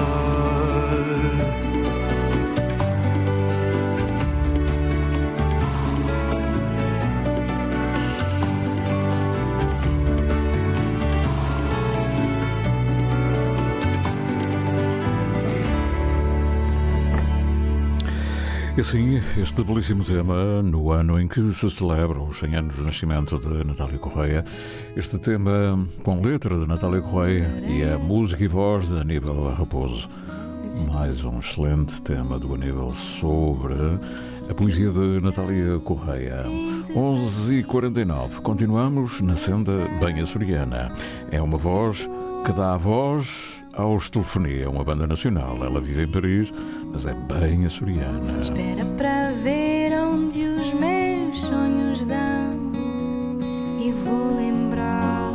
Assim, este belíssimo tema, no ano em que se celebra os 100 anos do nascimento de Natália Correia, este tema com letra de Natália Correia e a música e voz de Aníbal Raposo. Mais um excelente tema do Aníbal sobre a poesia de Natália Correia. 11h49, continuamos na senda bem açoriana. É uma voz que dá a voz aos Telefonia, uma banda nacional. Ela vive em Paris, mas é bem açoriana. Espera para ver onde os meus sonhos dão e vou lembrar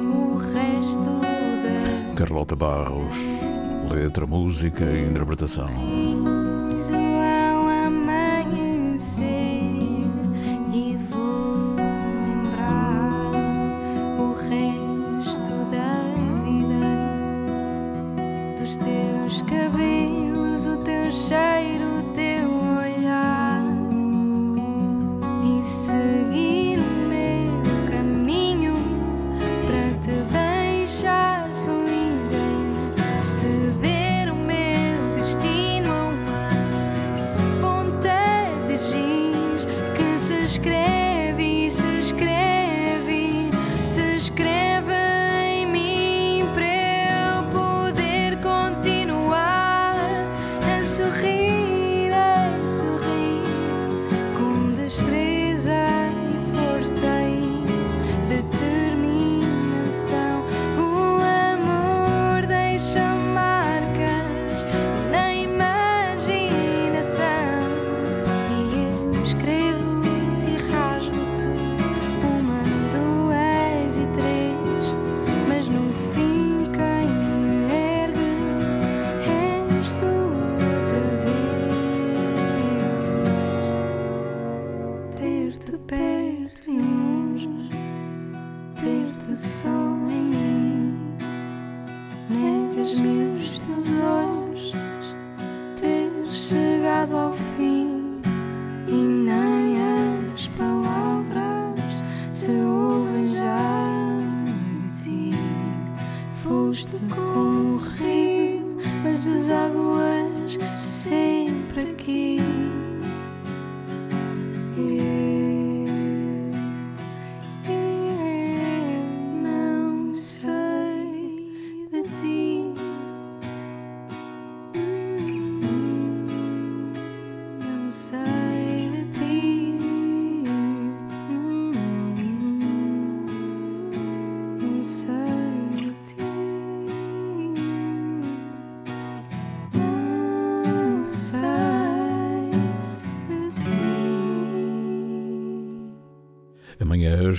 o resto da Carlota Barros, letra, música e interpretação.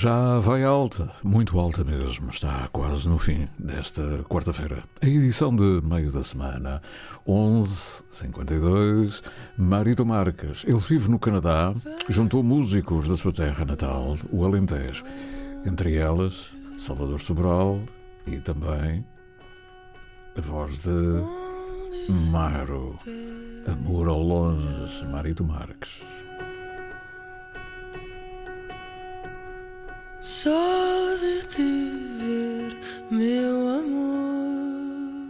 Já vai alta, muito alta mesmo. Está quase no fim desta quarta-feira. A edição de meio da semana, 11:52. Marito Marques. Ele vive no Canadá, juntou músicos da sua terra natal, o Alentejo. Entre elas, Salvador Sobral e também a voz de Maro. Amor ao longe, Marito Marques. Só de te ver, meu amor,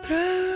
para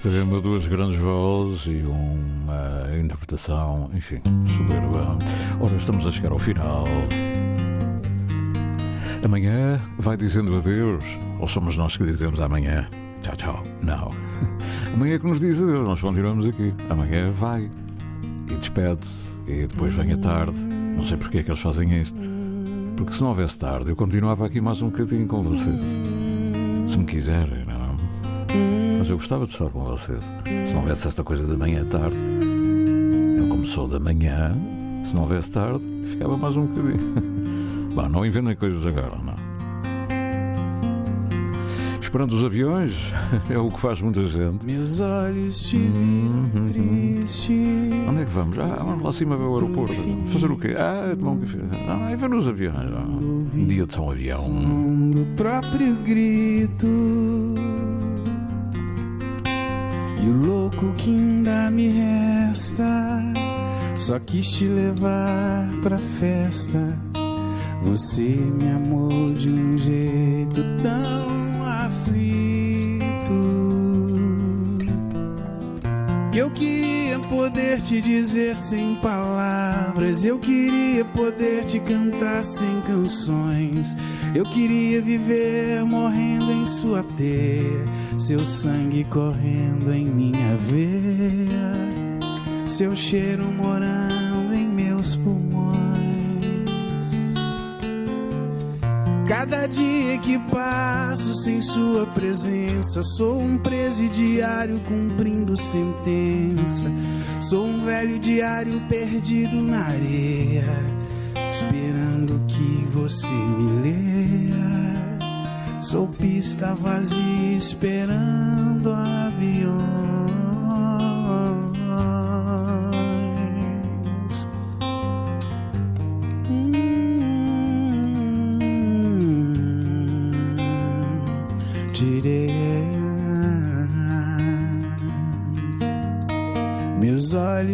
tema, duas grandes vozes e uma interpretação, enfim, soberba. Ora, estamos a chegar ao final. Amanhã vai dizendo adeus, ou somos nós que dizemos amanhã? Tchau, tchau. Não. Amanhã é que nos diz adeus, nós continuamos aqui. Amanhã vai e despede, e depois vem a tarde. Não sei porque é que eles fazem isto. Porque se não houvesse tarde, eu continuava aqui mais um bocadinho com vocês. Se me quiserem, não? Mas eu gostava de estar com vocês. Se não houvesse esta coisa de manhã à tarde, eu como sou da manhã, se não houvesse tarde, ficava mais um bocadinho. Bom, não inventem coisas agora, não. Esperando os aviões, é o que faz muita gente. Meus olhos te viram triste. Onde é que vamos? Ah, vamos lá acima ver o aeroporto. Fazer o quê? Ah, tomar um café. Não, é ver os aviões. não. Um dia de São Avião. do próprio grito. E o louco que ainda me resta, só quis te levar pra festa. Você me amou de um jeito tão aflito que eu queria poder te dizer sem palavras. Eu queria poder te cantar sem canções. Eu queria viver morrendo em sua teia, seu sangue correndo em minha veia, seu cheiro morando em meus pulmões. Cada dia que passo sem sua presença, sou um presidiário cumprindo sentença. Sou um velho diário perdido na areia, esperando que você me leia. Sou pista vazia esperando aviões.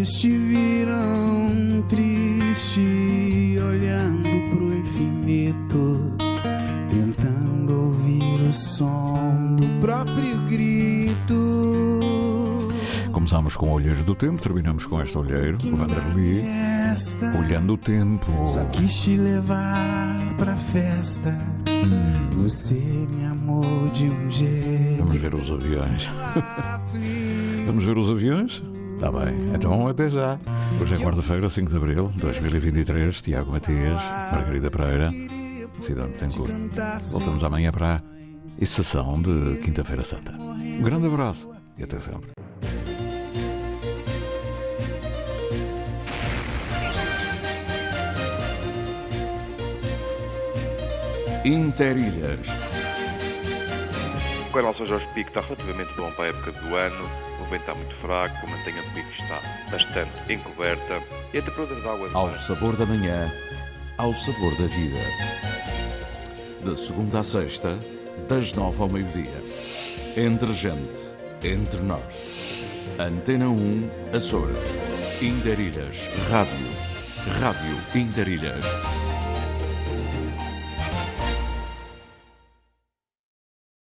Olhos te viram triste, olhando pro infinito, tentando ouvir o som do próprio grito. Começámos com Olheiros do Tempo, terminamos com esta olheiro, o Vanderly, olhando o tempo. Só quis te levar pra festa. Você me amou de um jeito. Vamos ver os aviões. Vamos ver os aviões? Está bem. Então até já. Hoje é quarta-feira, 5 de abril de 2023. Tiago Matias, Margarida Pereira, Cidade Tencourt. Voltamos amanhã para a exceção de Quinta-feira Santa. Um grande abraço e até sempre. Interilhas. O canal São Jorge Pico está relativamente bom para a época do ano, o vento está muito fraco, a mantenha do pico está bastante encoberta e a temperatura das águas... Ao sabor da manhã, ao sabor da vida. De segunda a sexta, das nove ao meio-dia. Entre gente, entre nós. Antena 1, Açores. Interilhas, Rádio. Rádio Interilhas.